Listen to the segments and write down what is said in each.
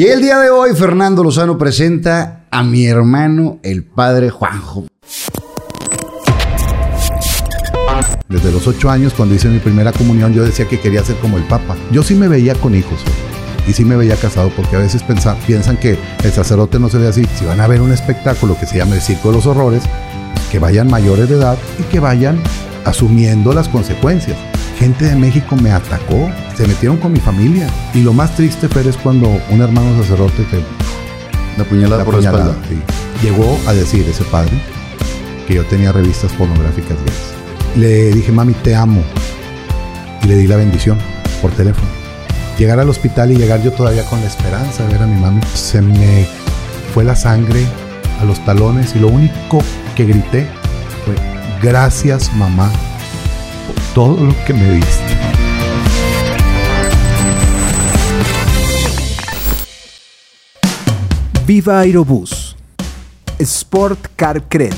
Y el día de hoy, Fernando Lozano presenta a mi hermano, el padre Juanjo. Desde los ocho años, cuando hice mi primera comunión, yo decía que quería ser como el Papa. Yo sí me veía con hijos y sí me veía casado, porque a veces piensan que el sacerdote no se ve así. Si van a ver un espectáculo que se llama El Circo de los Horrores, que vayan mayores de edad y que vayan asumiendo las consecuencias. Gente de México me atacó, se metieron con mi familia. Y lo más triste, Fer, es cuando un hermano sacerdote te La puñalada la por la puñalada, espalda. sí. Llegó a decir ese padre que yo tenía revistas pornográficas gays. Le dije, mami, te amo. Y le di la bendición por teléfono. Llegar al hospital y llegar yo todavía con la esperanza de ver a mi mami. Se me fue la sangre a los talones y lo único que grité fue, gracias mamá todo lo que me diste. Viva Aerobús, Sport Car Credit,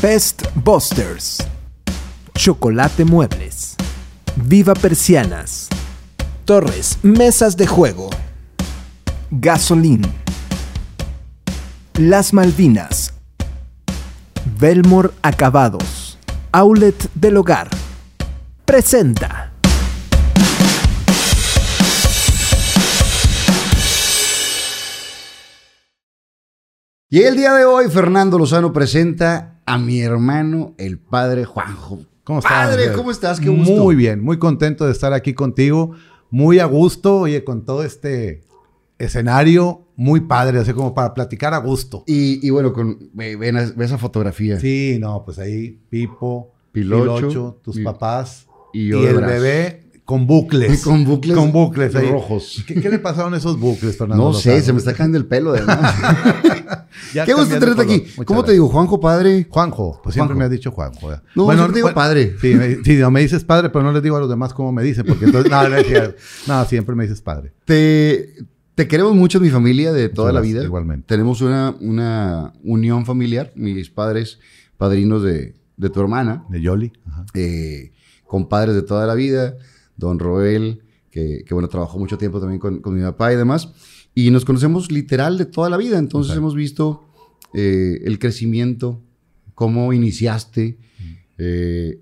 Pest Busters, Chocolate Muebles, Viva Persianas, Torres Mesas de Juego, Gasolín, Las Malvinas, Belmore Acabados, Outlet del Hogar, presenta. Y el día de hoy, Fernando Lozano presenta a mi hermano, el padre Juanjo. ¿Cómo estás? Padre? ¿cómo estás? Qué gusto. Muy bien, muy contento de estar aquí contigo. Muy a gusto, oye, con todo este escenario, muy padre, así como para platicar a gusto. Y, y bueno, con, ve, ve- ve esa fotografía. Sí, no, pues ahí Pipo, Pilocho, Pilocho, tus mi- papás y y, yo de el bebé con bucles. Con bucles Con bucles ahí. rojos. ¿Qué, qué le pasaron a esos bucles, Fernando? No sé, se me está cayendo el pelo además. Ya Qué gusto tenerte de aquí. Muchas ¿Cómo te digo? Juanjo, padre. Juanjo, pues siempre Juanjo. me has dicho Juanjo. No, siempre te digo padre. Sí, me, sí, no, me dices padre, pero no les digo a los demás cómo me dicen, porque entonces, no, siempre me dices padre. Te, te queremos mucho, mi familia, de toda Muchas la vida. igualmente. Tenemos una, una unión familiar. Mis padres, padrinos de, de tu hermana, De Yoli. Ajá. eh, compadres de toda la vida. Don Roel, que, que, bueno, trabajó mucho tiempo también con, con mi papá y demás. Y nos conocemos literal de toda la vida. Entonces hemos visto eh, el crecimiento, cómo iniciaste. eh,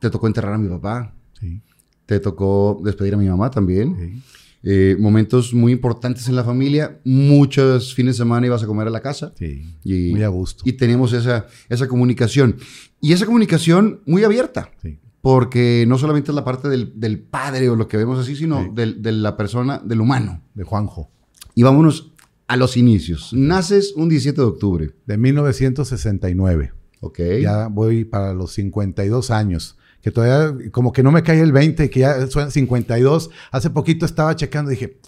te tocó enterrar a mi papá. Sí, Te tocó despedir a mi mamá también. sí. Eh, momentos muy importantes en la familia. Muchos fines de semana ibas a comer a la casa. Sí, Y, muy a gusto. Y teníamos esa, esa comunicación. Y esa comunicación muy abierta. Sí. Porque no solamente es la parte del, del padre o lo que vemos así, sino Sí. del- de la persona, del humano. De Juanjo. Y vámonos a los inicios. Naces un 17 de octubre. De 1969. Ok. Ya voy para los 52 años. Que todavía, como que no me cae el 20, que ya son 52. Hace poquito estaba checando y dije,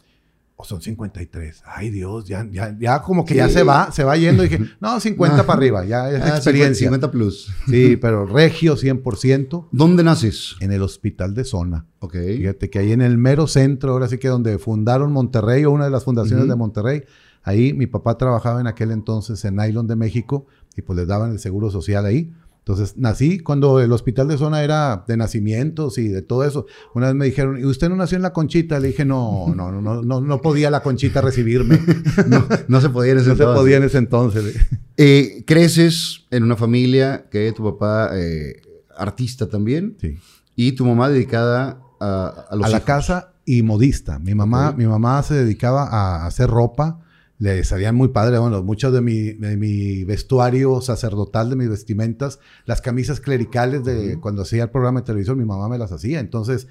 o son 53. Ay, Dios, ya, ya, ya como que ya se va, se va yendo. Y dije, no, 50 para arriba, ya es Ah, experiencia. 50 plus. Sí, pero regio 100% ¿Dónde naces? en el hospital de zona. Ok. Fíjate que ahí en el mero centro, ahora sí que donde fundaron Monterrey o una de las fundaciones de Monterrey, ahí mi papá trabajaba en aquel entonces en Nylon de México y pues les daban el seguro social ahí. Entonces nací cuando el hospital de zona era de nacimientos y de todo eso. Una vez me dijeron, ¿y usted no nació en la Conchita? Le dije, no, no, no, no, no, podía la Conchita recibirme. No, no se podía en ese no se entonces. podía en ese entonces. Eh, creces en una familia que tu papá, eh, artista también, Sí. y tu mamá dedicada a, a los a la casa y modista. Mi mamá, mi mamá se dedicaba a hacer ropa. Le salían muy padre, bueno, mucho de mi, de mi vestuario sacerdotal, de mis vestimentas, las camisas clericales de Ujú. cuando hacía el programa de televisión, mi mamá me las hacía. Entonces,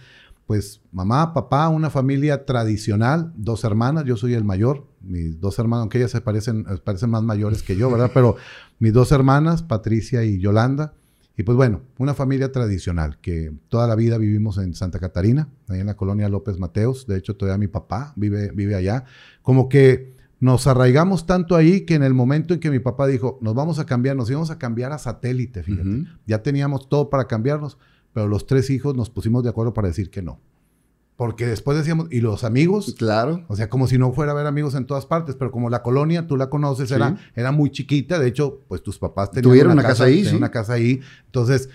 pues mamá, papá, una familia tradicional, dos hermanas, yo soy el mayor, mis dos hermanas, aunque ellas se parecen, eh, parecen más mayores que yo, ¿verdad? Pero mis dos hermanas, Patricia y Yolanda, y pues bueno, una familia tradicional que toda la vida vivimos en Santa Catarina, ahí en la colonia López Mateos. De hecho, todavía mi papá vive, vive allá. Como que nos arraigamos tanto ahí que en el momento en que mi papá dijo, nos vamos a cambiar, nos íbamos a cambiar a satélite, fíjate. Ya teníamos todo para cambiarnos, pero los tres hijos nos pusimos de acuerdo para decir que no. Porque después decíamos, ¿y los amigos? Claro. O sea, como si no fuera a haber amigos en todas partes, pero como la colonia, tú la conoces, Sí. era, era muy chiquita. De hecho, pues tus papás tenían Tuvieron una casa ahí, tenían sí. una casa ahí. Entonces,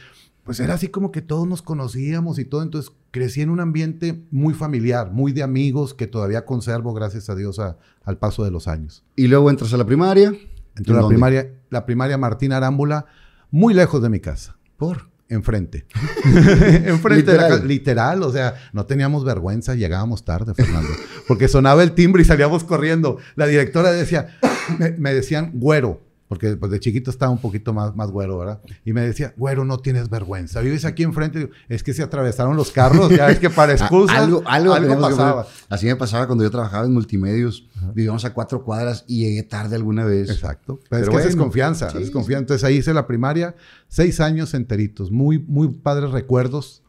pues era así como que todos nos conocíamos y todo, entonces crecí en un ambiente muy familiar, muy de amigos que todavía conservo, gracias a Dios, a- al paso de los años. Y luego entras a la primaria. Entonces ¿En la primaria, la primaria Martín Arámbula, muy lejos de mi casa, ¿Por? enfrente. enfrente de la Literal. literal, o sea, no teníamos vergüenza, llegábamos tarde, Fernando, porque sonaba el timbre y salíamos corriendo. La directora decía, me, me decían güero, porque pues, de chiquito estaba un poquito más, más güero, ¿verdad? Y me decía, güero, no tienes vergüenza, vives aquí enfrente. Digo, es que se atravesaron los carros, ya es que para excusas, algo, algo, que pasaba. Así me pasaba cuando yo trabajaba en multimedios. Vivíamos a cuatro cuadras y llegué tarde alguna vez. Exacto. Pero, Pero es que esa es bueno, confianza, sí, es confianza. Entonces ahí hice la primaria, seis años enteritos, muy, muy padres recuerdos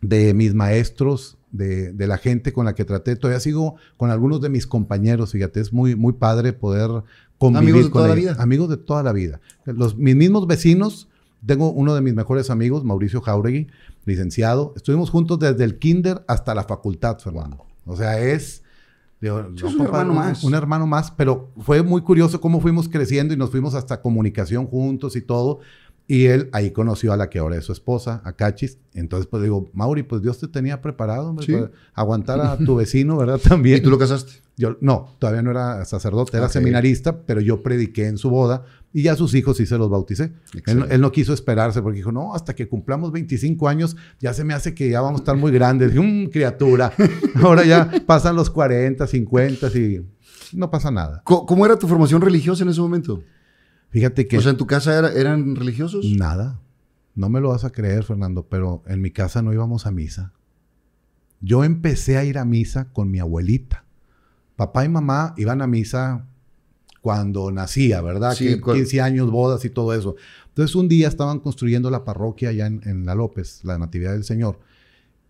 de mis maestros, de, de la gente con la que traté. Todavía sigo con algunos de mis compañeros, fíjate, es muy, muy padre poder convivir Amigos de con toda la vida. Amigos de toda la vida. Los, mis mismos vecinos, tengo uno de mis mejores amigos, Mauricio Jauregui, licenciado. Estuvimos juntos desde el kinder hasta la facultad, Fernando. O sea, es... digo, un hermano más. Un hermano más, pero fue muy curioso cómo fuimos creciendo y nos fuimos hasta comunicación juntos y todo. Y él ahí conoció a la que ahora es su esposa, a Cachis. Entonces, pues digo, Mauri, pues Dios te tenía preparado hombre, Sí. para aguantar a tu vecino, ¿verdad? También. ¿Y tú lo casaste? Yo, no, todavía no era sacerdote, era Ok. seminarista, pero yo prediqué en su boda y ya sus hijos sí se los bauticé. Él, él no quiso esperarse porque dijo, no, hasta que cumplamos 25 años ya se me hace que ya vamos a estar muy grandes. Dije, "Mm, criatura, ahora ya pasan los 40, 50 y no pasa nada. Co- ¿Cómo era tu formación religiosa en ese momento? Fíjate que O sea, ¿en tu casa era- eran religiosos? nada, no me lo vas a creer, Fernando, pero en mi casa no íbamos a misa. Yo empecé a ir a misa con mi abuelita. Papá y mamá iban a misa cuando nacía, ¿verdad? Sí, que cu- 15 años, bodas y todo eso. Entonces un día estaban construyendo la parroquia allá en, en La López, la Natividad del Señor,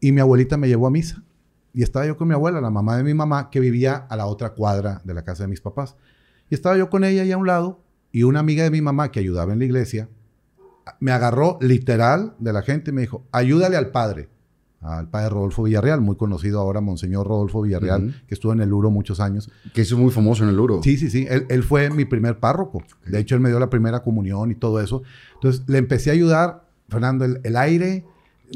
y mi abuelita me llevó a misa. Y estaba yo con mi abuela, la mamá de mi mamá, que vivía a la otra cuadra de la casa de mis papás. Y estaba yo con ella ahí a un lado, y una amiga de mi mamá que ayudaba en la iglesia, me agarró literal de la gente y me dijo, ayúdale al padre, al padre Rodolfo Villarreal, muy conocido ahora, Monseñor Rodolfo Villarreal, que estuvo en el Uro muchos años. Que es muy famoso en el Uro. Sí, sí, sí. Él, él fue mi primer párroco. De hecho, él me dio la primera comunión y todo eso. Entonces, le empecé a ayudar, Fernando, el, el aire,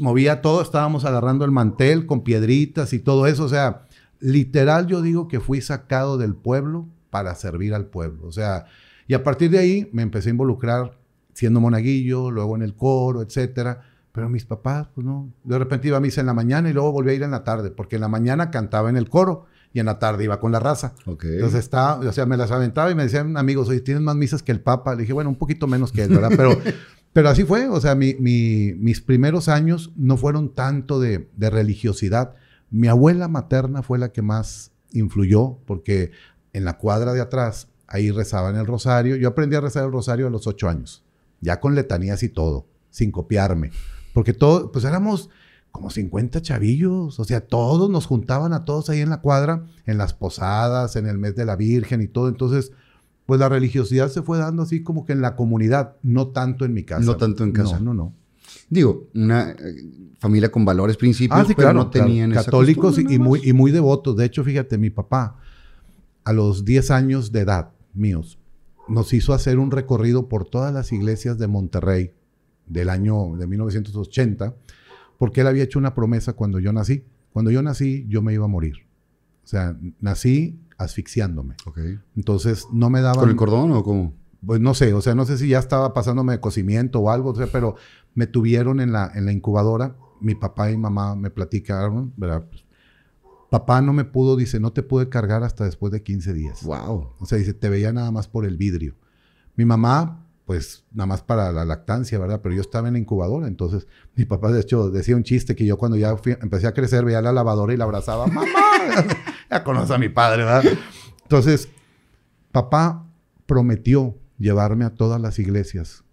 movía todo, estábamos agarrando el mantel con piedritas y todo eso. O sea, literal yo digo que fui sacado del pueblo para servir al pueblo. O sea, y a partir de ahí me empecé a involucrar siendo monaguillo, luego en el coro, etcétera. Pero mis papás, pues no. De repente iba a misa en la mañana y luego volvía a ir en la tarde, porque en la mañana cantaba en el coro y en la tarde iba con la raza. Ok. Entonces estaba, o sea, me las aventaba y me decían amigos, oye, tienes más misas que el Papa. Le dije, bueno, un poquito menos que él, ¿verdad? Pero, pero así fue, o sea, mi- mi- mis primeros años no fueron tanto de, de religiosidad. Mi abuela materna fue la que más influyó, porque en la cuadra de atrás, ahí rezaban el rosario. Yo aprendí a rezar el rosario a los ocho años, ya con letanías y todo, sin copiarme. Porque todo, pues éramos como 50 chavillos, o sea, todos nos juntaban a todos ahí en la cuadra, en las posadas, en el mes de la Virgen y todo. Entonces, pues la religiosidad se fue dando así como que en la comunidad, no tanto en mi casa. No tanto en casa. No, no, no. Digo, una eh, familia con valores, principios, Ah, sí, pero claro. no tenían claro. Católicos y, muy, y muy devotos. De hecho, fíjate, mi papá, a los 10 años de edad míos, nos hizo hacer un recorrido por todas las iglesias de Monterrey del año de 1980, porque él había hecho una promesa cuando yo nací. Cuando yo nací, yo me iba a morir. O sea, nací asfixiándome. Entonces, no me daban... ¿Con el cordón o cómo? Pues no sé, o sea, no sé si ya estaba pasándome de cocimiento o algo, o sea, pero me tuvieron en la, en la incubadora. Mi papá y mamá me platicaron, ¿verdad? Pues, papá no me pudo, dice, no te pude cargar hasta después de 15 días. Wow. O sea, dice, te veía nada más por el vidrio. Mi mamá, pues nada más para la lactancia, ¿verdad? Pero yo estaba en la incubadora, entonces mi papá de hecho decía un chiste que yo cuando ya fui- empecé a crecer veía la lavadora y la abrazaba, mamá, ya conoce a mi padre, ¿verdad? Entonces, papá prometió llevarme a todas las iglesias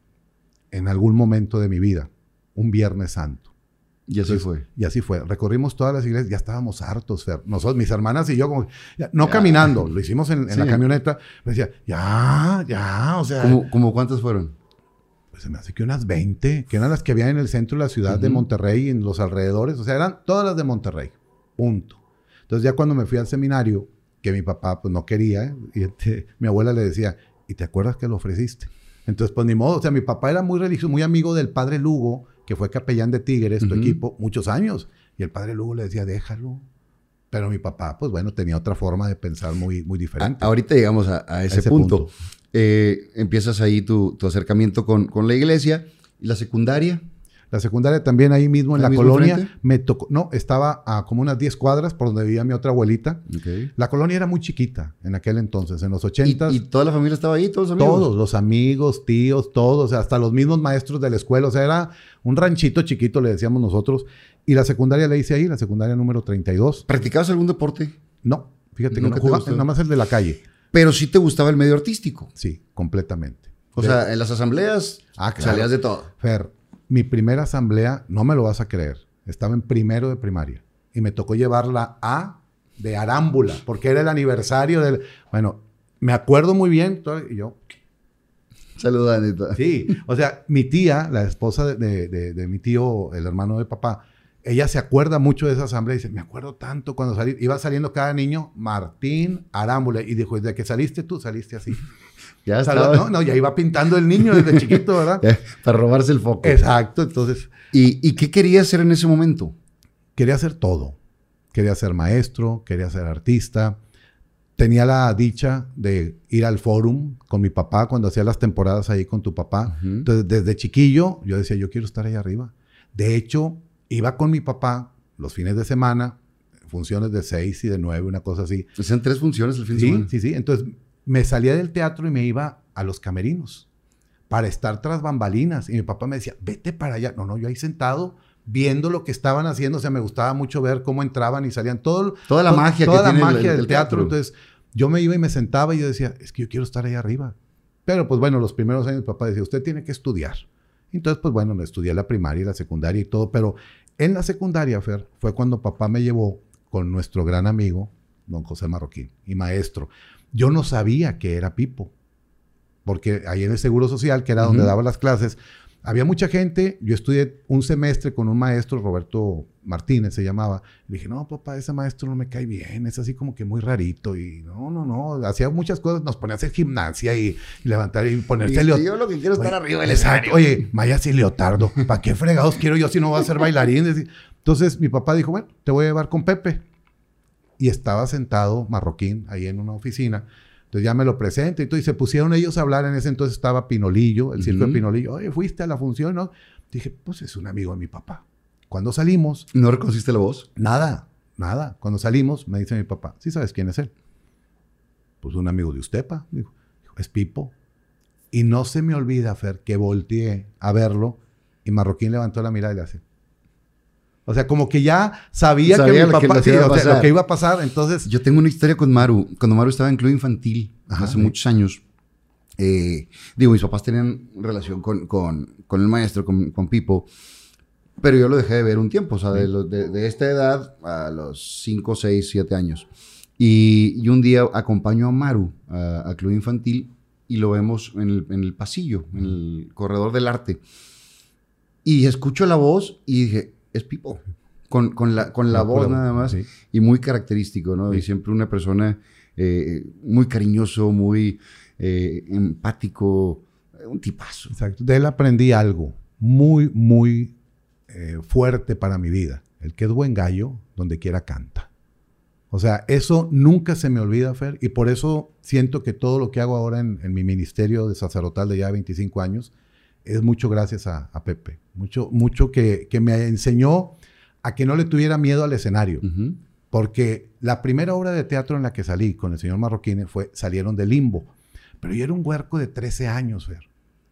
en algún momento de mi vida, un Viernes Santo. Y así Entonces, fue. Y así fue. Recorrimos todas las iglesias, ya estábamos hartos, Fer. Nosotros, mis hermanas y yo, como, ya, no caminando, lo hicimos en, en la Sí. camioneta. Me decía, ya, ya, o sea, ¿Cómo, cómo cuántas fueron? pues se me hace que unas 20, que eran las que había en el centro de la ciudad de Ujú. Monterrey y en los alrededores, o sea, eran todas las de Monterrey, punto. Entonces ya cuando me fui al seminario, que mi papá pues no quería, y este, mi abuela le decía, ¿y te acuerdas que lo ofreciste? Entonces, pues ni modo, o sea, mi papá era muy religioso, muy amigo del padre Lugo, que fue capellán de Tigres, tu equipo, muchos años. Y el padre Lugo le decía, déjalo. Pero mi papá, pues bueno, tenía otra forma de pensar muy, muy A- diferente. ahorita llegamos a, a ese, ese punto. punto. Eh, empiezas ahí tu, tu acercamiento con, con la iglesia. ¿Y la secundaria? La secundaria también ahí mismo en ¿Ahí la colonia me tocó, no, estaba a como unas 10 cuadras por donde vivía mi otra abuelita. La colonia era muy chiquita en aquel entonces, en los ¿Y, 80 y toda la familia estaba ahí? ¿Todos los amigos? Todos, los amigos, tíos, todos, hasta los mismos maestros de la escuela. O sea, era un ranchito chiquito, le decíamos nosotros. Y la secundaria la hice ahí, la secundaria número 32. ¿Practicabas algún deporte? No, fíjate que ¿Nunca no te jugaba, nada más el de la calle. Pero sí te gustaba el medio artístico. Sí, completamente. O sea, en las asambleas Ah, claro. salías de todo. Fer, mi primera asamblea, no me lo vas a creer, estaba en primero de primaria y me tocó llevarla a de Arámbula, porque era el aniversario del... Bueno, me acuerdo muy bien, y yo, Saludos, Anita. Sí, o sea, mi tía, la esposa de, de- de- de mi tío, el hermano de papá, ella se acuerda mucho de esa asamblea y dice, me acuerdo tanto cuando salí, iba saliendo cada niño, Martín Arámbula, y dijo, desde que saliste tú, saliste así. Ya O sea, estaba. no, no, ya iba pintando el niño desde chiquito, ¿verdad? Para robarse el foco. Exacto, entonces ¿Y, ¿Y qué querías hacer en ese momento? quería hacer todo. Quería ser maestro, quería ser artista. Tenía la dicha de ir al forum con mi papá cuando hacía las temporadas ahí con tu papá. Entonces, desde chiquillo, yo decía, yo quiero estar ahí arriba. De hecho, iba con mi papá los fines de semana, funciones de seis y de nueve, una cosa así. Hacían tres funciones el fin de Sí, semana. sí, sí. Entonces, me salía del teatro y me iba a los camerinos para estar tras bambalinas. Y mi papá me decía, vete para allá. No, no, yo ahí sentado viendo lo que estaban haciendo. O sea, me gustaba mucho ver cómo entraban y salían. Todo, Toda la magia que toda la tiene el- magia el del teatro. teatro. Entonces, yo me iba y me sentaba y yo decía, es que yo quiero estar ahí arriba. Pero, pues bueno, los primeros años mi papá decía, usted tiene que estudiar. Entonces, pues bueno, estudié la primaria y la secundaria y todo. Pero en la secundaria, Fer, fue cuando papá me llevó con nuestro gran amigo, don José Marroquín, y maestro. Yo no sabía que era Pipo, porque ahí en el Seguro Social, que era donde Ujú. daba las clases, había mucha gente. Yo estudié un semestre con un maestro, Roberto Martínez se llamaba. Le dije, no, papá, ese maestro no me cae bien, es así como que muy rarito. Y no, no, no, hacía muchas cosas, nos ponía a hacer gimnasia y, y levantar y ponerse leotardo. yo lo que quiero es estar arriba del escenario. Oye, Maya sin leotardo. ¿Para qué fregados quiero yo si no voy a ser bailarín? Entonces mi papá dijo, bueno, te voy a llevar con Pepe. Y estaba sentado marroquín ahí en una oficina. Entonces ya me lo presenta y todo. Y se pusieron ellos a hablar. En ese entonces estaba Pinolillo, el circo de Pinolillo. Oye, ¿fuiste a la función? No. Dije, pues es un amigo de mi papá. Cuando salimos, ¿No reconociste la voz? nada, nada. Cuando salimos, me dice mi papá, ¿sí sabes quién es él? Pues un amigo de usted, pa. Dijo, es Pipo. Y no se me olvida, Fer, que volteé a verlo y Marroquín levantó la mirada y le hace. O sea, como que ya sabía, Sabía que mi que papá, les sí, o sea, lo que iba a pasar. Entonces, Yo tengo una historia con Maru. Cuando Maru estaba en club infantil, Ajá, hace sí. muchos años, eh, digo, mis papás tenían relación con, con- con el maestro, con, con Pipo, pero yo lo dejé de ver un tiempo, o sea, de, lo- de- de esta edad a los 5, 6, 7 años. Y, y un día acompaño a Maru a, a club infantil y lo vemos en el, en el pasillo, en el corredor del arte. Y escucho la voz y dije, es Pipo. Con, con la, con la No, voz nada más sí. y muy característico, ¿no? Sí. Y siempre una persona eh, muy cariñoso, muy eh, empático, un tipazo. Exacto. De él aprendí algo muy, muy eh, fuerte para mi vida. El que es buen gallo, donde quiera canta. O sea, eso nunca se me olvida, Fer, y por eso siento que todo lo que hago ahora en, en mi ministerio de sacerdotal de ya 25 años es mucho gracias a, a Pepe. Mucho, mucho que, que me enseñó a que no le tuviera miedo al escenario. Porque la primera obra de teatro en la que salí con el señor Marroquín fue Salieron de Limbo. Pero yo era un huerco de 13 años, Fer.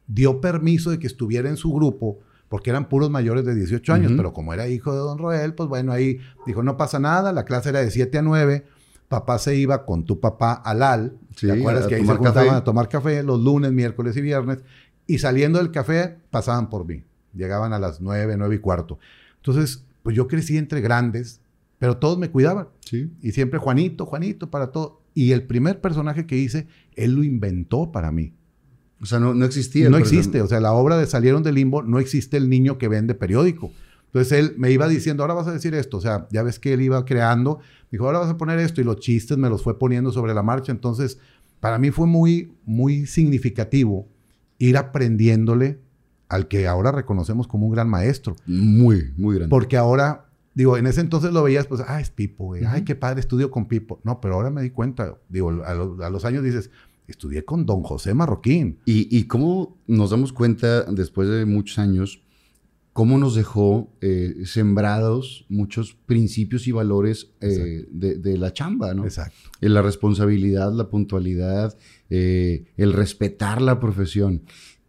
Dio permiso de que estuviera en su grupo, porque eran puros mayores de 18 años, pero como era hijo de don Roel, pues bueno, ahí dijo, no pasa nada, la clase era de 7 a 9, papá se iba con tu papá al AL, Sí, ¿te acuerdas que ahí se juntaban café. a tomar café los lunes, miércoles y viernes? Y saliendo del café, pasaban por mí. Llegaban a las 9, 9 y cuarto. Entonces, pues yo crecí entre grandes, pero todos me cuidaban. Sí. Y siempre Juanito, Juanito, para todo. Y el primer personaje que hice, él lo inventó para mí. O sea, no, no existía. no existe. O sea, la obra de Salieron del Limbo, no existe el niño que vende periódico. Entonces él me iba diciendo, ahora vas a decir esto. O sea, ya ves que él iba creando. Dijo, ahora vas a poner esto. Y los chistes me los fue poniendo sobre la marcha. Entonces, para mí fue muy, muy significativo ir aprendiéndole al que ahora reconocemos como un gran maestro. Muy, muy grande. Porque ahora, digo, en ese entonces lo veías, pues, ah, es Pipo, güey. Ay, qué padre, estudio con Pipo. No, pero ahora me di cuenta, digo, a, lo- a los años dices, estudié con don José Marroquín. Y, y cómo nos damos cuenta después de muchos años, cómo nos dejó eh, sembrados muchos principios y valores eh, de, de la chamba, ¿no? Exacto. Eh, La responsabilidad, la puntualidad, eh, el respetar la profesión.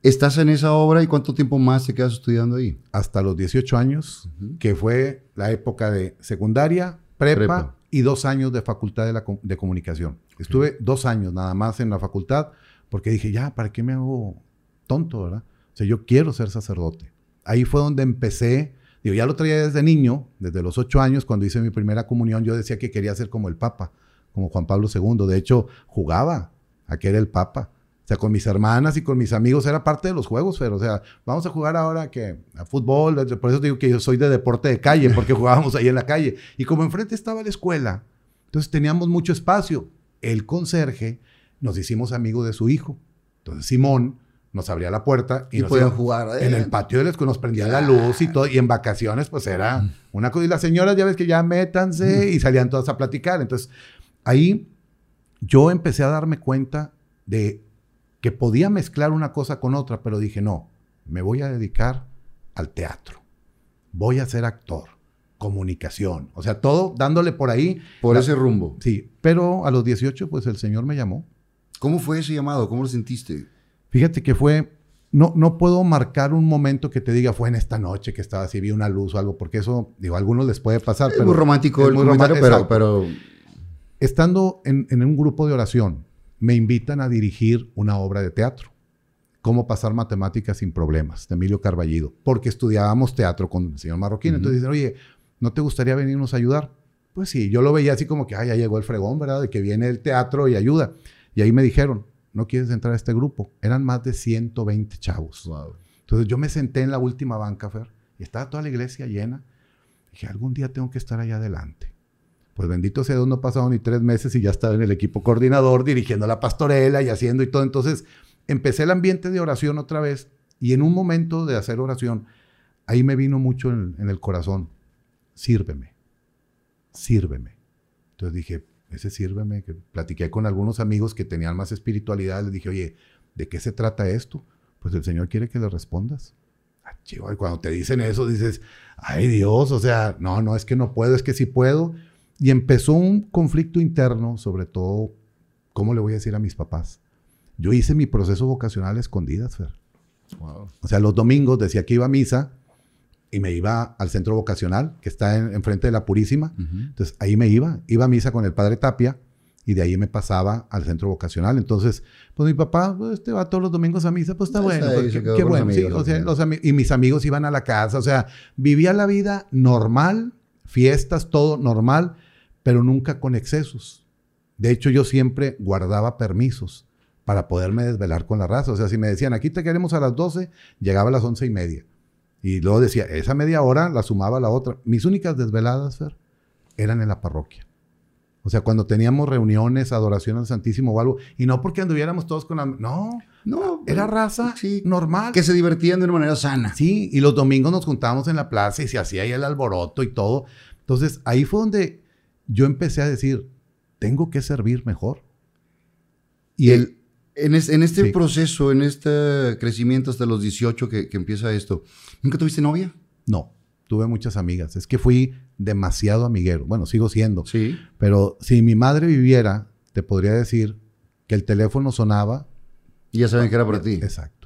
¿Estás en esa obra y cuánto tiempo más te quedas estudiando ahí? Hasta los 18 años, que fue la época de secundaria, prepa, Prepa. y dos años de facultad de, la de comunicación. Estuve dos años nada más en la facultad porque dije, ya, ¿para qué me hago tonto, verdad? O sea, yo quiero ser sacerdote. Ahí fue donde empecé, digo, ya lo traía desde niño, desde los ocho años, cuando hice mi primera comunión, yo decía que quería ser como el Papa, como Juan Pablo II. De hecho, jugaba a que era el Papa. O sea, con mis hermanas y con mis amigos era parte de los juegos, pero, o sea, vamos a jugar ahora que a fútbol, por eso digo que yo soy de deporte de calle, porque jugábamos ahí en la calle. Y como enfrente estaba la escuela, entonces teníamos mucho espacio. El conserje, nos hicimos amigos de su hijo. Entonces Simón nos abría la puerta y, Y nos podían jugar en el patio de la escuela, nos prendía la luz y todo. Y en vacaciones, pues era una cosa. Y las señoras, ya ves que ya métanse y salían todas a platicar. Entonces, ahí yo empecé a darme cuenta de que podía mezclar una cosa con otra, pero dije, no, me voy a dedicar al teatro. Voy a ser actor, comunicación. O sea, todo dándole por ahí. Por La- ese rumbo. Sí, pero a los 18, pues el Señor me llamó. ¿Cómo fue ese llamado? ¿Cómo lo sentiste? Fíjate que fue, no, no puedo marcar un momento que te diga fue en esta noche que estaba así, vi una luz o algo, porque eso, digo, a algunos les puede pasar. Es pero muy romántico es el muy pero, exacto. pero Estando en, en un grupo de oración, me invitan a dirigir una obra de teatro. Cómo pasar matemáticas sin problemas, de Emilio Carballido, porque estudiábamos teatro con el señor Marroquín. Entonces dicen, oye, ¿no te gustaría venirnos a ayudar? Pues sí, yo lo veía así como que, ay, ya llegó el fregón, ¿verdad? De que viene el teatro y ayuda. Y ahí me dijeron, ¿no quieres entrar a este grupo? Eran más de 120 chavos. Entonces yo me senté en la última banca, Fer, y estaba toda la iglesia llena. Dije, algún día tengo que estar allá adelante. Pues bendito sea Dios, no pasaron ni tres meses y ya estaba en el equipo coordinador, dirigiendo la pastorela y haciendo y todo. Entonces empecé el ambiente de oración otra vez y en un momento de hacer oración, ahí me vino mucho en, el corazón, sírveme, sírveme. Entonces dije, ese sírveme, que platiqué con algunos amigos que tenían más espiritualidad, les dije, oye, ¿de qué se trata esto? Pues el Señor quiere que le respondas. Ah, chivo, y cuando te dicen eso, dices, ay Dios, o sea, no, no, es que no puedo, es que sí puedo. Y empezó un conflicto interno, sobre todo, ¿cómo le voy a decir a mis papás? Yo hice mi proceso vocacional a escondidas, Fer. O sea, los domingos decía que iba a misa y me iba al centro vocacional, que está en- enfrente de la Purísima. Entonces ahí me iba, iba a misa con el padre Tapia y de ahí me pasaba al centro vocacional. Entonces, pues mi papá, pues, este va todos los domingos a misa, pues está bueno, pues, qué, bueno. sí, o sea, los y mis amigos iban a la casa, o sea, vivía la vida normal, fiestas, todo normal, pero nunca con excesos. De hecho, yo siempre guardaba permisos para poderme desvelar con la raza. O sea, si me decían, aquí te queremos a las 12, llegaba a las once y media. Y luego decía, esa media hora la sumaba a la otra. Mis únicas desveladas, Fer, eran en la parroquia. O sea, cuando teníamos reuniones, adoración al Santísimo o algo, y no porque anduviéramos todos con la... No, No, era raza sí, normal. que se divertían de una manera sana. Sí, y los domingos nos juntábamos en la plaza y se hacía ahí el alboroto y todo. Entonces, ahí fue donde yo empecé a decir, tengo que servir mejor. Y él, el, en, es- en este Sí. proceso, en este crecimiento hasta los 18 que, que empieza esto, ¿nunca tuviste novia? no, tuve muchas amigas. Es que fui demasiado amiguero. Bueno, sigo siendo. Sí. Pero si mi madre viviera, te podría decir que el teléfono sonaba. Y ya saben que era para ti. Exacto.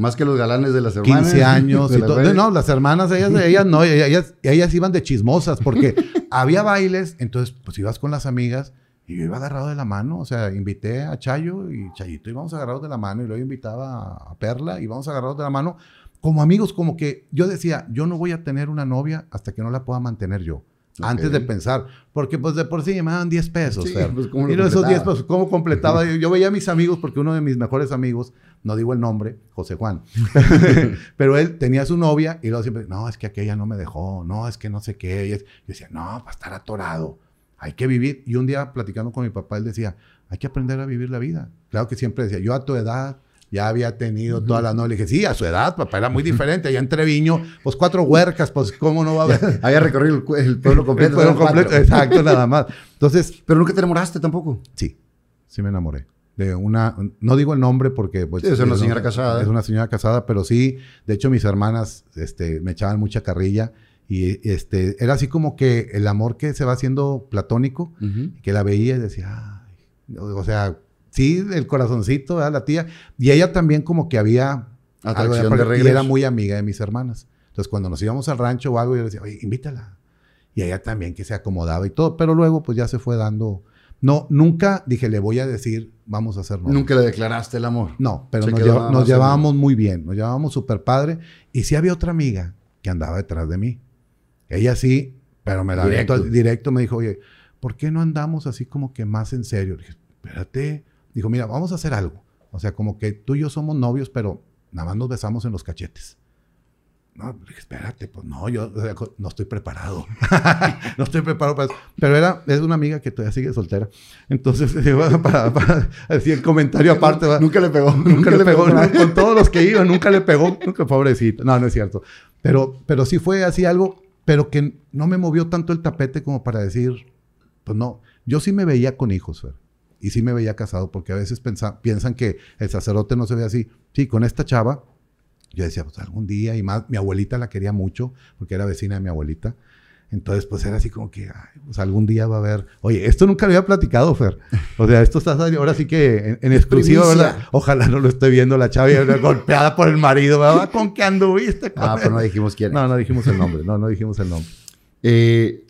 Más que los galanes de las hermanas. 15 años y todo. No, las hermanas, ellas, ellas no, ellas, ellas iban de chismosas porque había bailes, entonces pues ibas con las amigas y yo iba agarrado de la mano, o sea, invité a Chayo y Chayito íbamos agarrados de la mano y luego invitaba a Perla y íbamos agarrados de la mano como amigos, como que yo decía, yo no voy a tener una novia hasta que no la pueda mantener yo. Antes de pensar, porque pues de por sí me daban 10 pesos. Sí, pues, ¿cómo y luego esos 10 completaba? pesos, ¿cómo completaba? Yo, yo veía a mis amigos, porque uno de mis mejores amigos, no digo el nombre, José Juan, pero él tenía su novia y luego siempre, no, es que aquella no me dejó, no, es que no sé qué. Y es- yo decía, no, para estar atorado, hay que vivir. Y un día platicando con mi papá, él decía, hay que aprender a vivir la vida. Claro que siempre decía, yo a tu edad ya había tenido toda la noche. Le dije, sí, a su edad, papá, era muy diferente. Allá en Treviño, pues cuatro huercas, pues cómo no va a haber. Había recorrido el, el pueblo completo. El pueblo completo, exacto, nada más. Entonces, Pero nunca te enamoraste tampoco. sí, sí me enamoré. De una, no digo el nombre porque pues, Sí, es una señora casada. Es una señora casada, pero sí, de hecho mis hermanas este, me echaban mucha carrilla y este, era así como que el amor que se va haciendo platónico, que la veía y decía, ay, o sea, sí, el corazoncito, ¿verdad? la tía, y ella también como que había Atracción algo de Y regreso. era muy amiga de mis hermanas. Entonces cuando nos íbamos al rancho o algo, yo le decía, oye, invítala. Y ella también que se acomodaba y todo, pero luego pues ya se fue dando, no, nunca dije, le voy a decir, vamos a hacer novios". Nunca le declaraste el amor. No, pero Se nos, lleva- llevábamos muy bien, nos llevábamos súper padre. Y sí había otra amiga que andaba detrás de mí. Ella sí, pero me la Directo. directo, directo me dijo, oye, ¿por qué no andamos así como que más en serio? Le dije, espérate. Dijo, mira, vamos a hacer algo. O sea, como que tú y yo somos novios, pero nada más nos besamos en los cachetes. No, le espérate, pues no, yo no estoy preparado. no estoy preparado para eso. Pero era, es una amiga que todavía sigue soltera. Entonces, para, para decir el comentario aparte, ¿va? Nunca le pegó. Nunca, le pegó, nada. ¿no? con todos los que iban, nunca le pegó, nunca, pobrecito. No, no es cierto. Pero, pero sí fue así algo, pero que no me movió tanto el tapete como para decir, pues no, yo sí me veía con hijos, y sí me veía casado, porque a veces pensa- piensan que el sacerdote no se ve así. Sí, con esta chava, yo decía, pues algún día, y más, mi abuelita la quería mucho, porque era vecina de mi abuelita. Entonces, pues era así como que, ay, pues algún día va a haber. Oye, esto nunca lo había platicado, Fer. O sea, esto está ahora sí que en, en exclusiva. ¿verdad? Ojalá no lo esté viendo la chava y golpeada por el marido, ¿verdad? ¿Con qué anduviste? Ah, pero no dijimos quién. No, no dijimos el nombre, no, no dijimos el nombre. Eh,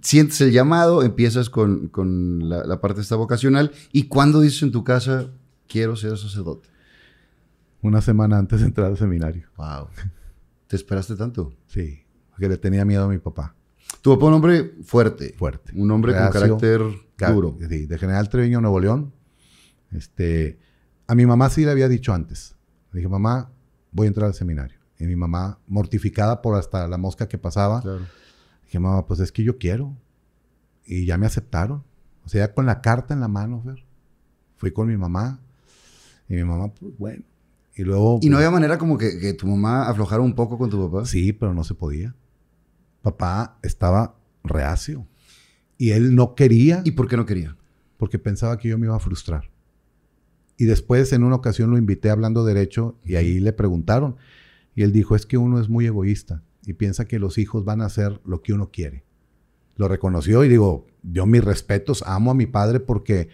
sientes el llamado, empiezas con, con la, la parte esta vocacional. ¿Y cuándo dices en tu casa, quiero ser sacerdote? Una semana antes de entrar al seminario. Wow. ¿Te esperaste tanto? Sí, porque le tenía miedo a mi papá. Tu papá un hombre fuerte. Fuerte. Un hombre con Reacio, carácter Ca- duro. Sí, de General Treviño, Nuevo León. Este, a mi mamá sí le había dicho antes. Le dije, mamá, voy a entrar al seminario. Y mi mamá, mortificada por hasta la mosca que pasaba, Claro. dije, mamá, pues es que yo quiero. Y ya me aceptaron. O sea, ya con la carta en la mano, Fer. Fui con mi mamá. Y mi mamá, pues bueno. Y luego... ¿Y no pues, había manera como que, que tu mamá aflojara un poco con tu papá? Sí, pero no se podía. Papá estaba reacio. Y él no quería ¿Y por qué no quería? porque pensaba que yo me iba a frustrar. Y después en una ocasión lo invité hablando derecho y ahí le preguntaron. Y él dijo, es que uno es muy egoísta y piensa que los hijos van a hacer lo que uno quiere. Lo reconoció y digo, yo mis respetos, amo a mi padre porque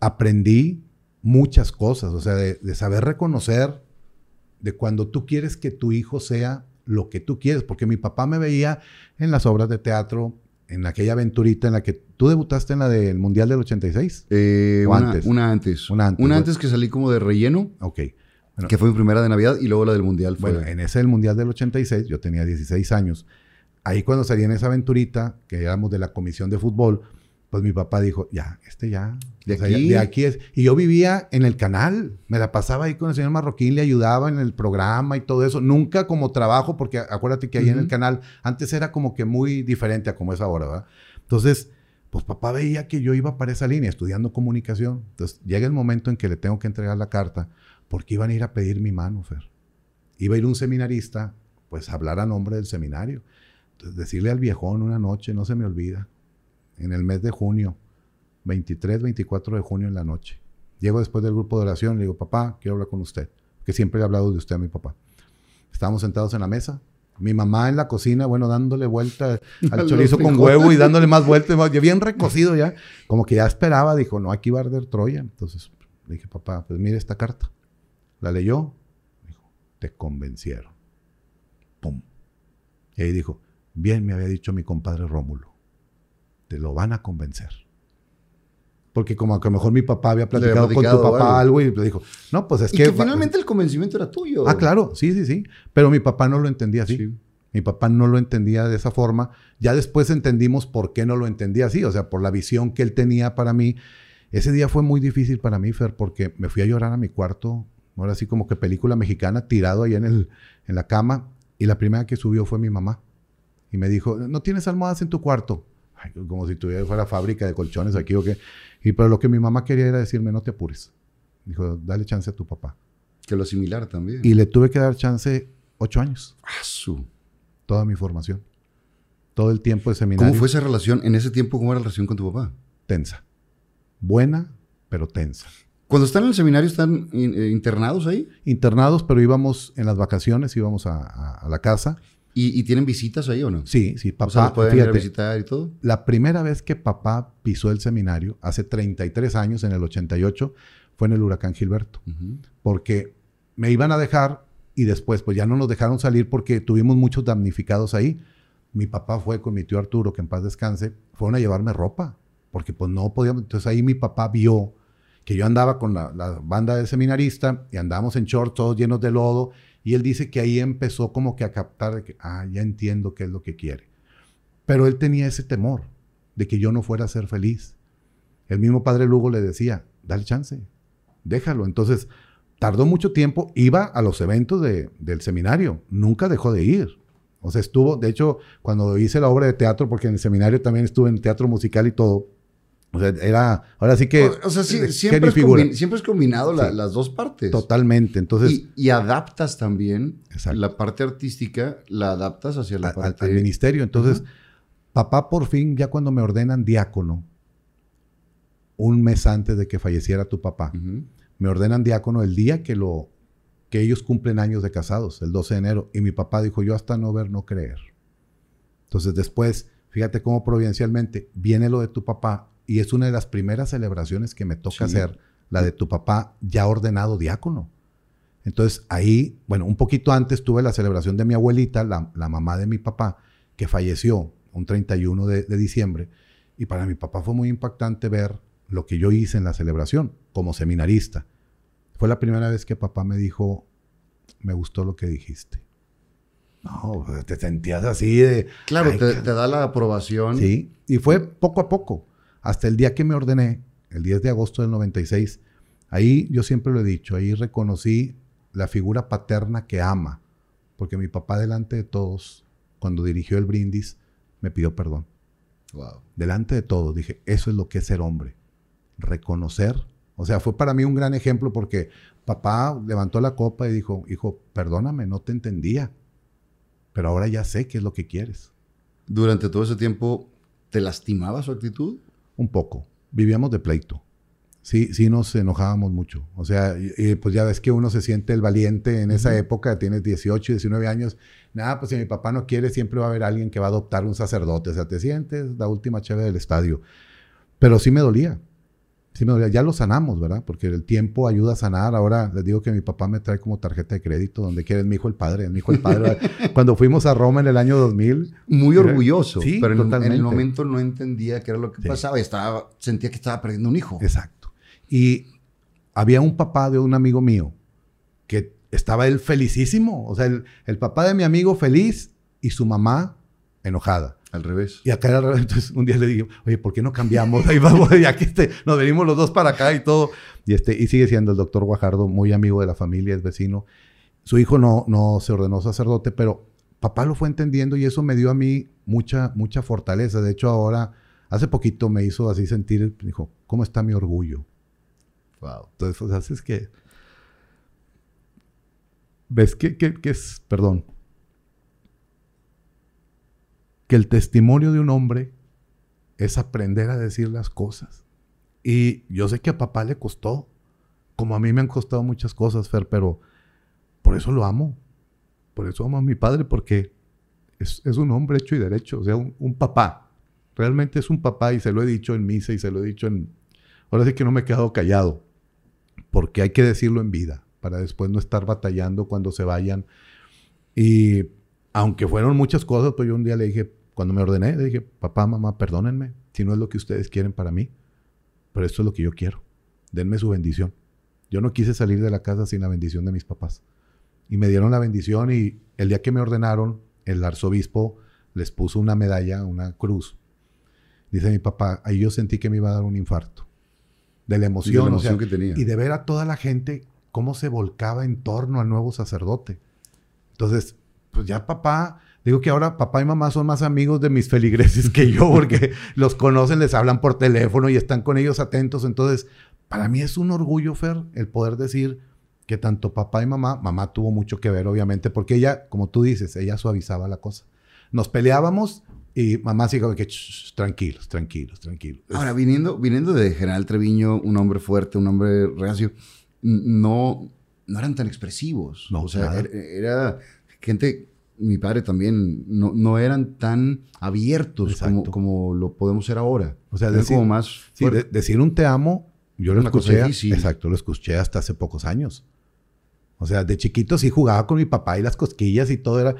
aprendí muchas cosas, o sea, de, de saber reconocer de cuando tú quieres que tu hijo sea lo que tú quieres, porque mi papá me veía en las obras de teatro, en aquella aventurita en la que tú debutaste en la del Mundial del 86. Eh, O una, antes. una antes. Una antes, Una bueno. antes que salí como de relleno, Ok. Bueno, que fue mi primera de Navidad, y luego la del Mundial fue... Bueno, en ese del Mundial del 86, yo tenía 16 años. Ahí cuando salí en esa aventurita, que éramos de la comisión de fútbol, pues mi papá dijo, ya, este ya. De o sea, ya- aquí. de aquí es. Y yo vivía en el canal, me la pasaba ahí con el señor Marroquín, le ayudaba en el programa y todo eso. Nunca como trabajo, porque acuérdate que ahí en el canal antes era como que muy diferente a como es ahora, ¿verdad? Entonces, pues papá veía que yo iba para esa línea estudiando comunicación. Entonces llega el momento en que le tengo que entregar la carta porque iban a ir a pedir mi mano, Fer. Iba a ir un seminarista, pues a hablar a nombre del seminario. Entonces decirle al viejón una noche, no se me olvida, en el mes de junio, 23, 24 de junio en la noche. Llego después del grupo de oración y le digo, papá, quiero hablar con usted, que siempre he hablado de usted a mi papá. Estábamos sentados en la mesa, mi mamá en la cocina, bueno, dándole vuelta al chorizo con huevo y dándole más vueltas, más- bien recocido ya, como que ya esperaba, dijo, no, aquí va a arder Troya. Entonces le dije, papá, pues mire esta carta. La leyó, dijo, te convencieron. Pum. Y ahí dijo, bien me había dicho mi compadre Rómulo, te lo van a convencer. Porque como que a lo mejor mi papá había platicado, con tu papá algo. algo y le dijo, no, pues es y que... que finalmente el convencimiento era tuyo. Ah, claro, sí, sí, sí. Pero mi papá no lo entendía así. Sí. Mi papá no lo entendía de esa forma. Ya después entendimos por qué no lo entendía así, o sea, por la visión que él tenía para mí. Ese día fue muy difícil para mí, Fer, porque me fui a llorar a mi cuarto, ahora sí como que película mexicana, tirado ahí en, el, en la cama, y la primera que subió fue mi mamá. Y me dijo, ¿no tienes almohadas en tu cuarto? Ay, como si tuviera fuera fábrica de colchones aquí o qué. Y pero lo que mi mamá quería era decirme, no te apures. Dijo, dale chance a tu papá. Que lo similar también. Y le tuve que dar chance ocho años. Ah, su. Toda mi formación. Todo el tiempo de seminario. ¿Cómo fue esa relación? En ese tiempo, ¿cómo era la relación con tu papá? Tensa. Buena, pero tensa. Cuando están en el seminario, ¿están in- eh, internados ahí? Internados, pero íbamos en las vacaciones, íbamos a, a- a la casa. ¿Y, y tienen visitas ahí o no? Sí, sí, o papá. sea, ¿los pueden ir a visitar y todo? la primera vez que papá pisó el seminario, hace 33 años, en el 88, fue en el huracán Gilberto. Porque me iban a dejar y después pues ya no nos dejaron salir porque tuvimos muchos damnificados ahí. Mi papá fue con mi tío Arturo, que en paz descanse, fueron a llevarme ropa, porque pues no podíamos. Entonces ahí mi papá vio que yo andaba con la, la banda de seminarista y andábamos en shorts todos llenos de lodo y él dice que ahí empezó como que a captar ah, ya entiendo qué es lo que quiere. Pero él tenía ese temor de que yo no fuera a ser feliz. El mismo padre Lugo le decía, dale chance, déjalo. Entonces, tardó mucho tiempo, iba a los eventos de- del seminario, nunca dejó de ir. O sea, estuvo, de hecho, cuando hice la obra de teatro, porque en el seminario también estuve en teatro musical y todo, o sea, era, ahora sí que... O, o sea, sí, siempre, es figura. combi- siempre es combinado la- Sí. las dos partes. Totalmente. Entonces, y, y adaptas también Exacto. la parte artística, la adaptas hacia la a- parte... al ministerio. Entonces, papá por fin, ya cuando me ordenan diácono, un mes antes de que falleciera tu papá, me ordenan diácono el día que lo que ellos cumplen años de casados, el 12 de enero, y mi papá dijo, yo hasta no ver, no creer. Entonces después, fíjate cómo providencialmente viene lo de tu papá y es una de las primeras celebraciones que me toca Sí. hacer, la de tu papá ya ordenado diácono. Entonces ahí, bueno, un poquito antes tuve la celebración de mi abuelita, la, la mamá de mi papá, que falleció un 31 de, de diciembre, y para mi papá fue muy impactante ver lo que yo hice en la celebración como seminarista. Fue la primera vez que papá me dijo, me gustó lo que dijiste. No, pues, te sentías así de... Claro, Ay, te, qué- te da la aprobación. Sí, y fue poco a poco, hasta el día que me ordené, el 10 de agosto del 96. Ahí yo siempre lo he dicho, ahí reconocí la figura paterna que ama, porque mi papá delante de todos, cuando dirigió el brindis, me pidió perdón. Wow. Delante de todos, dije, eso es lo que es ser hombre, reconocer. O sea, fue para mí un gran ejemplo porque papá levantó la copa y dijo, hijo, perdóname, no te entendía, pero ahora ya sé qué es lo que quieres. Durante todo ese tiempo, ¿te lastimaba su actitud? Un poco. Vivíamos de pleito. Sí, sí nos enojábamos mucho. O sea, y- y, pues ya ves que uno se siente el valiente en esa época, tienes 18, 19 años. Nada, pues si mi papá no quiere, siempre va a haber alguien que va a adoptar un sacerdote. O sea, te sientes la última chave del estadio. Pero sí me dolía. Sí me dolía. Ya lo sanamos, ¿verdad? Porque el tiempo ayuda a sanar. Ahora les digo que mi papá me trae como tarjeta de crédito, donde quiera, es mi hijo el padre, mi hijo el padre. Cuando fuimos a Roma en el año 2000, Muy orgulloso. Sí, pero en, el momento no entendía qué era lo que Sí. pasaba. y Estaba, sentía que estaba perdiendo un hijo. Exacto. Y había un papá de un amigo mío que estaba él felicísimo. O sea, el, el papá de mi amigo feliz y su mamá enojada. Al revés. Y acá era al revés. Entonces un día le dije, oye, ¿por qué no cambiamos? Ahí vamos, ya que este, nos venimos los dos para acá y todo. Y, este, y sigue siendo el doctor Guajardo, muy amigo de la familia, es vecino. Su hijo no, no se ordenó sacerdote, pero papá lo fue entendiendo y eso me dio a mí mucha, mucha fortaleza. De hecho, ahora, hace poquito me hizo así sentir, dijo, ¿cómo está mi orgullo? Wow. Entonces, pues haces que. ¿Ves que, que- que es, perdón? Que el testimonio de un hombre es aprender a decir las cosas. Y yo sé que a papá le costó, como a mí me han costado muchas cosas, Fer, pero por eso lo amo. Por eso amo a mi padre, porque es, es un hombre hecho y derecho, o sea, un, un papá. Realmente es un papá y se lo he dicho en misa y se lo he dicho en... Ahora sí que no me he quedado callado, porque hay que decirlo en vida, para después no estar batallando cuando se vayan. Y aunque fueron muchas cosas, pues yo un día le dije, cuando me ordené, le dije, papá, mamá, perdónenme, si no es lo que ustedes quieren para mí, pero esto es lo que yo quiero. Denme su bendición. Yo no quise salir de la casa sin la bendición de mis papás. Y me dieron la bendición y el día que me ordenaron, el arzobispo les puso una medalla, una cruz. Dice mi papá, ahí yo sentí que me iba a dar un infarto. De la emoción, de la o sea, emoción que tenía. y de ver a toda la gente cómo se volcaba en torno al nuevo sacerdote. Entonces, pues ya papá, digo que ahora papá y mamá son más amigos de mis feligreses que yo, porque los conocen, les hablan por teléfono y están con ellos atentos. Entonces, para mí es un orgullo, Fer, el poder decir, que tanto papá y mamá, mamá tuvo mucho que ver, obviamente, porque ella, como tú dices, ella suavizaba la cosa. Nos peleábamos y mamá sigue que "Shh, tranquilos, tranquilos, tranquilos. Ahora, viniendo, viniendo de General Treviño, un hombre fuerte, un hombre reacio, no, no eran tan expresivos. No, o sea, nada. era, era gente, mi padre también, no, no eran tan abiertos como, como lo podemos ser ahora. O sea, decir- como más Sí, de- decir un te amo, yo lo escuché. Exacto, lo escuché hasta hace pocos años. O sea, de chiquito sí jugaba con mi papá y las cosquillas y todo era.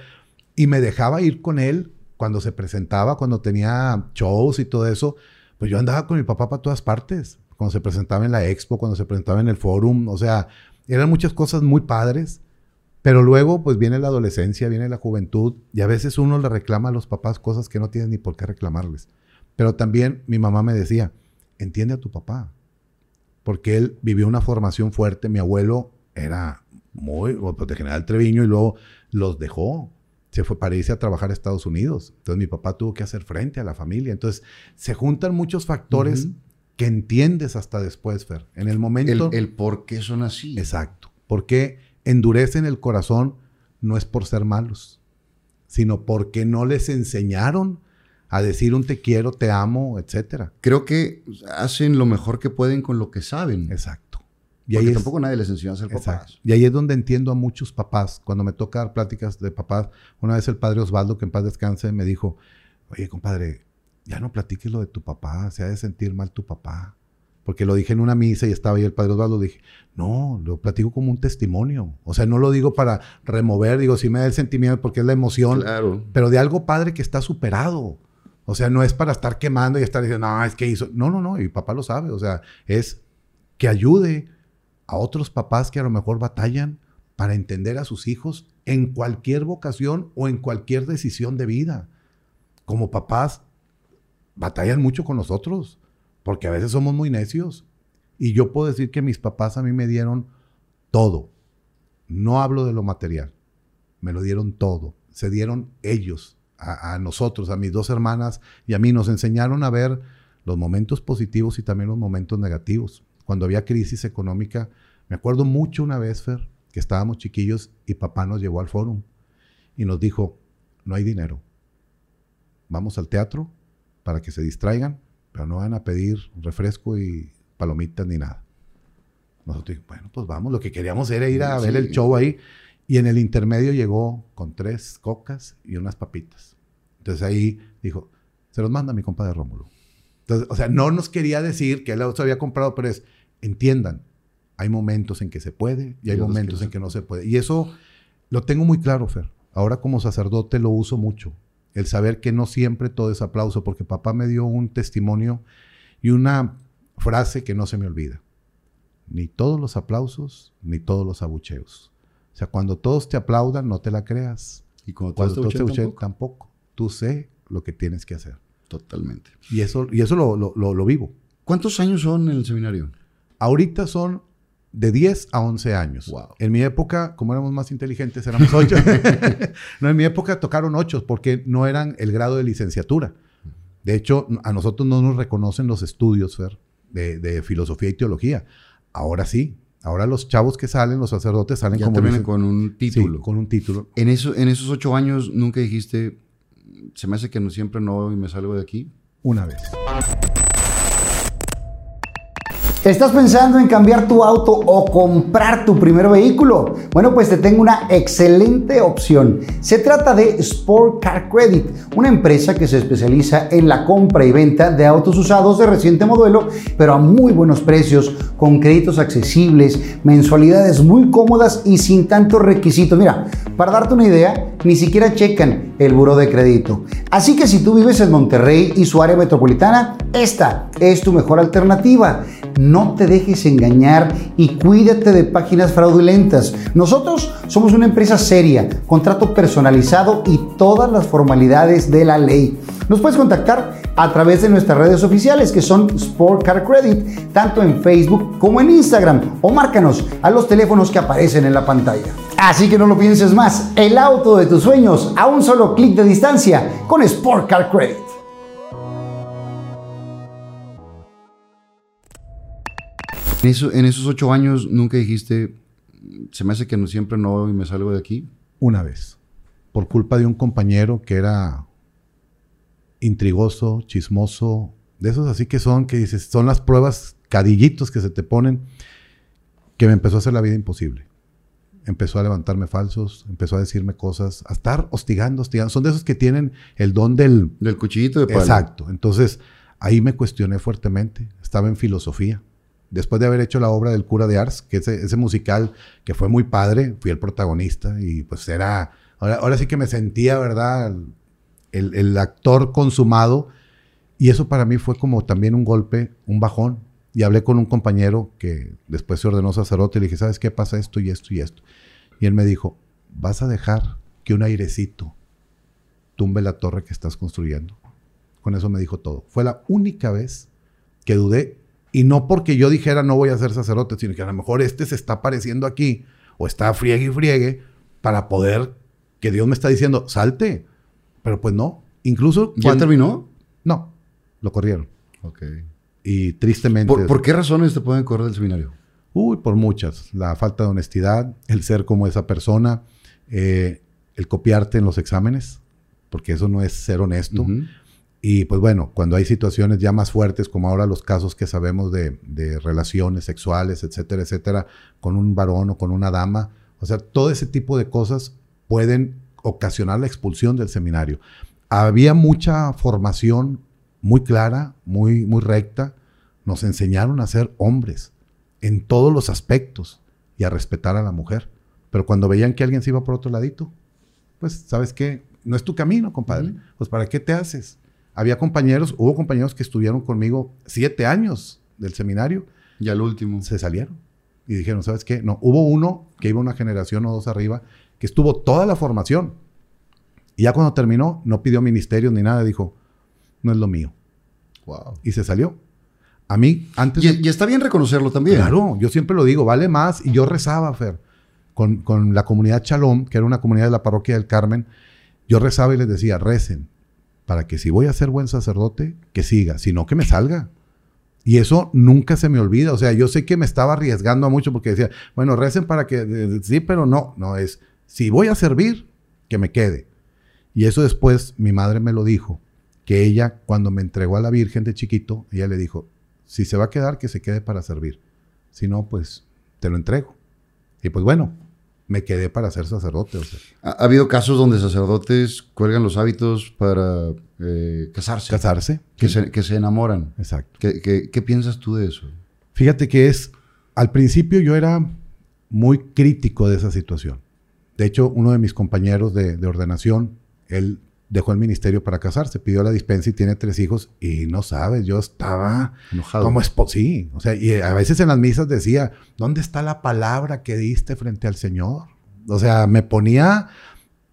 Y me dejaba ir con él cuando se presentaba, cuando tenía shows y todo eso. Pues yo andaba con mi papá para todas partes. Cuando se presentaba en la expo, cuando se presentaba en el forum. O sea, eran muchas cosas muy padres. Pero luego, pues viene la adolescencia, viene la juventud. Y a veces uno le reclama a los papás cosas que no tienen ni por qué reclamarles. Pero también mi mamá me decía, entiende a tu papá. Porque él vivió una formación fuerte. Mi abuelo era muy, pues, de General Treviño y luego los dejó. Se fue para irse a trabajar a Estados Unidos. Entonces mi papá tuvo que hacer frente a la familia. Entonces se juntan muchos factores que entiendes hasta después, Fer. En el el, momento... el por qué son así. Exacto. Porque endurecen el corazón no es por ser malos, sino porque no les enseñaron a decir un te quiero, te amo, etcétera. Creo que hacen lo mejor que pueden con lo que saben. Exacto. Y Porque ahí, es, tampoco nadie les enseñó a ser exacto. papás. y ahí es donde entiendo a muchos papás. Cuando me toca dar pláticas de papás, una vez el padre Osvaldo, que en paz descanse, me dijo, oye, compadre, ya no platiques lo de tu papá, se ha de sentir mal tu papá. Porque lo dije en una misa y estaba ahí el padre Osvaldo, dije, no, lo platico como un testimonio. O sea, no lo digo para remover, digo, sí me da el sentimiento porque es la emoción, Claro. pero de algo padre que está superado. O sea, no es para estar quemando y estar diciendo, no, es que hizo. No, no, no, y papá lo sabe. O sea, es que ayude a otros papás que a lo mejor batallan para entender a sus hijos en cualquier vocación o en cualquier decisión de vida. Como papás, batallan mucho con nosotros, porque a veces somos muy necios. Y yo puedo decir que mis papás a mí me dieron todo. No hablo de lo material, me lo dieron todo. Se dieron ellos a, nosotros, a mis dos hermanas y a mí. Nos enseñaron a ver los momentos positivos y también los momentos negativos. Cuando había crisis económica, me acuerdo mucho una vez, Fer, que estábamos chiquillos y papá nos llevó al fórum y nos dijo, no hay dinero. Vamos al teatro para que se distraigan, pero no van a pedir refresco y palomitas ni nada. Nosotros dijimos, bueno, pues vamos, lo que queríamos era ir a ver el show ahí. Y en el intermedio llegó con tres cocas y unas papitas. Entonces ahí dijo, se los manda mi compadre Rómulo. Entonces, o sea, no nos quería decir que él los había comprado, pero es, entiendan, hay momentos en que se puede y hay momentos en que no se puede. Y eso lo tengo muy claro, Fer. Ahora como sacerdote lo uso mucho. El saber que no siempre todo es aplauso, porque papá me dio un testimonio y una frase que no se me olvida. Ni todos los aplausos, ni todos los abucheos. O sea, cuando todos te aplaudan, no te la creas. Y cuando, Cuando todos te te abuchean, tampoco. tampoco. Tú sé lo que tienes que hacer. Totalmente. Y eso, y eso lo, lo- lo- lo vivo. ¿Cuántos años son en el seminario? Ahorita son de 10 a 11 años. Wow. En mi época, como éramos más inteligentes, éramos 8. no, en mi época tocaron 8 porque no eran el grado de licenciatura. De hecho, a nosotros no nos reconocen los estudios, Fer, de, de filosofía y teología. Ahora sí. Ahora los chavos que salen, los sacerdotes, salen Ya como licen- con un Sí, título. con un título. En, eso, en esos ocho años nunca dijiste, se me hace que no, siempre no y me salgo de aquí. Una vez. ¿Estás pensando en cambiar tu auto o comprar tu primer vehículo? Bueno, pues te tengo una excelente opción. Se trata de Sport Car Credit, una empresa que se especializa en la compra y venta de autos usados de reciente modelo, pero a muy buenos precios, con créditos accesibles, mensualidades muy cómodas y sin tantos requisitos. Mira, para darte una idea, ni siquiera checan el buro de crédito. Así que si tú vives en Monterrey y su área metropolitana, esta es tu mejor alternativa. No te dejes engañar y cuídate de páginas fraudulentas. Nosotros somos una empresa seria, contrato personalizado y todas las formalidades de la ley. Nos puedes contactar a través de nuestras redes oficiales que son Sport Car Credit, tanto en Facebook como en Instagram o márcanos a los teléfonos que aparecen en la pantalla. Así que no lo pienses más, el auto de tus sueños a un solo clic de distancia con Sport Car Credit. En, eso, en esos ocho años nunca dijiste, se me hace que no, siempre no y me salgo de aquí. Una vez. Por culpa de un compañero que era intrigoso, chismoso, de esos así que son, que dices, son las pruebas cadillitos que se te ponen, que me empezó a hacer la vida imposible. Empezó a levantarme falsos, empezó a decirme cosas, a estar hostigando, hostigando. Son de esos que tienen el don del... Del cuchillito de palo. Exacto. Entonces, ahí me cuestioné fuertemente. Estaba en filosofía. Después de haber hecho la obra del cura de Ars, que ese, ese musical que fue muy padre, fui el protagonista y pues era... Ahora, ahora sí que me sentía, ¿verdad? El, el actor consumado. Y eso para mí fue como también un golpe, un bajón. Y hablé con un compañero que después se ordenó sacerdote y le dije, ¿sabes qué pasa esto y esto y esto? Y él me dijo, vas a dejar que un airecito tumbe la torre que estás construyendo. Con eso me dijo todo. Fue la única vez que dudé. Y no porque yo dijera no voy a ser sacerdote, sino que a lo mejor este se está apareciendo aquí o está friegue y friegue para poder que Dios me está diciendo, salte. Pero pues no. Incluso... ¿Ya cuando- terminó? No, lo corrieron. Ok. Y tristemente... ¿Por, por qué razones te pueden correr del seminario? Uy, por muchas. La falta de honestidad, el ser como esa persona, eh, el copiarte en los exámenes, porque eso no es ser honesto. Y pues bueno, cuando hay situaciones ya más fuertes, como ahora los casos que sabemos de, de relaciones sexuales, etcétera, etcétera, con un varón o con una dama, o sea, todo ese tipo de cosas pueden ocasionar la expulsión del seminario. Había mucha formación muy clara, muy, muy recta. Nos enseñaron a ser hombres en todos los aspectos y a respetar a la mujer. Pero cuando veían que alguien se iba por otro ladito, pues, ¿sabes qué? No es tu camino, compadre. Pues, ¿para qué te haces? Había compañeros, hubo compañeros que estuvieron conmigo siete años del seminario, Ya el último. se salieron y dijeron, ¿sabes qué? No, hubo uno que iba una generación o dos arriba, que estuvo toda la formación. Y ya cuando terminó, no pidió ministerios ni nada, dijo, no es lo mío. Wow. Y se salió. A mí, antes... de- Y, está bien reconocerlo también. Claro, yo siempre lo digo, vale más. Y yo rezaba, Fer, con, con la comunidad Shalom, que era una comunidad de la parroquia del Carmen. Yo rezaba y les decía, recen, para que si voy a ser buen sacerdote, que siga, si no, que me salga. Y eso nunca se me olvida. O sea, yo sé que me estaba arriesgando a mucho porque decía, bueno, recen para que, sí, pero no, no es, si voy a servir, que me quede. Y eso después mi madre me lo dijo, que ella cuando me entregó a la Virgen de chiquito, ella le dijo, si se va a quedar, que se quede para servir. Si no, pues te lo entrego. Y pues bueno, me quedé para ser sacerdote. o sea, Ha, ha habido casos donde sacerdotes cuelgan los hábitos para eh, casarse. casarse. Que se, que se enamoran. Exacto. ¿Qué, qué, qué piensas tú de eso? Fíjate que es, al principio yo era muy crítico de esa situación. De hecho, uno de mis compañeros de, de ordenación, él dejó el ministerio para casarse, pidió la dispensa y tiene tres hijos y no sabes, yo estaba Enojado. como es sí, o sea, y a veces en las misas decía, ¿dónde está la palabra que diste frente al Señor? O sea, me ponía,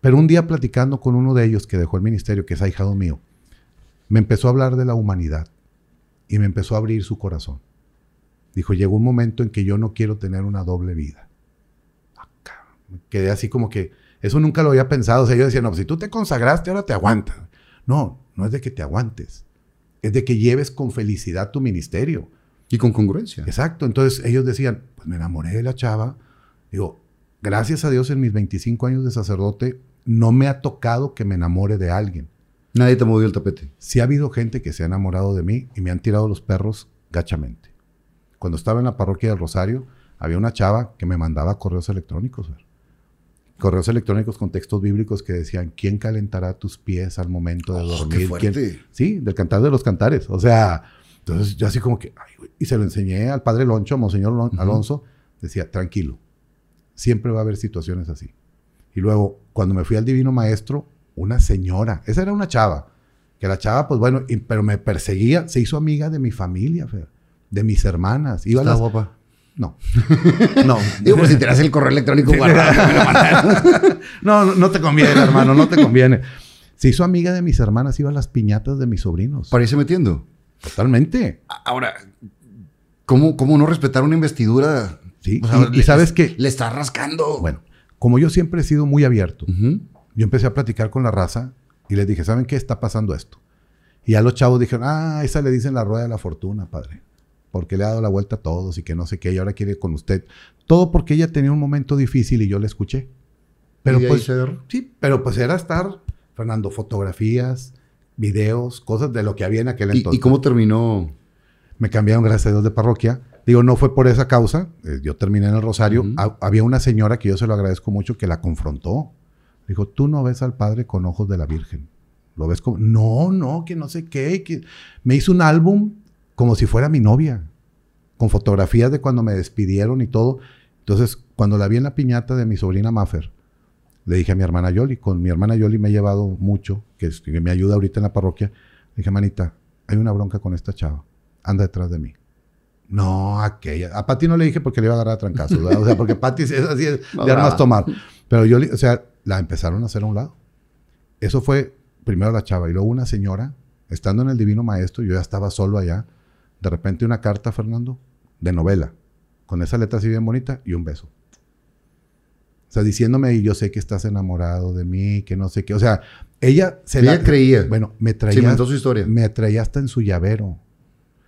pero un día platicando con uno de ellos que dejó el ministerio, que es ahijado mío, me empezó a hablar de la humanidad y me empezó a abrir su corazón. Dijo, llegó un momento en que yo no quiero tener una doble vida. Ah, cabrón. Me Quedé así como que, eso nunca lo había pensado. O sea, yo decía, no, pues si tú te consagraste, ahora te aguantas. No, no es de que te aguantes. Es de que lleves con felicidad tu ministerio. Y con congruencia. Exacto. Entonces ellos decían, pues me enamoré de la chava. Digo, gracias a Dios en mis 25 años de sacerdote, no me ha tocado que me enamore de alguien. Nadie te movió el tapete. Sí ha habido gente que se ha enamorado de mí y me han tirado los perros gachamente. Cuando estaba en la parroquia del Rosario, había una chava que me mandaba correos electrónicos. Fer. Correos electrónicos con textos bíblicos que decían, ¿quién calentará tus pies al momento de Oh, dormir? qué fuerte. ¿Quién-" Sí, del cantar de los cantares. O sea, entonces yo así como que, ay, güey. y se lo enseñé al padre Loncho, a Monseñor Lon-. Alonso, decía, tranquilo, siempre va a haber situaciones así. Y luego, cuando me fui al Divino Maestro, una señora, esa era una chava, que la chava, pues bueno, y- pero me perseguía, se hizo amiga de mi familia, Fer, de mis hermanas. Iba a Está las- guapa. No. no. Digo, pues si te das el correo electrónico guardado, no, no, no te conviene, hermano, no te conviene. Se hizo amiga de mis hermanas, iba a las piñatas de mis sobrinos. Para irse metiendo. Totalmente. Ahora, ¿cómo, cómo no respetar una investidura? Sí, O sea, y- sabes que- Le está rascando. Bueno, como yo siempre he sido muy abierto, yo empecé a platicar con la raza y les dije, ¿saben qué está pasando esto? Y ya los chavos dijeron, ah, esa le dicen la rueda de la fortuna, padre. Porque le ha dado la vuelta a todos y que no sé qué, y ahora quiere ir con usted. Todo porque ella tenía un momento difícil y yo la escuché. Pero ¿Y pues, sí, pero pues era estar, Fernando, fotografías, videos, cosas de lo que había en aquel ¿Y, entonces. y cómo terminó? Me cambiaron, gracias a Dios, de parroquia. Digo, no fue por esa causa. eh, yo terminé en el Rosario. Ujú. Ha- había una señora que yo se lo agradezco mucho que la confrontó. Dijo, tú no ves al Padre con ojos de la Virgen. Lo ves como, no, no, que no sé qué. Que... Me hizo un álbum como si fuera mi novia, con fotografías de cuando me despidieron y todo. Entonces, cuando la vi en la piñata de mi sobrina Maffer, le dije a mi hermana Yoli, con mi hermana Yoli me he llevado mucho, que, es- que me ayuda ahorita en la parroquia. Le dije, manita, hay una bronca con esta chava, anda detrás de mí. No, aquella. A Pati no le dije porque le iba a agarrar a trancazos, ¿verdad? O sea, porque Pati es así de, No, de armas tomar. Pero yo, o sea, la empezaron a hacer a un lado. Eso fue primero la chava y luego una señora, estando en el Divino Maestro, yo ya estaba solo allá. De repente una carta, Fernando, de novela, con esa letra así bien bonita y un beso. O sea, diciéndome, y yo sé que estás enamorado de mí, que no sé qué. O sea, ella se Ella creía. Bueno, me Se traía. inventó su historia. Me traía hasta en su llavero.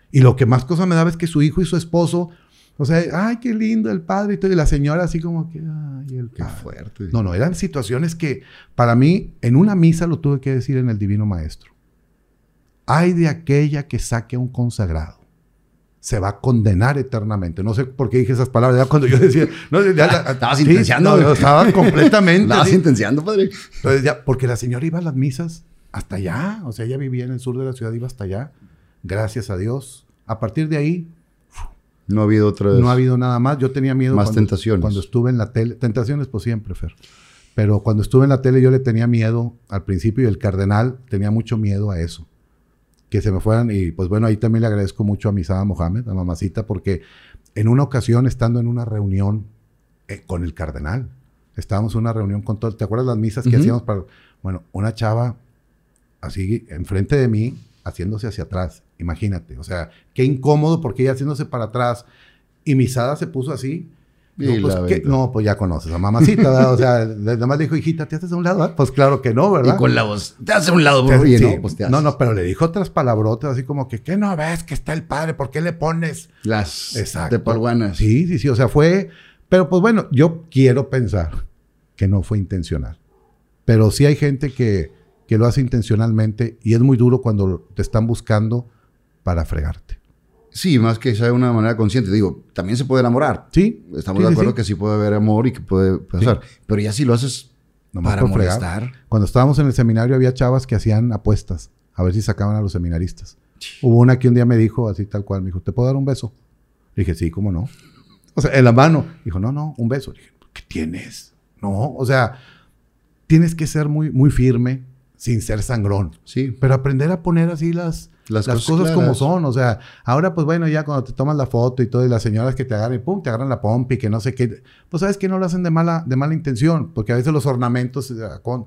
Y lo que más cosa me daba es que su hijo y su esposo, o sea, ay, qué lindo el padre y todo. Y la señora así como que, ay, el Qué padre. fuerte. No, no, eran situaciones que para mí, en una misa lo tuve que decir en el Divino Maestro. Ay de aquella que saque a un consagrado. Se va a condenar eternamente. No sé por qué dije esas palabras. Ya cuando yo decía. No, ya la- Estabas Sí, intenciando, no, estaba completamente. Estabas así. intenciando, padre. Entonces ya, porque la señora iba a las misas hasta allá. O sea, ella vivía en el sur de la ciudad, iba hasta allá. Gracias a Dios. A partir de ahí, No ha habido otra. no ha habido nada más. Yo tenía miedo Más cuando, tentaciones. cuando estuve en la tele. Tentaciones, pues siempre, Fer. Pero cuando estuve en la tele, yo le tenía miedo al principio y el cardenal tenía mucho miedo a eso. Que se me fueran. Y pues bueno, ahí también le agradezco mucho a Misada Mohamed, a mamacita, porque en una ocasión, estando en una reunión eh, con el cardenal, estábamos en una reunión con todo. ¿Te acuerdas las misas que hacíamos para.? Bueno, una chava así enfrente de mí, haciéndose hacia atrás. Imagínate. O sea, qué incómodo porque ella haciéndose para atrás. Y Misada se puso así. No, pues. No, pues ya conoces a mamacita, ¿verdad? O sea, nada más le dijo, hijita, ¿te haces a un lado? ah? Pues claro que no, ¿verdad? Y con la voz. Te hace un lado. Oye, sí. no, pues te no, haces. no, pero le dijo otras palabrotas así como que, ¿qué no ves que está el padre? ¿Por qué le pones? Las Exacto. de palguanas. Sí, sí, sí, o sea, fue... Pero pues bueno, yo quiero pensar que no fue intencional. Pero sí hay gente que, que lo hace intencionalmente y es muy duro cuando te están buscando para fregarte. Sí, más que sea de una manera consciente. Digo, también se puede enamorar. ¿Sí? Estamos Sí, de acuerdo sí. que sí puede haber amor y que puede pasar. Pero ya si lo haces Nomás para por fregar. molestar. Cuando estábamos en el seminario había chavas que hacían apuestas a ver si sacaban a los seminaristas. Hubo una que un día me dijo así tal cual, me dijo, ¿te puedo dar un beso? Le dije, sí, ¿cómo no? O sea, en la mano. Dijo, no, no, un beso. Le dije, ¿qué tienes? No, o sea, tienes que ser muy, muy firme sin ser sangrón. Sí. Pero aprender a poner así las, Las las, cosas cosas, como son. O sea, ahora pues bueno, ya cuando te tomas la foto y todo, y las señoras que te agarran y pum, te agarran la pompa y que no sé qué. Pues sabes que no lo hacen de mala, de mala intención, porque a veces los ornamentos, eh,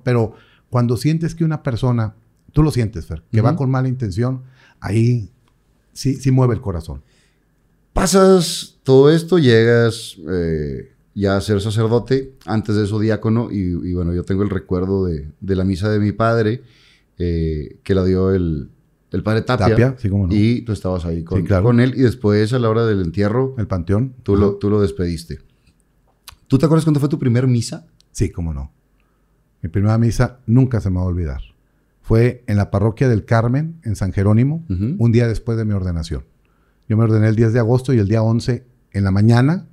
pero cuando sientes que una persona, tú lo sientes, Fer, que va con mala intención, ahí sí, sí mueve el corazón. Pasas todo esto, llegas eh, ya a ser sacerdote, antes de eso diácono, y, y bueno, yo tengo el recuerdo de, de la misa de mi padre, eh, que la dio el, el padre Tapia, Tapia, sí, cómo no. y tú estabas ahí con, Sí, claro. con él, y después a la hora del entierro, El panteón. tú, ajá. lo, tú lo despediste. ¿Tú te acuerdas cuándo fue tu primer misa? Sí, cómo no. Mi primera misa nunca se me va a olvidar. Fue en la parroquia del Carmen, en San Jerónimo, un día después de mi ordenación. Yo me ordené el 10 de agosto y el día 11 en la mañana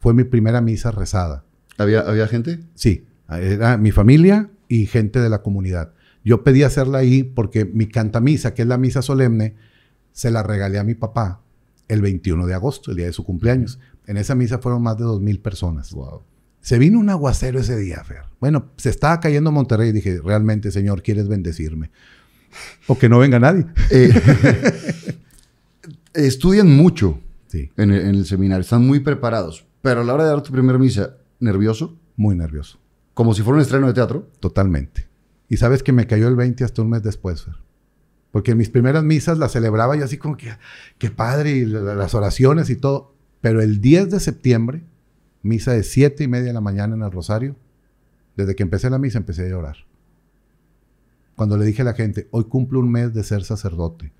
fue mi primera misa rezada. ¿Había, ¿había gente? Sí, era mi familia y gente de la comunidad. Yo pedí hacerla ahí porque mi cantamisa, que es la misa solemne, se la regalé a mi papá el 21 de agosto, el día de su cumpleaños. En esa misa fueron más de 2.000 personas. Wow. Se vino un aguacero ese día, Fer. Bueno, se estaba cayendo Monterrey y dije, realmente, Señor, ¿quieres bendecirme? O que no venga nadie. Eh, estudian mucho Sí, en el, en el seminario, están muy preparados, pero a la hora de dar tu primera misa, nervioso, muy nervioso, como si fuera un estreno de teatro. totalmente. Y sabes que me cayó el 20 hasta un mes después, Fer. Porque mis primeras misas las celebraba y así como que, qué padre, y la- las oraciones y todo. Pero el 10 de septiembre, misa de 7 y media de la mañana en el Rosario, desde que empecé la misa empecé a llorar. Cuando le dije a la gente, hoy cumplo un mes de ser sacerdote.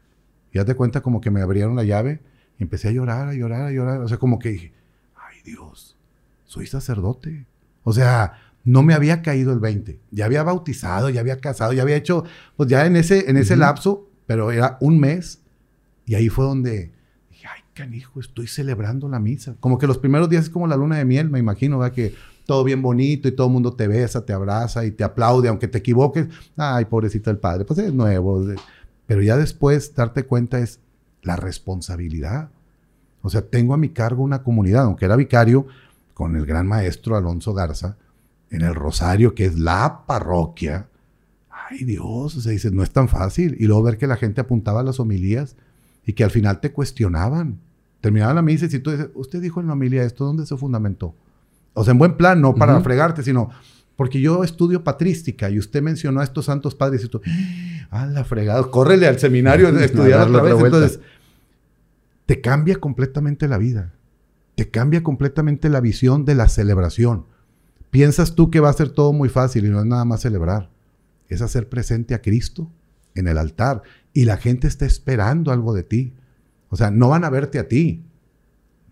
Y haz de cuenta como que me abrieron la llave Y empecé a llorar, a llorar, a llorar. O sea, como que dije, ay Dios, soy sacerdote. O sea, no me había caído el 20. Ya había bautizado, ya había casado, ya había hecho, pues ya en ese, en ese lapso, pero era un mes. Y ahí fue donde dije, ay, canijo, estoy celebrando la misa. Como que los primeros días es como la luna de miel, me imagino, ¿verdad? Que todo bien bonito y todo el mundo te besa, te abraza y te aplaude, aunque te equivoques. Ay, pobrecito el padre, pues es nuevo. Pero ya después darte cuenta es la responsabilidad. O sea, tengo a mi cargo una comunidad, aunque era vicario con el gran maestro Alonso Garza, en el Rosario, que es la parroquia. Ay Dios, o sea, dices, no es tan fácil. Y luego ver que la gente apuntaba a las homilías y que al final te cuestionaban. Terminaban la misa y si tú dices, usted dijo en la homilía esto, ¿dónde se fundamentó? O sea, en buen plan, no para fregarte, sino porque yo estudio patrística y usted mencionó a estos santos padres y tú, ah, la fregada, córrele al seminario a estudiar otra vez. Entonces, te cambia completamente la vida. Te cambia completamente la visión de la celebración. Piensas tú que va a ser todo muy fácil y no es nada más celebrar. Es hacer presente a Cristo en el altar y la gente está esperando algo de ti. O sea, no van a verte a ti.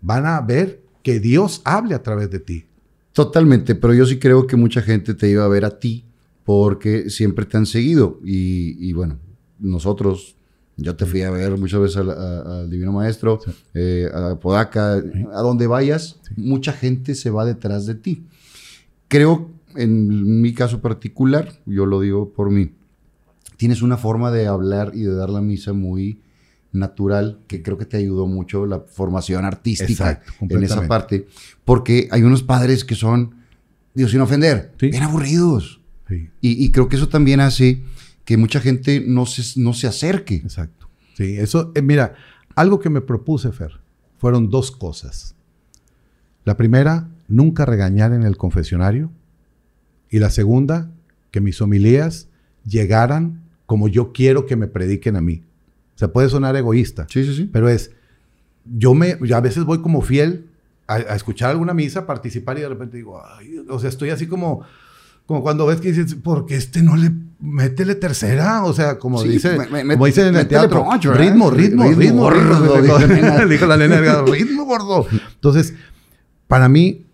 Van a ver que Dios hable a través de ti. Totalmente, pero yo sí creo que mucha gente te iba a ver a ti porque siempre te han seguido. Y, bueno, nosotros, yo te fui a ver muchas veces al, Divino Maestro, eh, a Podaca, a donde vayas, mucha gente se va detrás de ti. Creo, en mi caso particular, yo lo digo por mí, tienes una forma de hablar y de dar la misa muy natural, que creo que te ayudó mucho la formación artística en esa parte, porque hay unos padres que son, digo, sin ofender, bien aburridos. Y, creo que eso también hace que mucha gente no se, no se acerque. Exacto. Sí, eso, eh, mira, algo que me propuse, Fer, fueron dos cosas. La primera, nunca regañar en el confesionario. Y la segunda, que mis homilías llegaran como yo quiero que me prediquen a mí. O sea, puede sonar egoísta. Sí, sí, sí. Pero es, yo me, a veces voy como fiel a, escuchar alguna misa, participar y de repente digo, ay, o sea, estoy así como, como cuando ves que dices, porque este no le, métele tercera, o sea, como dice, como dicen en el teatro, ritmo, ritmo, ritmo, ritmo, ritmo, dijo la nena, ritmo gordo. Entonces, para mí,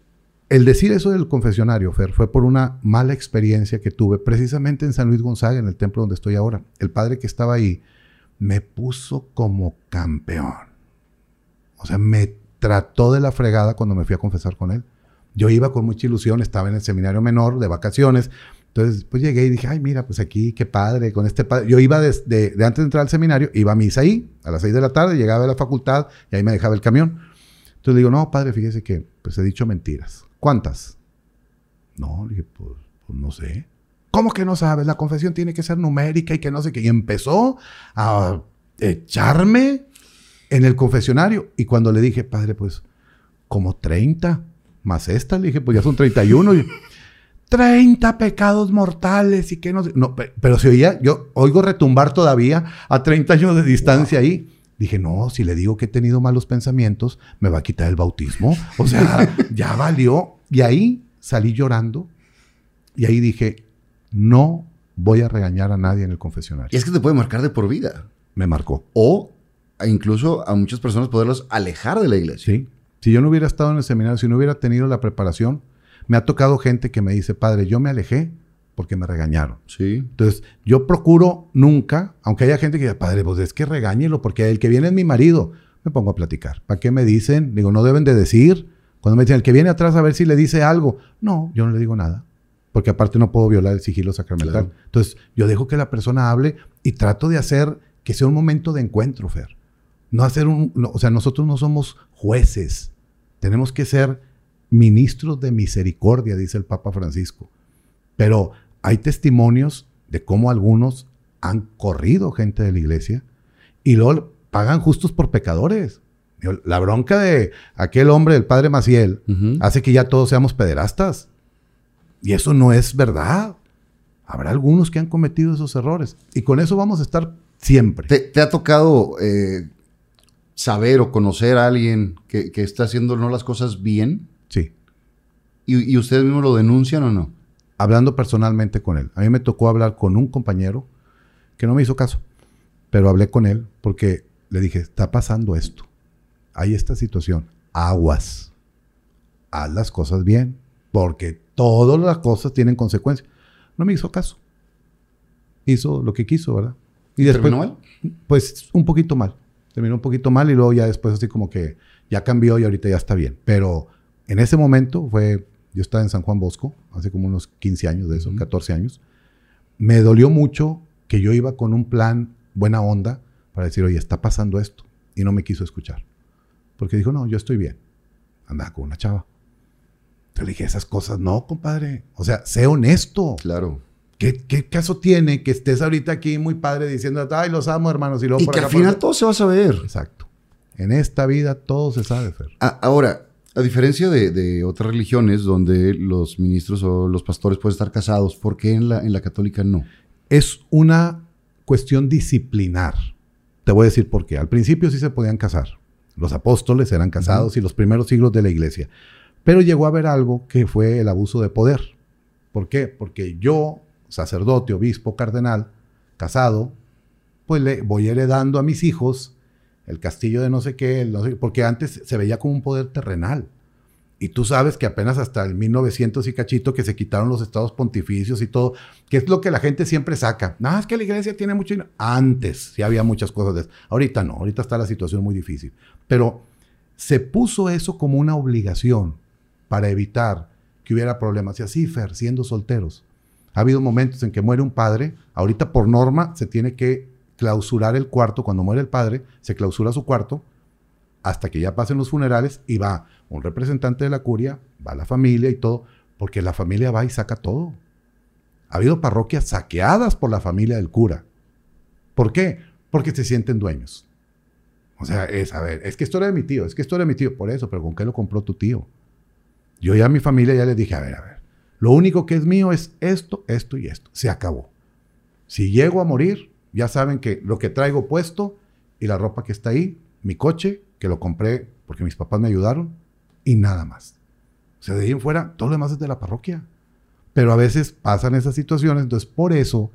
el decir eso del confesionario, Fer, fue por una mala experiencia que tuve precisamente en San Luis Gonzaga, en el templo donde estoy ahora. El padre que estaba ahí, me puso como campeón. O sea, me trató de la fregada cuando me fui a confesar con él. Yo iba con mucha ilusión, estaba en el seminario menor de vacaciones. Entonces, pues llegué y dije, ay, mira, pues aquí, qué padre, con este padre. Yo iba desde de antes de entrar al seminario, iba a misa ahí, a las seis de la tarde, llegaba a la facultad y ahí me dejaba el camión. Entonces digo, no, padre, fíjese que pues he dicho mentiras. ¿Cuántas? No, dije, pues, pues no sé. ¿Cómo que no sabes? La confesión tiene que ser numérica y que no sé qué. Y empezó a echarme en el confesionario. Y cuando le dije, padre, pues como 30 más esta, le dije, pues ya son 31. Y, 30 pecados mortales y que no sé. No, pero se oía, yo oigo retumbar todavía a 30 años de distancia ahí. Dije, no, si le digo que he tenido malos pensamientos, me va a quitar el bautismo. O sea, ya valió. Y ahí salí llorando. Y ahí dije, no voy a regañar a nadie en el confesionario. Y es que te puede marcar de por vida. Me marcó. O incluso a muchas personas poderlos alejar de la iglesia. Sí. Si yo no hubiera estado en el seminario, si no hubiera tenido la preparación, me ha tocado gente que me dice, padre, yo me alejé porque me regañaron. Sí. Entonces, yo procuro nunca, aunque haya gente que diga, padre, pues es que regáñelo, porque el que viene es mi marido. Me pongo a platicar. ¿Para qué me dicen? Digo, no deben de decir. Cuando me dicen, el que viene atrás a ver si le dice algo. No, yo no le digo nada porque aparte no puedo violar el sigilo sacramental. Entonces, yo dejo que la persona hable y trato de hacer que sea un momento de encuentro, Fer. No hacer un, o sea, nosotros no somos jueces. Tenemos que ser ministros de misericordia, dice el Papa Francisco. Pero hay testimonios de cómo algunos han corrido gente de la iglesia y luego pagan justos por pecadores. La bronca de aquel hombre, el padre Maciel, hace que ya todos seamos pederastas. Y eso no es verdad. Habrá algunos que han cometido esos errores. Y con eso vamos a estar siempre. ¿Te, ha tocado eh, saber o conocer a alguien que, está haciendo no las cosas bien? Sí. ¿Y, ¿Y, ustedes mismos lo denuncian o no? Hablando personalmente con él. A mí me tocó hablar con un compañero que no me hizo caso. Pero hablé con él porque le dije, está pasando esto. hay esta situación, aguas, haz las cosas bien, porque todas las cosas tienen consecuencias. No me hizo caso. Hizo lo que quiso, ¿verdad? Y después, ¿Terminó mal? Pues un poquito mal. Terminó un poquito mal y luego ya después así como que ya cambió y ahorita ya está bien. Pero en ese momento fue, yo estaba en San Juan Bosco, hace como unos 15 años de eso, 14 años. Me dolió mucho que yo iba con un plan buena onda para decir, oye, está pasando esto. Y no me quiso escuchar. Porque dijo, no, yo estoy bien. Andaba con una chava. Yo le dije, esas cosas no, compadre. O sea, sé honesto. Claro. ¿Qué, qué caso tiene que estés ahorita aquí muy padre diciendo, ay, los amo, hermanos? Y luego Y por que al acá, final todo se va a saber. Exacto. En esta vida todo se sabe, Fer. A- ahora, a diferencia de, de otras religiones donde los ministros o los pastores pueden estar casados, ¿por qué en la, en la católica no? Es una cuestión disciplinar. Te voy a decir por qué. Al principio sí se podían casar. Los apóstoles eran casados y los primeros siglos de la iglesia. Pero llegó a haber algo que fue el abuso de poder. ¿Por qué? Porque yo, sacerdote, obispo, cardenal, casado, pues le voy heredando a mis hijos el castillo de no sé qué, porque antes se veía como un poder terrenal. Y tú sabes que apenas hasta el 1900 y cachito que se quitaron los estados pontificios y todo, que es lo que la gente siempre saca. No, es que la iglesia tiene mucho. Antes sí había muchas cosas de eso. Ahorita no, ahorita está la situación muy difícil. Pero se puso eso como una obligación para evitar que hubiera problemas. Y así, Fer, siendo solteros. Ha habido momentos en que muere un padre, ahorita por norma se tiene que clausurar el cuarto, cuando muere el padre, se clausura su cuarto hasta que ya pasen los funerales y va un representante de la curia, va la familia y todo, porque la familia va y saca todo. Ha habido parroquias saqueadas por la familia del cura. ¿Por qué? Porque se sienten dueños. O sea, es, a ver, es que esto era de mi tío, es que esto era de mi tío, por eso, pero ¿con qué lo compró tu tío? Yo ya a mi familia ya les dije, a ver, a ver, lo único que es mío es esto, esto y esto. Se acabó. Si llego a morir, ya saben que lo que traigo puesto y la ropa que está ahí, mi coche, que lo compré porque mis papás me ayudaron, y nada más. O sea, de ahí en fuera, todo lo demás es de la parroquia. Pero a veces pasan esas situaciones, entonces por eso,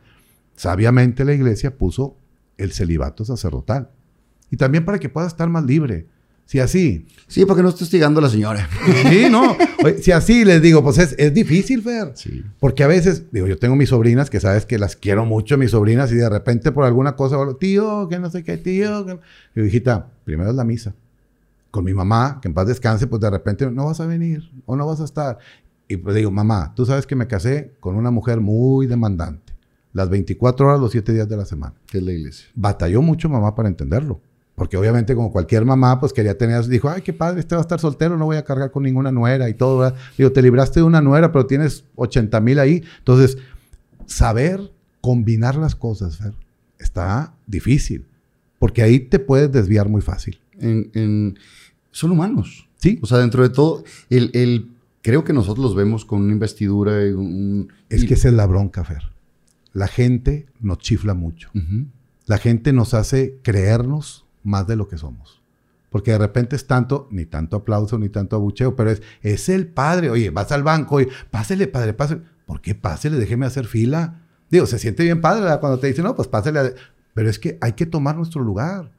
sabiamente la iglesia puso el celibato sacerdotal. Y también para que pueda estar más libre. Si así, Sí, porque no estoy hostigando a la señora. Sí, no. Si así les digo, pues es, es difícil, Fer. Sí. Porque a veces, digo, yo tengo mis sobrinas que sabes que las quiero mucho, mis sobrinas, y de repente por alguna cosa, tío, que no sé qué, tío. que-". Yo, hijita, primero es la misa. Con mi mamá, que en paz descanse, pues de repente no vas a venir o no vas a estar. Y pues digo, mamá, tú sabes que me casé con una mujer muy demandante. Las 24 horas, los 7 días de la semana Que es la iglesia. batalló mucho mamá para entenderlo. Porque obviamente como cualquier mamá, pues quería tener, dijo, ay, qué padre, este va a estar soltero, no voy a cargar con ninguna nuera y todo. ¿verdad? Digo, te libraste de una nuera, pero tienes 80 mil ahí. Entonces, saber combinar las cosas, Fer, está difícil. Porque ahí te puedes desviar muy fácil. En- en- son humanos. Sí. O sea, dentro de todo, el, el- creo que nosotros los vemos con una investidura y un... Es que esa es la bronca, Fer. La gente nos chifla mucho. La gente nos hace creernos más de lo que somos. Porque de repente es tanto, ni tanto aplauso, ni tanto abucheo, pero es, es el padre. Oye, vas al banco y pásele, padre, pásele. ¿Por qué pásele? Déjeme hacer fila. Digo, se siente bien padre ¿verdad? cuando te dicen, no, pues pásele. a-". Pero es que hay que tomar nuestro lugar.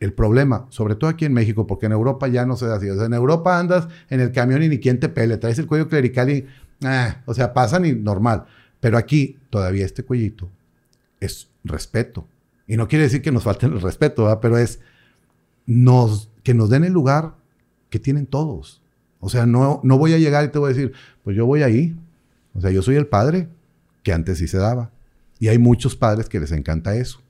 El problema, sobre todo aquí en México, porque en Europa ya no se da así. O sea, en Europa andas en el camión y ni quien te pele. Traes el cuello clerical y, ah, o sea, pasan y normal. Pero aquí todavía este cuellito es respeto. Y no quiere decir que nos falten el respeto, ¿verdad? pero es nos, que nos den el lugar que tienen todos. O sea, no, no voy a llegar y te voy a decir, pues yo voy ahí. O sea, yo soy el padre que antes sí se daba. Y hay muchos padres que les encanta eso.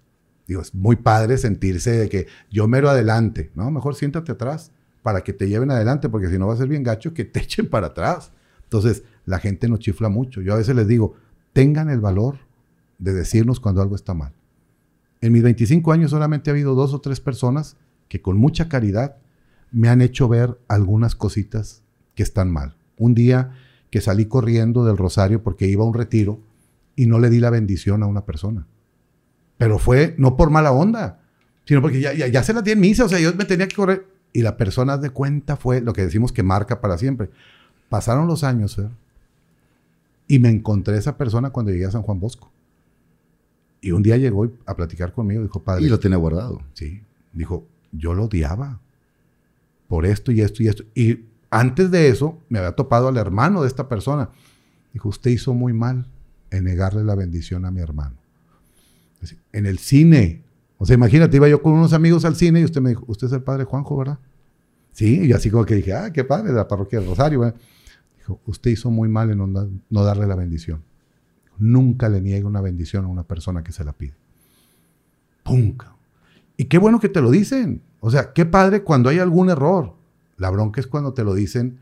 Digo, es muy padre sentirse de que yo mero adelante, ¿no? Mejor siéntate atrás para que te lleven adelante, porque si no va a ser bien gacho que te echen para atrás. Entonces, la gente nos chifla mucho. Yo a veces les digo, tengan el valor de decirnos cuando algo está mal. En mis 25 años solamente ha habido dos o tres personas que con mucha caridad me han hecho ver algunas cositas que están mal. Un día que salí corriendo del rosario porque iba a un retiro y no le di la bendición a una persona. Pero fue no por mala onda, sino porque ya, se la di en misa, o sea, yo me tenía que correr. Y la persona de cuenta fue lo que decimos que marca para siempre. Pasaron los años, Fer, y me encontré esa persona cuando llegué a San Juan Bosco. Y un día llegó a platicar conmigo, dijo, padre, Y lo tenía guardado. Sí. Dijo, yo lo odiaba. por esto y esto y esto. Y antes de eso, me había topado al hermano de esta persona. Dijo, usted hizo muy mal en negarle la bendición a mi hermano. En el cine. O sea, imagínate, iba yo con unos amigos al cine y usted me dijo, usted es el padre Juanjo, ¿verdad? Sí, y así como que dije, ah, qué padre, de la parroquia de Rosario. Dijo, usted hizo muy mal en no, darle la bendición. Nunca le niegue una bendición a una persona que se la pide. ¡Pum! Y qué bueno que te lo dicen. O sea, qué padre cuando hay algún error. La bronca es cuando te lo dicen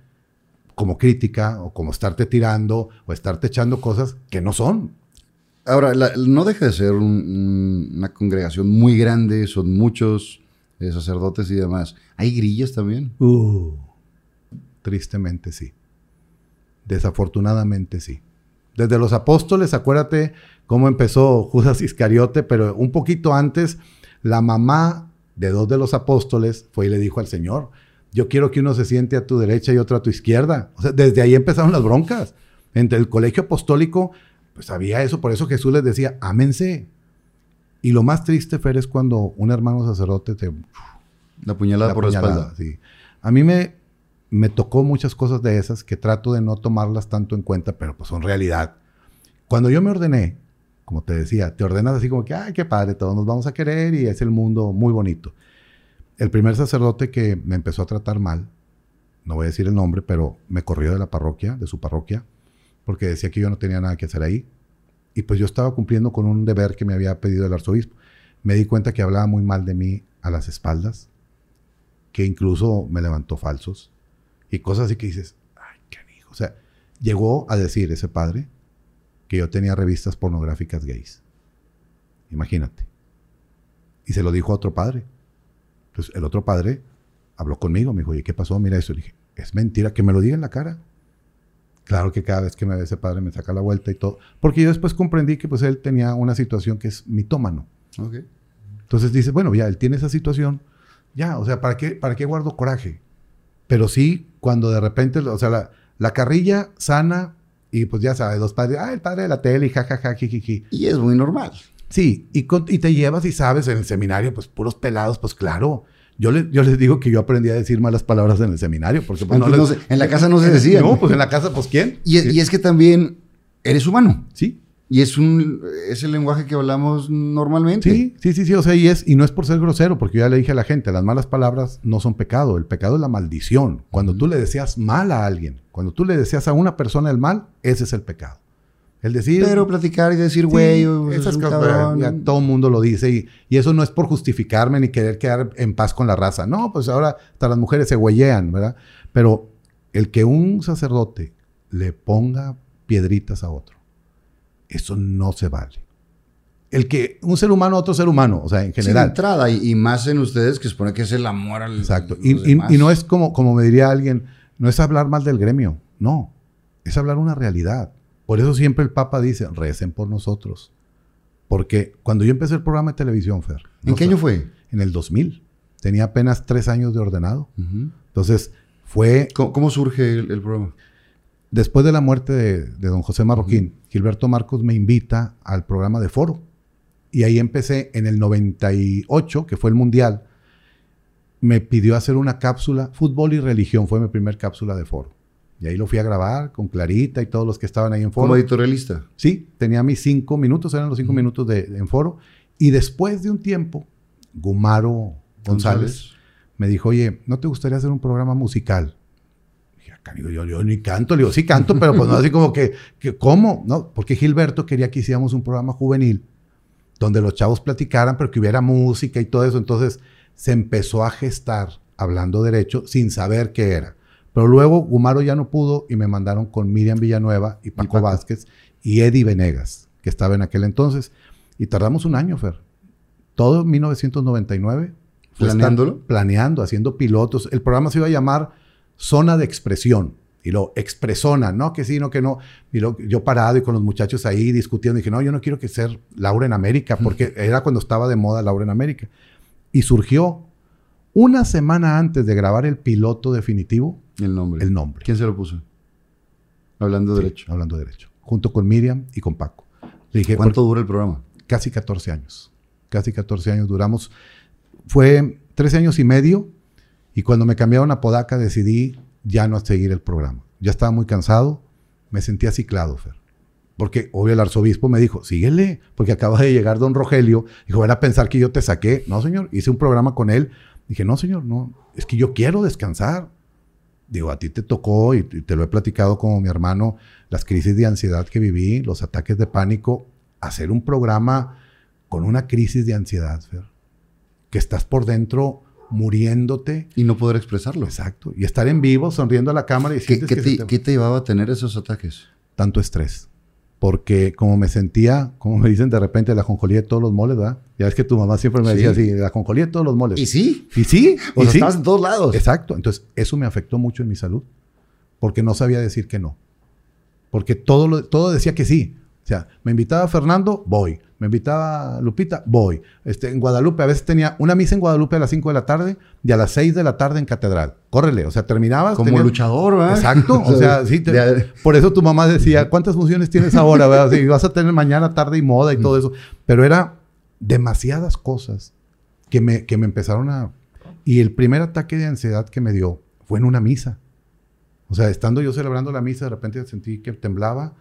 como crítica o como estarte tirando o estarte echando cosas que no son. Ahora, no deja de ser una congregación muy grande, son muchos eh, sacerdotes y demás. ¿Hay grillas también? Uh, tristemente sí. Desafortunadamente sí. Desde los apóstoles, acuérdate cómo empezó Judas Iscariote, pero un poquito antes, la mamá de dos de los apóstoles fue y le dijo al Señor, yo quiero que uno se siente a tu derecha y otro a tu izquierda. O sea, desde ahí empezaron las broncas. Entre el colegio apostólico, pues había eso, por eso Jesús les decía, ámense. Y lo más triste, Fer, es cuando un hermano sacerdote te... La puñalada por la espalda. Sí. A mí me, me tocó muchas cosas de esas que trato de no tomarlas tanto en cuenta, pero pues son realidad. Cuando yo me ordené, como te decía, te ordenas así como que, ay, qué padre, todos nos vamos a querer y es el mundo muy bonito. El primer sacerdote que me empezó a tratar mal, no voy a decir el nombre, pero me corrió de la parroquia, de su parroquia, porque decía que yo no tenía nada que hacer ahí. Y pues yo estaba cumpliendo con un deber que me había pedido el arzobispo. Me di cuenta que hablaba muy mal de mí a las espaldas, que incluso me levantó falsos y cosas así que dices, ay, qué hijo. O sea, llegó a decir ese padre que yo tenía revistas pornográficas gays. Imagínate. Y se lo dijo a otro padre. Entonces el otro padre habló conmigo, me dijo, oye, ¿qué pasó? Mira eso. Le dije, es mentira, que me lo diga en la cara. Claro que cada vez que me ve ese padre me saca la vuelta y todo. Porque yo después comprendí que pues él tenía una situación que es mitómano. Okay. Entonces dice, bueno, ya, él tiene esa situación. Ya, o sea, ¿para qué, para qué guardo coraje? Pero sí, cuando de repente, o sea, la, la carrilla sana y pues ya sabes, los padres, ah, el padre de la tele y jajaja, jiji. Y es muy normal. Sí, y, y te llevas y sabes en el seminario, pues puros pelados, pues claro. Yo, le, yo les digo que yo aprendí a decir malas palabras en el seminario, porque pues, no, en la casa no se decía. No, pues en la casa, pues ¿quién? Y, y es que también eres humano. Sí. Y es un es el lenguaje que hablamos normalmente. Sí, sí, sí, sí, o sea, y es y no es por ser grosero, porque yo ya le dije a la gente, las malas palabras no son pecado, el pecado es la maldición. Cuando tú le deseas mal a alguien, cuando tú le deseas a una persona el mal, ese es el pecado. El decir. Pero platicar y decir, güey, esas cosas, ya todo el mundo lo dice. Y, y, eso no es por justificarme ni querer quedar en paz con la raza. No, pues ahora hasta las mujeres se huellean, ¿verdad? Pero el que un sacerdote le ponga piedritas a otro, eso no se vale. El que un ser humano a otro ser humano, o sea, en general. Sin entrada, y, más en ustedes que supone que es el amor al. Exacto. Y, y, y, no es como, como me diría alguien, no es hablar mal del gremio, no. Es hablar una realidad. Por eso siempre el Papa dice, recen por nosotros. Porque cuando yo empecé el programa de televisión, Fer. ¿En qué año fue? En el 2000. Tenía apenas tres años de ordenado. Entonces, fue... ¿Cómo, surge el, programa? Después de la muerte de, don José Marroquín, Gilberto Marcos me invita al programa de Foro. Y ahí empecé en el 98, que fue el Mundial. Me pidió hacer una cápsula, fútbol y religión, fue mi primer cápsula de Foro. Y ahí lo fui a grabar con Clarita y todos los que estaban ahí en foro. ¿Como editorialista? Sí, tenía mis cinco minutos, eran los cinco minutos de, en foro. Y después de un tiempo, Gumaro González, me dijo, oye, ¿no te gustaría hacer un programa musical? Digo, yo, yo, ni canto. Le digo, sí canto, pero pues no así como que, que, ¿cómo? No, porque Gilberto quería que hiciéramos un programa juvenil donde los chavos platicaran, pero que hubiera música y todo eso. Entonces se empezó a gestar hablando derecho sin saber qué era. Pero luego Gumaro ya no pudo y me mandaron con Miriam Villanueva y Paco, Vázquez y Eddie Venegas, que estaba en aquel entonces. Y tardamos un año, Fer. Todo en 1999. ¿Planeándolo? Planeando, haciendo pilotos. El programa se iba a llamar Zona de Expresión. Y lo expresona, no que sí, no que no. Y yo parado y con los muchachos ahí discutiendo, dije, no, yo no quiero que ser Laura en América, porque era cuando estaba de moda Laura en América. Y surgió una semana antes de grabar el piloto definitivo, el nombre. El nombre. ¿Quién se lo puso? Hablando derecho. Hablando derecho. Junto con Miriam y con Paco. Le dije, ¿Cuánto dura el programa? Casi 14 años. Casi 14 años duramos. Fue 13 años y medio Y cuando me cambiaron a Podaca decidí ya no seguir el programa. Ya estaba muy cansado, me sentía ciclado, Fer. Porque obvio el arzobispo me dijo, síguele, porque acaba de llegar don Rogelio. Dijo, van a pensar que yo te saqué. No, señor, hice un programa con él. Dije, no, señor, no, es que yo quiero descansar. Digo, a ti te tocó y te lo he platicado como mi hermano, las crisis de ansiedad que viví, los ataques de pánico, hacer un programa con una crisis de ansiedad, Fer, que estás por dentro muriéndote. Y no poder expresarlo. Exacto. Y estar en vivo, sonriendo a la cámara y ¿Qué, ¿qué, te, ¿Qué te llevaba a tener esos ataques? Tanto estrés porque como me sentía, como me dicen de repente, la conjolía de todos los moles, ¿verdad? Ya es que tu mamá siempre me decía así, la conjolía de todos los moles. Y sí. Y sí. O sea, estabas en todos lados. Exacto. Entonces, eso me afectó mucho en mi salud, porque no sabía decir que no. Porque todo, lo, todo decía que sí. Sea, me invitaba Fernando, voy. Me invitaba Lupita, voy. Este, en Guadalupe, a veces tenía una misa en Guadalupe a las 5 de la tarde y a las 6 de la tarde en Catedral. Córrele, o sea, terminabas. Como luchador, ¿verdad? Exacto, o sea, sí. por eso tu mamá decía, ¿cuántas funciones tienes ahora, verdad? Sí, vas a tener mañana, tarde y moda y todo eso. Pero era demasiadas cosas que me, que me empezaron a... Y el primer ataque de ansiedad que me dio fue en una misa. O sea, estando yo celebrando la misa, de repente sentí que temblaba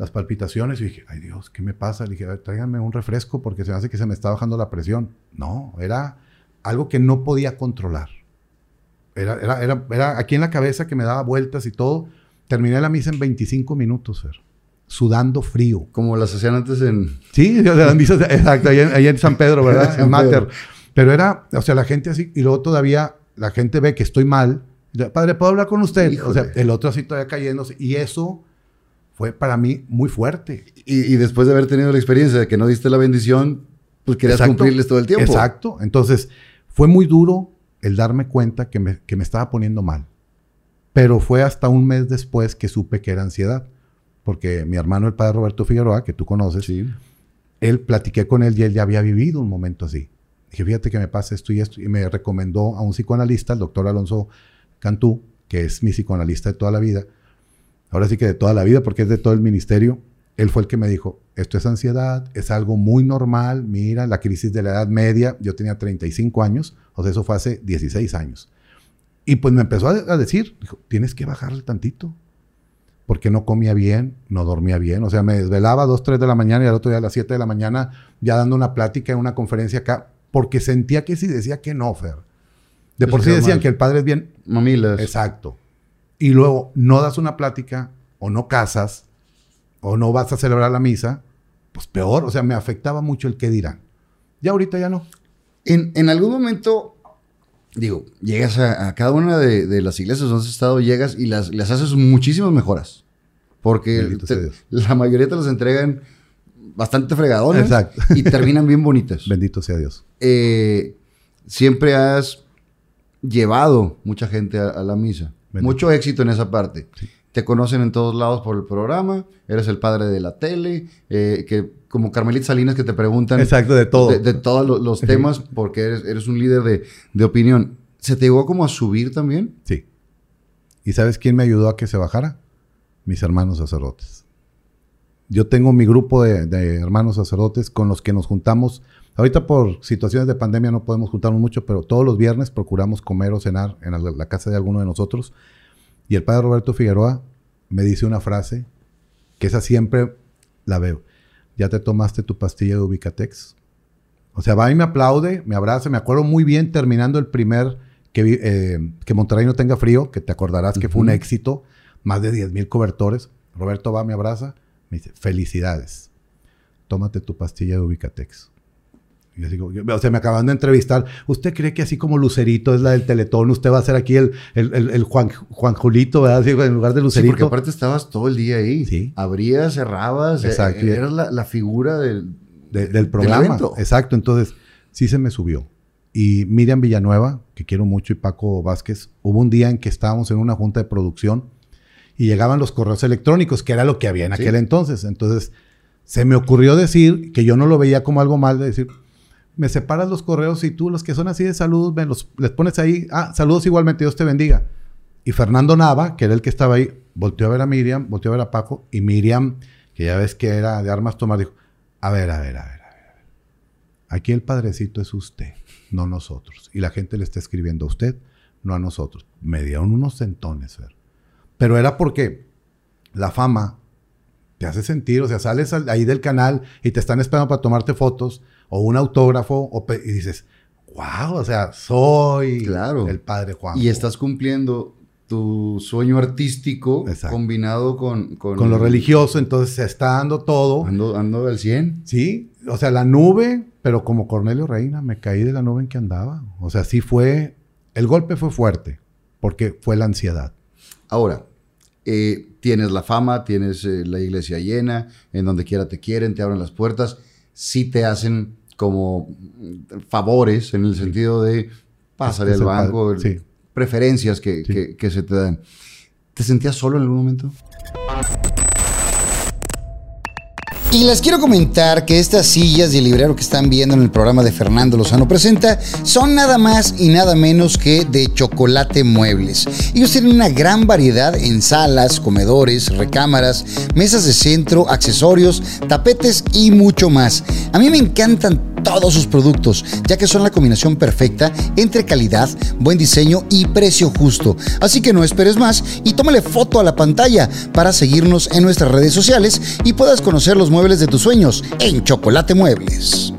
las palpitaciones y dije, ay Dios, ¿qué me pasa? Le dije, tráiganme un refresco porque se me hace que se me está bajando la presión. No, era algo que no podía controlar. Era, era, era, era aquí en la cabeza que me daba vueltas y todo. Terminé la misa en 25 minutos, Fer, sudando frío. Como las hacían antes en... Sí, las misas, exacto, ahí en, San Pedro, ¿verdad? en Mater. Pero era, o sea, la gente así, y luego todavía la gente ve que estoy mal. Padre, ¿puedo hablar con usted? O sea, el otro así todavía cayéndose. Y eso fue para mí muy fuerte. Y, después de haber tenido la experiencia de que no diste la bendición, pues querías cumplirles todo el tiempo. Exacto. Entonces, fue muy duro el darme cuenta que me, que me estaba poniendo mal. Pero fue hasta un mes después que supe que era ansiedad. Porque mi hermano, el padre Roberto Figueroa, que tú conoces, sí. él platiqué con él y él ya había vivido un momento así. Dije, fíjate que me pasa esto y esto. Y me recomendó a un psicoanalista, el doctor Alonso Cantú, que es mi psicoanalista de toda la vida ahora sí que de toda la vida, porque es de todo el ministerio, él fue el que me dijo, esto es ansiedad, es algo muy normal, mira, la crisis de la edad media, yo tenía 35 años, o sea, eso fue hace 16 años. Y pues me empezó a, decir, dijo, tienes que bajarle tantito, porque no comía bien, no dormía bien, o sea, me desvelaba a 2, 3 de la mañana y al otro día a las 7 de la mañana ya dando una plática en una conferencia acá, porque sentía que sí decía que no, Fer. De por sí decían que el padre es bien... Mamilas. Exacto y luego no das una plática o no casas o no vas a celebrar la misa, pues peor, o sea, me afectaba mucho el qué dirán. Ya ahorita ya no. En, algún momento, digo, llegas a, cada una de, las iglesias donde has estado, llegas y las, las haces muchísimas mejoras. Porque la mayoría te las entregan bastante fregadones Exacto. y terminan bien bonitas. Bendito sea Dios. Eh, siempre has llevado mucha gente a la misa. Mucho éxito en esa parte. Te conocen en todos lados por el programa, eres el padre de la tele, eh, que como Carmelita Salinas que te preguntan... Exacto, de todo. De, todos los, temas, porque eres, eres un líder de, de, opinión. ¿Se te llegó como a subir también? Sí. ¿Y sabes quién me ayudó a que se bajara? Mis hermanos sacerdotes. Yo tengo mi grupo de, de hermanos sacerdotes con los que nos juntamos Ahorita por situaciones de pandemia no podemos juntarnos mucho, pero todos los viernes procuramos comer o cenar en la, casa de alguno de nosotros. Y el padre Roberto Figueroa me dice una frase que esa siempre la veo. Ya te tomaste tu pastilla de Ubicatex. O sea, va y me aplaude, me abraza. Me acuerdo muy bien terminando el primer que, eh, que Monterrey no tenga frío, que te acordarás que fue un éxito, más de 10 mil cobertores. Roberto va, me abraza, me dice, felicidades, tómate tu pastilla de Ubicatex o sea, me acaban de entrevistar. ¿Usted cree que así como Lucerito es la del Teletón, usted va a ser aquí el, el, Juan, Juan Julito, ¿verdad? en lugar de Lucerito. Sí, porque aparte estabas todo el día ahí. Sí. Abrías, cerrabas. Eh, Exacto. eras la, figura del, del programa. Exacto. Entonces, sí se me subió. Y Miriam Villanueva, que quiero mucho, y Paco Vázquez, hubo un día en que estábamos en una junta de producción y llegaban los correos electrónicos, que era lo que había en aquel entonces. Entonces, se me ocurrió decir que yo no lo veía como algo mal de decir, me separas los correos y tú, los que son así de salud, me los, les pones ahí, ah, saludos igualmente, Dios te bendiga. Y Fernando Nava, que era el que estaba ahí, volteó a ver a Miriam, volteó a ver a Paco, y Miriam, que ya ves que era de armas tomar, dijo, a ver, a ver, a ver, a ver. Aquí el padrecito es usted, no nosotros. Y la gente le está escribiendo a usted no a nosotros. Me dieron unos centones, Fer. Pero era porque la fama te hace sentir, o sea, sales ahí del canal y te están esperando para tomarte fotos o un autógrafo y dices, wow, o sea, soy el padre Juan. Y estás cumpliendo tu sueño artístico combinado con, con, lo religioso, entonces se está dando todo. Ando, ando del 100. Sí, o sea, la nube, pero como Cornelio Reina, me caí de la nube en que andaba. O sea, sí fue, el golpe fue fuerte, porque fue la ansiedad. Ahora, eh, tienes la fama, tienes eh, la iglesia llena, en donde quiera te quieren, te abren las puertas, sí te hacen como favores en el sentido de pasar al banco, preferencias que, que, se te dan. ¿Te sentías solo en algún momento? Y les quiero comentar que estas sillas de librero que están viendo en el programa de Fernando Lozano Presenta son nada más y nada menos que de chocolate muebles. Ellos tienen una gran variedad en salas, comedores, recámaras, mesas de centro, accesorios, tapetes y mucho más. A mí me encantan todos sus productos, ya que son la combinación perfecta entre calidad, buen diseño y precio justo. Así que no esperes más y tómale foto a la pantalla para seguirnos en nuestras redes sociales y puedas conocer los muebles de tus sueños en Chocolate Muebles.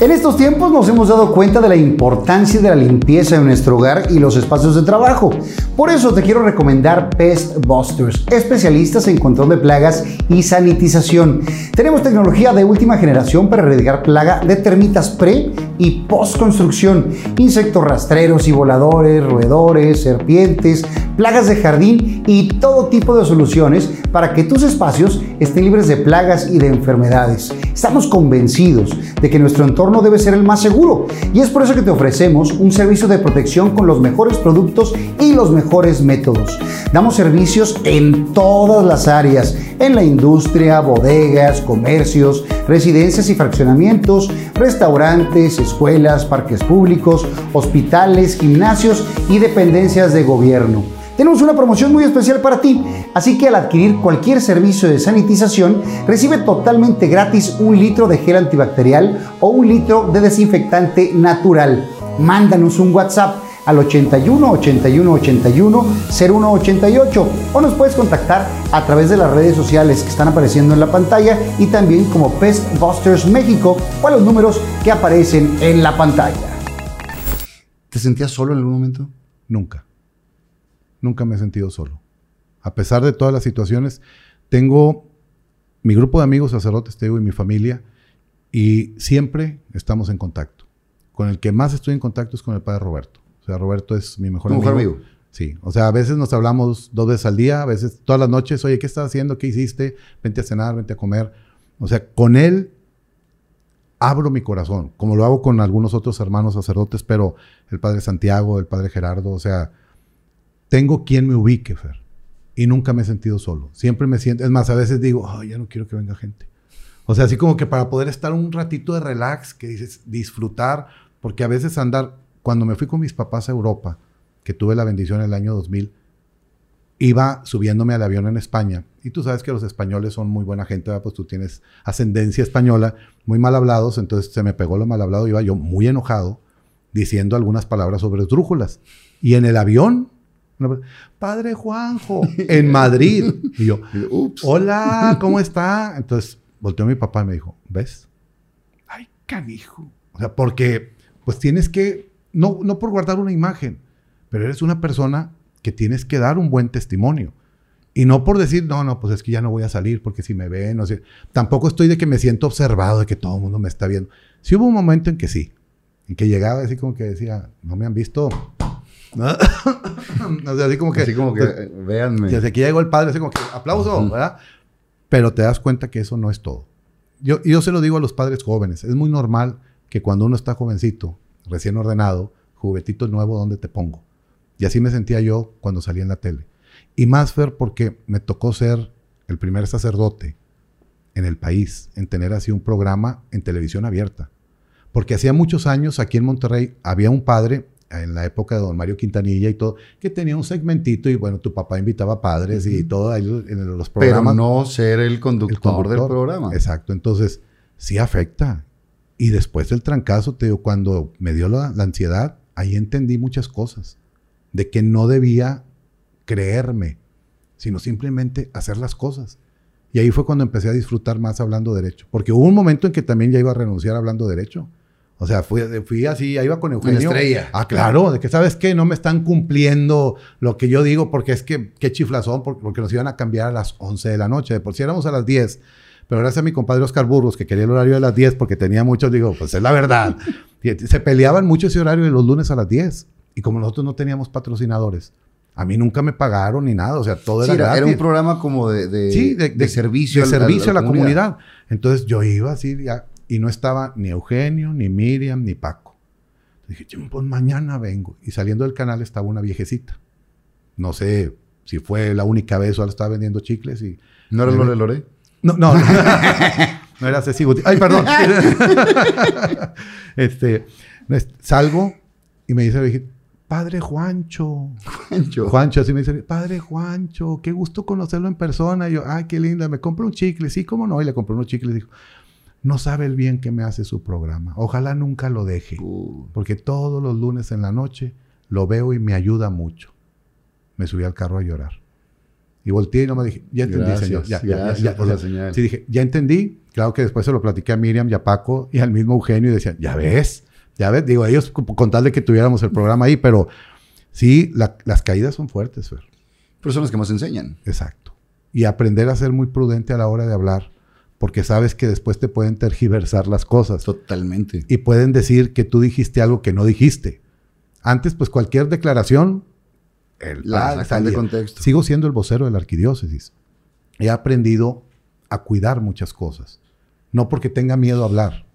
En estos tiempos nos hemos dado cuenta de la importancia de la limpieza en nuestro hogar y los espacios de trabajo. Por eso te quiero recomendar Pest Busters, especialistas en control de plagas y sanitización. Tenemos tecnología de última generación para erradicar plaga de termitas pre y post construcción, insectos rastreros y voladores, roedores, serpientes, plagas de jardín y todo tipo de soluciones para que tus espacios estén libres de plagas y de enfermedades. Estamos convencidos de que nuestro entorno no debe ser el más seguro. Y es por eso que te ofrecemos un servicio de protección con los mejores productos y los mejores métodos. Damos servicios en todas las áreas, en la industria, bodegas, comercios, residencias y fraccionamientos, restaurantes, escuelas, parques públicos, hospitales, gimnasios y dependencias de gobierno tenemos una promoción muy especial para ti. Así que al adquirir cualquier servicio de sanitización, recibe totalmente gratis un litro de gel antibacterial o un litro de desinfectante natural. Mándanos un WhatsApp al 81 81 81 01 88 o nos puedes contactar a través de las redes sociales que están apareciendo en la pantalla y también como Pest Busters México o a los números que aparecen en la pantalla. ¿Te sentías solo en algún momento? Nunca nunca me he sentido solo. A pesar de todas las situaciones, tengo mi grupo de amigos sacerdotes, te y mi familia, y siempre estamos en contacto. Con el que más estoy en contacto es con el padre Roberto. O sea, Roberto es mi mejor amigo. amigo. Sí, o sea, a veces nos hablamos dos veces al día, a veces todas las noches, oye, ¿qué estás haciendo? ¿Qué hiciste? Vente a cenar, vente a comer. O sea, con él abro mi corazón, como lo hago con algunos otros hermanos sacerdotes, pero el padre Santiago, el padre Gerardo, o sea, tengo quien me ubique, Fer. Y nunca me he sentido solo. Siempre me siento, es más, a veces digo, ay, ya no quiero que venga gente. O sea, así como que para poder estar un ratito de relax, que dices, disfrutar, porque a veces andar, cuando me fui con mis papás a Europa, que tuve la bendición en el año 2000, iba subiéndome al avión en España. Y tú sabes que los españoles son muy buena gente, pues tú tienes ascendencia española, muy mal hablados, entonces se me pegó lo mal hablado, iba yo muy enojado, diciendo algunas palabras sobre esdrújulas. Y en el avión Padre Juanjo, en Madrid. Y yo, hola, ¿cómo está? Entonces volteó mi papá y me dijo, ¿ves? Ay, canijo. O sea, porque pues tienes que, no, no por guardar una imagen, pero eres una persona que tienes que dar un buen testimonio. Y no por decir, no, no, pues es que ya no voy a salir porque si me ven, o sea, tampoco estoy de que me siento observado, de que todo el mundo me está viendo. Sí hubo un momento en que sí, en que llegaba así como que decía, no me han visto, así como que. Así como que, pues, véanme. Desde aquí llegó el padre, así como que aplauso, ¿verdad? Pero te das cuenta que eso no es todo. Yo, yo se lo digo a los padres jóvenes. Es muy normal que cuando uno está jovencito, recién ordenado, juguetito nuevo, ¿dónde te pongo? Y así me sentía yo cuando salí en la tele. Y más, Fer, porque me tocó ser el primer sacerdote en el país en tener así un programa en televisión abierta. Porque hacía muchos años aquí en Monterrey había un padre en la época de don Mario Quintanilla y todo, que tenía un segmentito y bueno, tu papá invitaba padres y todo ahí en los programas. Pero no ser el conductor, del programa. Exacto, entonces sí afecta. Y después del trancazo, te digo, cuando me dio la, ansiedad, ahí entendí muchas cosas. De que no debía creerme, sino simplemente hacer las cosas. Y ahí fue cuando empecé a disfrutar más hablando derecho. Porque hubo un momento en que también ya iba a renunciar hablando derecho. O sea, fui, fui así, ya iba con Eugenio. estrella. Ah, claro, de que sabes qué, no me están cumpliendo lo que yo digo porque es que qué chiflazón, porque, porque nos iban a cambiar a las 11 de la noche. De por si éramos a las 10. Pero gracias a mi compadre Oscar Burgos, que quería el horario de las 10 porque tenía muchos, digo, pues es la verdad. Y Se peleaban mucho ese horario de los lunes a las 10. Y como nosotros no teníamos patrocinadores, a mí nunca me pagaron ni nada. O sea, todo Sí, era era, gratis. era un programa como de, de, Sí, de, de servicio, de al- servicio a la comunidad. Entonces yo iba así ya, y no estaba ni Eugenio, ni Miriam, ni Paco. Dije, "Chum, pues mañana vengo. Y saliendo del canal estaba una viejecita. No sé si fue la única vez o ahora estaba vendiendo chicles y... ¿No era Lore Lore? No, no, no. no era Ceci Ay, perdón. este, es- salgo y me dice Padre Juancho. Juancho. Juancho, así me dice, Padre Juancho, qué gusto conocerlo en persona. Y yo, ay, qué linda, me compro un chicle. Sí, cómo no. Y le compré unos chicles. Dijo, no sabe el bien que me hace su programa. Ojalá nunca lo deje. Uh, Porque todos los lunes en la noche lo veo y me ayuda mucho. Me subí al carro a llorar. Y volteé y no me dije, ya entendí, Gracias, señor. Ya, ya, ya, gracias ya, por la señal. Sí, dije, ya entendí. Claro que después se lo platiqué a Miriam y a Paco y al mismo Eugenio y decían, ya ves, ya ves. Digo, ellos con tal de que tuviéramos el programa ahí, pero sí, la- las caídas son fuertes, Fer. pero son los que más enseñan. Exacto. Y aprender a ser muy prudente a la hora de hablar, porque sabes que después te pueden tergiversar las cosas Totalmente. y pueden decir que tú dijiste algo que no dijiste. Antes, pues cualquier declaración, el La de contexto. Sigo siendo el vocero de la arquidiócesis. He aprendido a cuidar muchas cosas. No porque tenga miedo a hablar,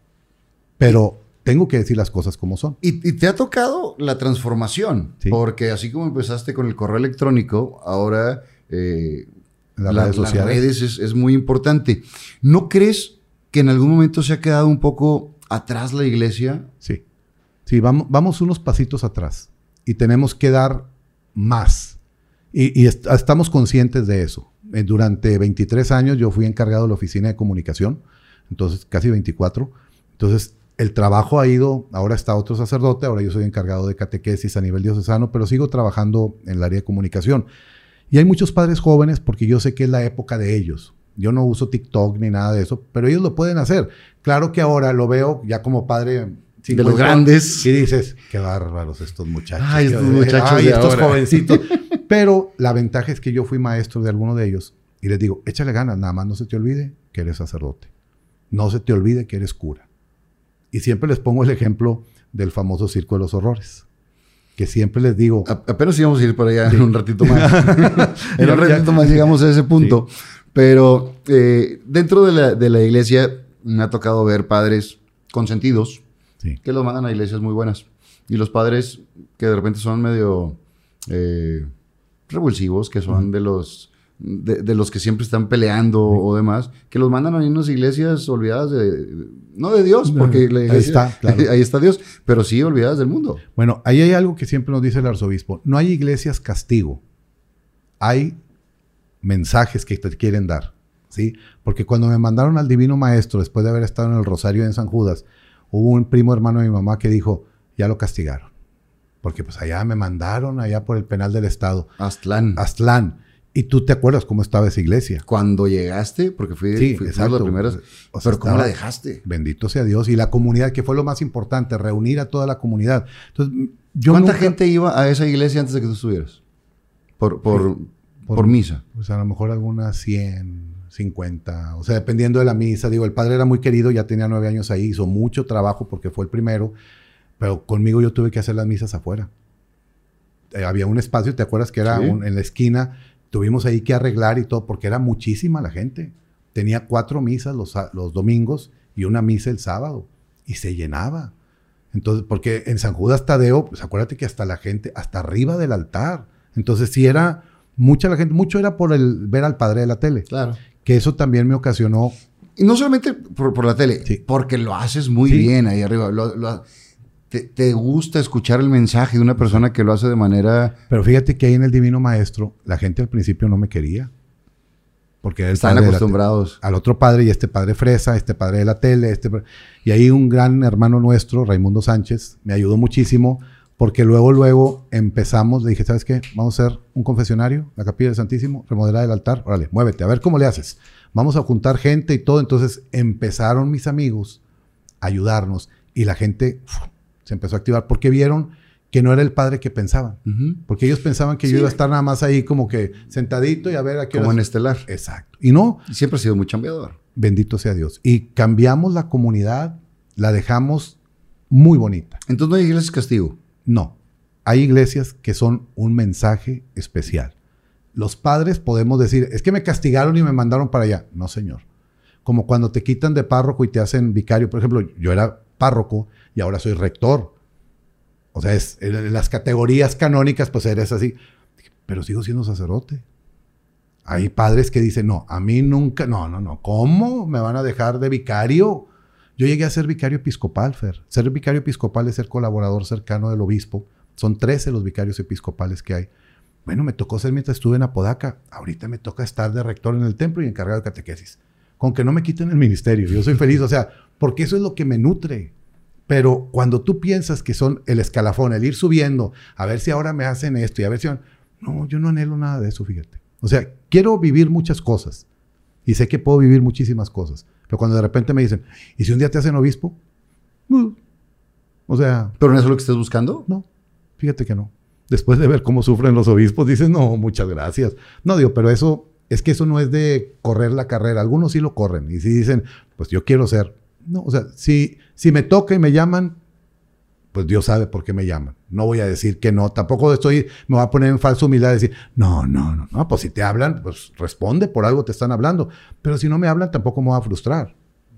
pero tengo que decir las cosas como son. Y, y te ha tocado la transformación, Sí. porque así como empezaste con el correo electrónico, ahora eh, las la- redes sociales. las redes es, es muy importante. ¿No crees que en algún momento se ha quedado un poco atrás la iglesia? Sí. Sí, vamos, vamos unos pasitos atrás y tenemos que dar más. Y, y est- estamos conscientes de eso. Eh, Durante 23 años yo fui encargado de la oficina de comunicación, entonces casi 24. Entonces el trabajo ha ido, ahora está otro sacerdote, ahora yo soy encargado de catequesis a nivel diocesano, pero sigo trabajando en el área de comunicación. Y hay muchos padres jóvenes porque yo sé que es la época de ellos. Yo no uso TikTok ni nada de eso, pero ellos lo pueden hacer. Claro que ahora lo veo ya como padre De los grandes. Y dices, qué bárbaros estos muchachos. Ay, estos muchachos ay, de estos ahora". jovencitos. Pero la ventaja es que yo fui maestro de alguno de ellos y les digo, échale ganas, nada más no se te olvide que eres sacerdote. No se te olvide que eres cura. Y siempre les pongo el ejemplo del famoso Circo de los Horrores. Que siempre les digo, A- apenas íbamos a ir para allá en un ratito más. en un ratito más llegamos a ese punto. Pero eh, dentro de la, de la iglesia me ha tocado ver padres consentidos sí, que los mandan a iglesias muy buenas. Y los padres que de repente son medio eh, revulsivos, que son de los de, de los que siempre están peleando o demás, que los mandan a unas iglesias olvidadas de, no de Dios, porque Ahí está, claro. ahí está Dios, pero sí olvidadas del mundo. Bueno, ahí hay algo que siempre nos dice el arzobispo. No hay iglesias castigo. Hay mensajes que te quieren dar. ¿sí? Porque cuando me mandaron al Divino Maestro, después de haber estado en el Rosario en San Judas, hubo un primo hermano de mi mamá que dijo, ya lo castigaron. Porque pues allá me mandaron, allá por el penal del Estado, Aztlán. Aztlán. Y tú te acuerdas cómo estaba esa iglesia. Cuando llegaste, porque fui, Sí, fui- exacto. O sea, pero ¿cómo la dejaste? Bendito sea Dios. Y la comunidad, que fue lo más importante, reunir a toda la comunidad. Entonces, yo ¿Cuánta nunca- gente iba a esa iglesia antes de que tú estuvieras? Por, por, Por- por misa. Pues a lo mejor algunas 100, 50, o sea, dependiendo de la misa. Digo, el padre era muy querido, ya tenía nueve años ahí, hizo mucho trabajo porque fue el primero, pero conmigo yo tuve que hacer las misas afuera. Eh, había un espacio, ¿te acuerdas que era Sí. un- en la esquina? Tuvimos ahí que arreglar y todo, porque era muchísima la gente. Tenía cuatro misas los, los domingos y una misa el sábado, y se llenaba. Entonces, porque en San Judas Tadeo, pues acuérdate que hasta la gente, hasta arriba del altar. Entonces, sí era mucha la gente, mucho era por el ver al padre de la tele, Claro. Que eso también me ocasionó. Y no solamente por, por la tele, Sí. porque lo haces muy Sí. bien ahí arriba. Lo- lo- te, te gusta escuchar el mensaje de una persona que lo hace de manera... Pero fíjate que ahí en el Divino Maestro, la gente al principio no me quería. Porque Están acostumbrados. al otro padre y este padre fresa, este padre de la tele, este y ahí un gran hermano nuestro, Raimundo Sánchez, me ayudó muchísimo Porque luego, luego empezamos, le dije, ¿sabes qué? Vamos a hacer un confesionario, la capilla del Santísimo, remodelar el altar, órale, muévete, a ver cómo le haces. Vamos a juntar gente y todo. Entonces empezaron mis amigos a ayudarnos y la gente uf, se empezó a activar porque vieron que no era el padre que pensaban. Porque ellos pensaban que yo iba a estar nada más ahí como que sentadito y a ver a qué Como horas- en Estelar. Exacto. Y no, Siempre ha sido muy chambeador. bendito sea Dios. Y cambiamos la comunidad, la dejamos muy bonita. Entonces no hay iglesias castigo. No, hay iglesias que son un mensaje especial. Los padres podemos decir, es que me castigaron y me mandaron para allá. No, señor. Como cuando te quitan de párroco y te hacen vicario. Por ejemplo, yo era párroco y ahora soy rector. O sea, es, en las categorías canónicas, pues eres así. Pero sigo siendo sacerdote. Hay padres que dicen, no, a mí nunca, no, no, no, ¿cómo me van a dejar de vicario? Yo llegué a ser vicario episcopal, Fer. Ser vicario episcopal es ser colaborador cercano del obispo. Son 13 los vicarios episcopales que hay. Bueno, me tocó ser mientras estuve en Apodaca. Ahorita me toca estar de rector en el templo y encargado de catequesis. Con que no me quiten el ministerio. Yo soy feliz, o sea, porque eso es lo que me nutre. Pero cuando tú piensas que son el escalafón, el ir subiendo, a ver si ahora me hacen esto y a ver si... No, yo no anhelo nada de eso, fíjate. O sea, quiero vivir muchas cosas. Y sé que puedo vivir muchísimas cosas. Pero cuando de repente me dicen, ¿y si un día te hacen obispo? Mm. O sea, ¿Pero no es lo que estés buscando? no, fíjate que no. Después de ver cómo sufren los obispos, dices, no, muchas gracias. No, digo, pero eso, es que eso no es de correr la carrera. Algunos sí lo corren y sí dicen, pues yo quiero ser. No, o sea, si, si me toca y me llaman, pues Dios sabe por qué me llaman. No voy a decir que no. Tampoco estoy, me voy a poner en falsa humildad y decir, no, no, no, no, pues si te hablan, pues responde, por algo te están hablando. Pero si no me hablan, tampoco me voy a frustrar.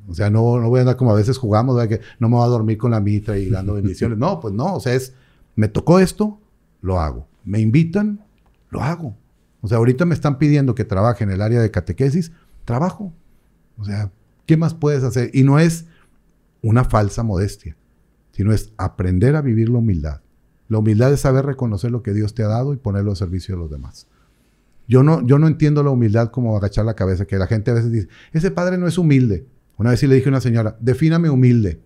O sea, no, no voy a andar como a veces jugamos, ¿verdad? que no me voy a dormir con la mitra y dando bendiciones. No, pues no, o sea, es, me tocó esto, lo hago. Me invitan, lo hago. O sea, ahorita me están pidiendo que trabaje en el área de catequesis, trabajo. O sea, ¿qué más puedes hacer? Y no es una falsa modestia, sino es aprender a vivir la humildad. La humildad es saber reconocer lo que Dios te ha dado y ponerlo al servicio de los demás. Yo no, yo no entiendo la humildad como agachar la cabeza, que la gente a veces dice, ese padre no es humilde. Una vez sí le dije a una señora, defíname humilde.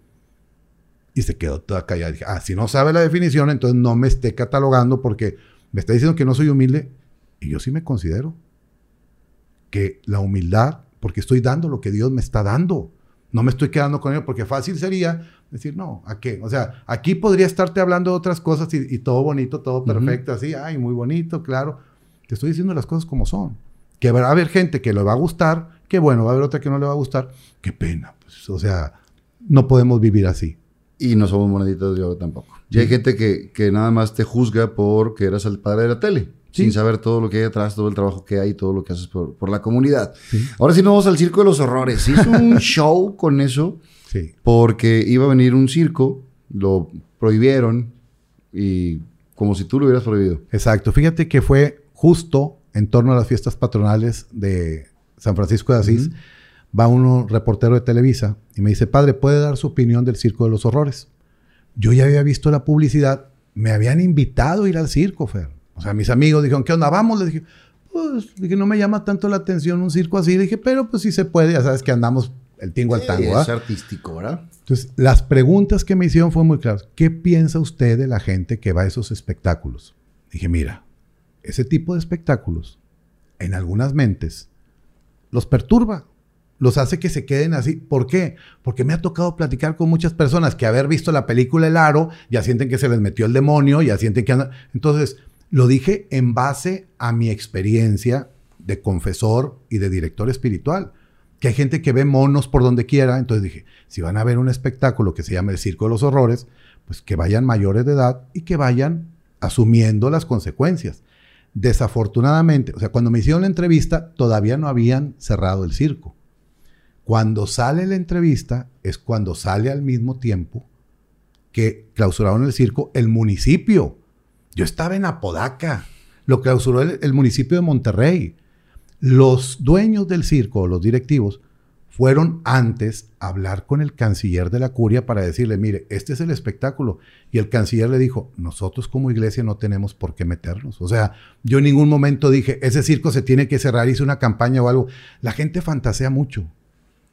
Y se quedó toda callada. Dije, ah, si no sabe la definición, entonces no me esté catalogando porque me está diciendo que no soy humilde. Y yo sí me considero que la humildad, porque estoy dando lo que Dios me está dando. No me estoy quedando con él, porque fácil sería decir, no, ¿a qué? O sea, aquí podría estarte hablando de otras cosas y, y todo bonito, todo perfecto, así, ay, muy bonito, claro. Te estoy diciendo las cosas como son. Que va a haber gente que le va a gustar, que bueno, va a haber otra que no le va a gustar. Qué pena, pues, o sea, no podemos vivir así. Y no somos moneditas de oro tampoco. Y hay gente que, que nada más te juzga porque eras el padre de la tele. Sí. Sin saber todo lo que hay atrás, todo el trabajo que hay, todo lo que haces por, por la comunidad. Ahora sí nos vamos al Circo de los Horrores. Hizo un show con eso Sí. porque iba a venir un circo, lo prohibieron y como si tú lo hubieras prohibido. Exacto. Fíjate que fue justo en torno a las fiestas patronales de San Francisco de Asís. Va uno reportero de Televisa y me dice, padre, ¿puede dar su opinión del Circo de los Horrores? Yo ya había visto la publicidad, me habían invitado a ir al circo, Fer. O sea, mis amigos dijeron, ¿qué onda? Vamos. Les dije, pues, dije, no me llama tanto la atención un circo así. Le dije, pero pues sí se puede, ya sabes que andamos el tingo al tango, es artístico, ¿verdad? Entonces, las preguntas que me hicieron fueron muy claras. ¿Qué piensa usted de la gente que va a esos espectáculos? Dije, mira, ese tipo de espectáculos, en algunas mentes, los perturba, los hace que se queden así. ¿Por qué? Porque me ha tocado platicar con muchas personas que haber visto la película El Aro, ya sienten que se les metió el demonio, ya sienten que andan... Entonces, lo dije en base a mi experiencia de confesor y de director espiritual que hay gente que ve monos por donde quiera. Entonces dije, si van a ver un espectáculo que se llama El Circo de los Horrores, pues que vayan mayores de edad y que vayan asumiendo las consecuencias. Desafortunadamente, o sea, cuando me hicieron la entrevista, todavía no habían cerrado el circo. Cuando sale la entrevista es cuando sale al mismo tiempo que clausuraron el circo el municipio. Yo estaba en Apodaca, lo clausuró el, el municipio de Monterrey. Los dueños del circo, los directivos, fueron antes a hablar con el canciller de la curia para decirle, mire, este es el espectáculo. Y el canciller le dijo, nosotros como iglesia no tenemos por qué meternos. O sea, yo en ningún momento dije, ese circo se tiene que cerrar, hice una campaña o algo. La gente fantasea mucho.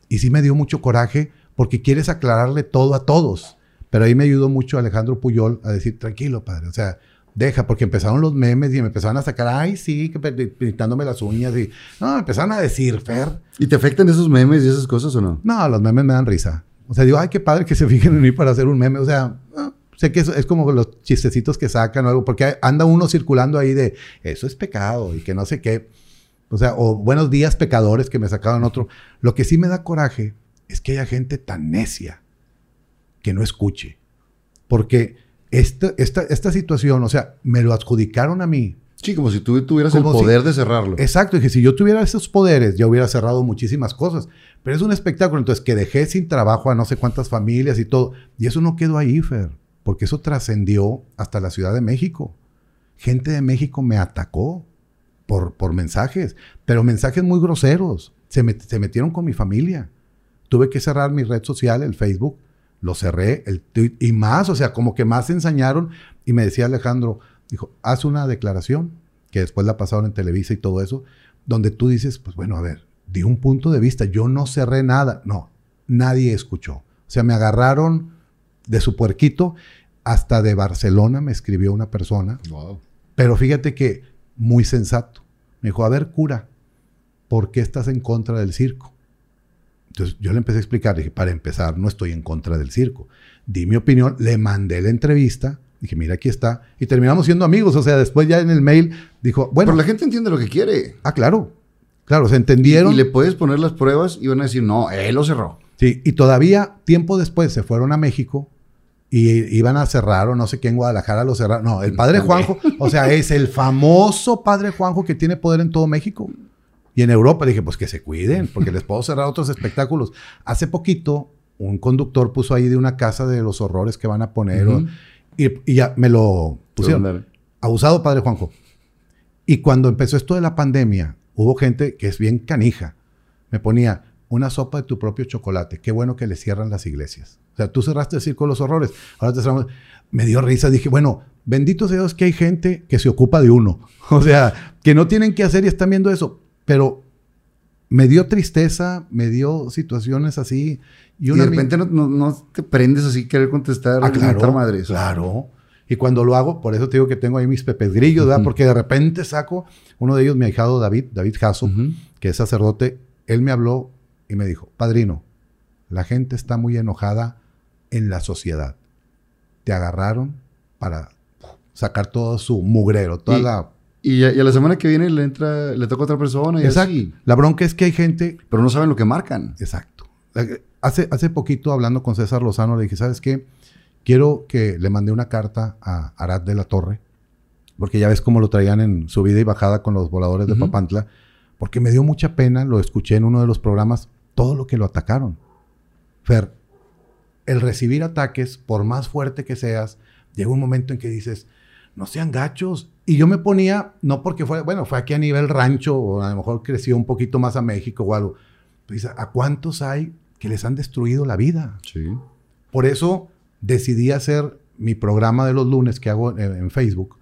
Y sí me dio mucho coraje porque quieres aclararle todo a todos. Pero ahí me ayudó mucho Alejandro Puyol a decir, tranquilo, padre. O sea, deja, porque empezaron los memes y me empezaron a sacar, ay, sí, que pintándome las uñas y... No, me empezaron a decir, Fer. ¿Y te afectan esos memes y esas cosas o no? No, los memes me dan risa. O sea, digo, ay, qué padre que se fijen en mí para hacer un meme. O sea, ah, sé que es, es como los chistecitos que sacan o algo, porque anda uno circulando ahí de, eso es pecado y que no sé qué. O sea, o buenos días pecadores que me sacaron otro. Lo que sí me da coraje es que haya gente tan necia que no escuche. Porque esta, esta, esta situación, o sea, me lo adjudicaron a mí. Sí, como si tú tuvieras el si- poder de cerrarlo. Exacto, que si yo tuviera esos poderes, ya hubiera cerrado muchísimas cosas. Pero es un espectáculo, entonces que dejé sin trabajo a no sé cuántas familias y todo. Y eso no quedó ahí, Fer, porque eso trascendió hasta la Ciudad de México. Gente de México me atacó por, por mensajes, pero mensajes muy groseros. Se, met- se metieron con mi familia. Tuve que cerrar mi red social, el Facebook. Lo cerré, el tweet y más, o sea, como que más se ensañaron. Y me decía Alejandro, dijo, haz una declaración, que después la pasaron en Televisa y todo eso, donde tú dices, pues bueno, a ver, di un punto de vista, yo no cerré nada. No, nadie escuchó. O sea, me agarraron de su puerquito, hasta de Barcelona me escribió una persona, Wow. pero fíjate que muy sensato. Me dijo, a ver, cura, ¿por qué estás en contra del circo? Entonces yo le empecé a explicar, dije, para empezar, no estoy en contra del circo. Di mi opinión, le mandé la entrevista, dije, mira, aquí está, y terminamos siendo amigos. O sea, después ya en el mail dijo, bueno, Pero la gente entiende lo que quiere. ah, claro, claro, se entendieron. Y le puedes poner las pruebas y van a decir, no, él lo cerró. Sí, y todavía tiempo después se fueron a México y iban a cerrar o no sé qué en Guadalajara lo cerraron. No, el padre Juanjo, o sea, es el famoso padre Juanjo que tiene poder en todo México. Y en Europa dije, pues que se cuiden, porque les puedo cerrar otros espectáculos. Hace poquito, un conductor puso ahí de una casa de los horrores que van a poner o- Ujú. y, y ya me lo pusieron. Abusado, padre Juanjo. Y cuando empezó esto de la pandemia, hubo gente que es bien canija. Me ponía una sopa de tu propio chocolate. Qué bueno que le cierran las iglesias. O sea, tú cerraste el circo de los horrores. Ahora te cerramos. Me dio risa. Dije, bueno, bendito sea Dios que hay gente que se ocupa de uno. O sea, que no tienen que hacer y están viendo eso. Pero me dio tristeza, me dio situaciones así. Y, de repente no, no- no te prendes así querer contestar, Ah, claro, madres. claro. Y cuando lo hago, por eso te digo que tengo ahí mis pepes grillos, ¿verdad? Porque de repente saco, uno de ellos, mi ahijado David, David Jasso, que es sacerdote, él me habló y me dijo, padrino, la gente está muy enojada en la sociedad. Te agarraron para sacar todo su mugrero, toda Y- la... Y, a, y a la semana que viene le entra, le toca a otra persona y Exacto. así. La bronca es que hay gente Pero no saben lo que marcan. Exacto. Hace, hace poquito hablando con César Lozano le dije, ¿sabes qué? Quiero que le mandé una carta a Arad de la Torre, porque ya ves cómo lo traían en subida y bajada con los voladores de. Papantla, porque me dio mucha pena, lo escuché en uno de los programas, todo lo que lo atacaron. Fer, el recibir ataques, por más fuerte que seas, llega un momento en que dices, no sean gachos. Y yo me ponía, no porque fue, bueno, fue aquí a nivel rancho, o a lo mejor creció un poquito más a México o algo. Dice, ¿a cuántos hay que les han destruido la vida? Sí. Por eso decidí hacer mi programa de los lunes que hago en, en Facebook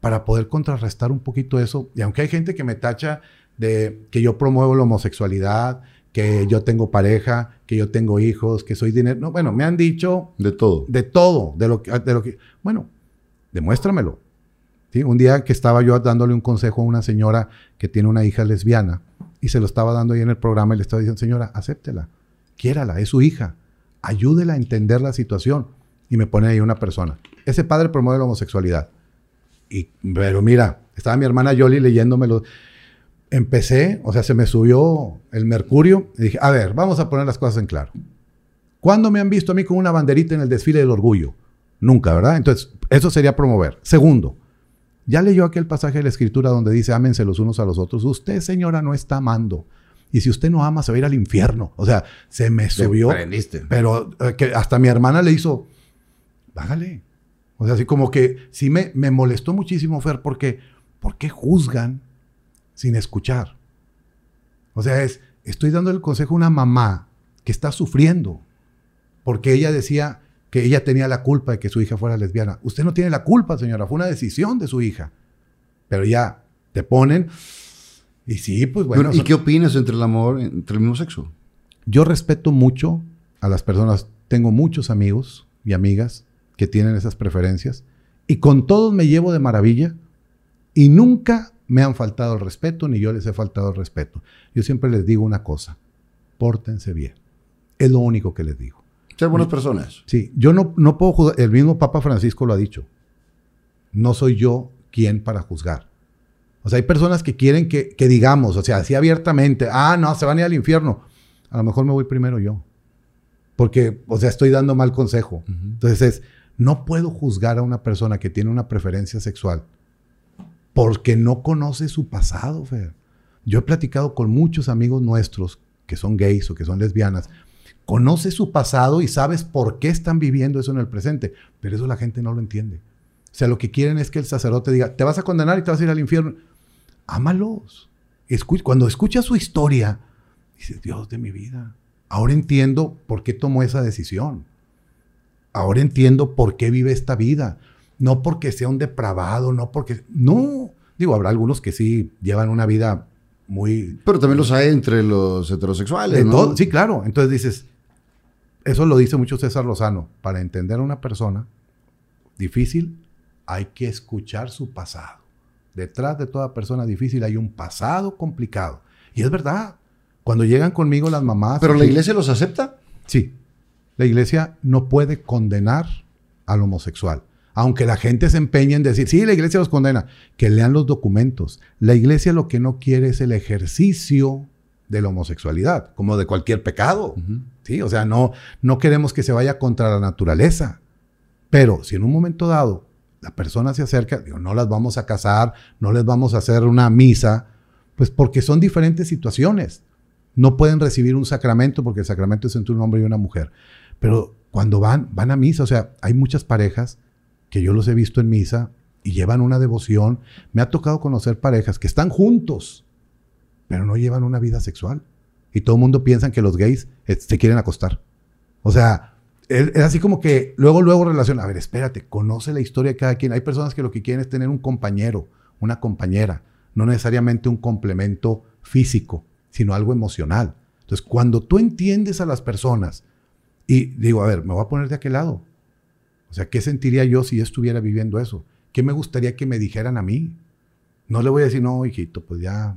para poder contrarrestar un poquito eso. Y aunque hay gente que me tacha de que yo promuevo la homosexualidad, que yo tengo pareja, que yo tengo hijos, que soy dinero. No, bueno, me han dicho De todo. de todo, de lo que, de lo que bueno, demuéstramelo. ¿sí? Un día que estaba yo dándole un consejo a una señora que tiene una hija lesbiana y se lo estaba dando ahí en el programa y le estaba diciendo, señora, acéptela, quiérala, es su hija, ayúdela a entender la situación. Y me pone ahí una persona. Ese padre promueve la homosexualidad. Y, pero mira, estaba mi hermana Yoli leyéndomelo. Empecé, o sea, se me subió el mercurio y dije, a ver, vamos a poner las cosas en claro. ¿Cuándo me han visto a mí con una banderita en el desfile del orgullo? Nunca, ¿verdad? Entonces, eso sería promover. Segundo, ya leyó aquel pasaje de la escritura donde dice, ámense los unos a los otros. Usted, señora, no está amando. Y si usted no ama, se va a ir al infierno. O sea, se me subió. prendiste. Pero eh, que hasta mi hermana le hizo, hágale. O sea, así como que sí me, me molestó muchísimo, Fer, porque ¿por qué juzgan sin escuchar? O sea, es, estoy dando el consejo a una mamá que está sufriendo porque ella decía que ella tenía la culpa de que su hija fuera lesbiana. Usted no tiene la culpa, señora, fue una decisión de su hija. Pero ya te ponen y sí, pues bueno. ¿Y son- qué opinas entre el amor entre el mismo sexo? yo respeto mucho a las personas. Tengo muchos amigos y amigas que tienen esas preferencias y con todos me llevo de maravilla y nunca me han faltado el respeto ni yo les he faltado el respeto. Yo siempre les digo una cosa, pórtense bien. Es lo único que les digo. Ser buenas personas. Sí, yo no, no puedo juzgar, el mismo Papa Francisco lo ha dicho. No soy yo quien para juzgar. O sea, hay personas que quieren que, que digamos, o sea, así abiertamente, ah, no, se van a ir al infierno. A lo mejor me voy primero yo. Porque, o sea, estoy dando mal consejo. Entonces es, no puedo juzgar a una persona que tiene una preferencia sexual porque no conoce su pasado, Fer. Yo he platicado con muchos amigos nuestros que son gays o que son lesbianas. Conoce su pasado y sabes por qué están viviendo eso en el presente, pero eso la gente no lo entiende. O sea, lo que quieren es que el sacerdote diga, te vas a condenar y te vas a ir al infierno. Ámalos. cuando escuchas su historia, dices, Dios de mi vida, ahora entiendo por qué tomó esa decisión. Ahora entiendo por qué vive esta vida. No porque sea un depravado, no porque... No, digo, habrá algunos que sí llevan una vida muy... Pero también los hay entre los heterosexuales, ¿no? sí, claro. Entonces dices, eso lo dice mucho César Lozano, para entender a una persona difícil hay que escuchar su pasado. Detrás de toda persona difícil hay un pasado complicado. Y es verdad, cuando llegan conmigo las mamás... ¿Pero la iglesia los acepta? Sí. La iglesia no puede condenar al homosexual aunque la gente se empeñe en decir, sí, la iglesia los condena, que lean los documentos. La iglesia lo que no quiere es el ejercicio de la homosexualidad, como de cualquier pecado. ¿sí? O sea, no, no queremos que se vaya contra la naturaleza. Pero si en un momento dado la persona se acerca, digo, no las vamos a casar, no les vamos a hacer una misa, pues porque son diferentes situaciones. No pueden recibir un sacramento porque el sacramento es entre un hombre y una mujer. Pero cuando van, van a misa, o sea, hay muchas parejas que yo los he visto en misa y llevan una devoción. Me ha tocado conocer parejas que están juntos, pero no llevan una vida sexual. Y todo el mundo piensa que los gays eh, se quieren acostar. O sea, es, así como que luego, luego relaciona. A ver, espérate, conoce la historia de cada quien. Hay personas que lo que quieren es tener un compañero, una compañera, no necesariamente un complemento físico, sino algo emocional. Entonces, cuando tú entiendes a las personas y digo, a ver, me voy a poner de aquel lado. O sea, ¿qué sentiría yo si estuviera viviendo eso? ¿Qué me gustaría que me dijeran a mí? No le voy a decir, no, hijito, pues ya.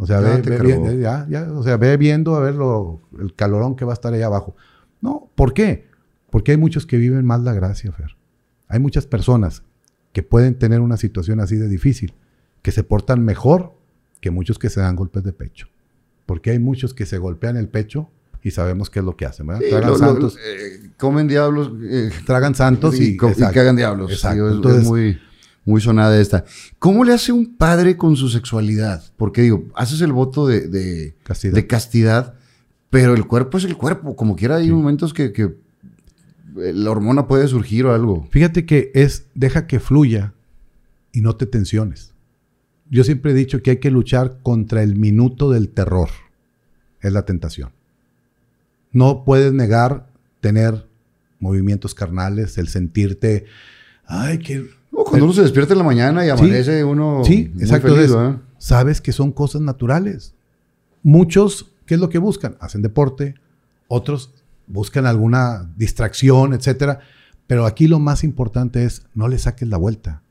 O sea, ve, ya, ya, o sea, ve viendo a ver lo, el calorón que va a estar ahí abajo. No, ¿por qué? Porque hay muchos que viven más la gracia, Fer. Hay muchas personas que pueden tener una situación así de difícil, que se portan mejor que muchos que se dan golpes de pecho. Porque hay muchos que se golpean el pecho y sabemos qué es lo que hacen, ¿verdad? tragan santos. Eh, comen diablos. Eh, tragan santos y, y, cagan diablos. Entonces, es muy, muy sonada esta. ¿Cómo le hace un padre con su sexualidad? Porque digo, haces el voto de, de, castidad. de castidad, pero el cuerpo es el cuerpo. Como quiera, hay momentos que, que la hormona puede surgir o algo. Fíjate que es, deja que fluya y no te tensiones. Yo siempre he dicho que hay que luchar contra el minuto del terror. Es la tentación. No puedes negar tener movimientos carnales, el sentirte, ay, que... cuando uno se despierta en la mañana y amanece uno... Sí, exacto. Sabes que son cosas naturales. Muchos, ¿qué es lo que buscan? Hacen deporte, otros buscan alguna distracción, etcétera. Pero aquí lo más importante es no le saques la vuelta.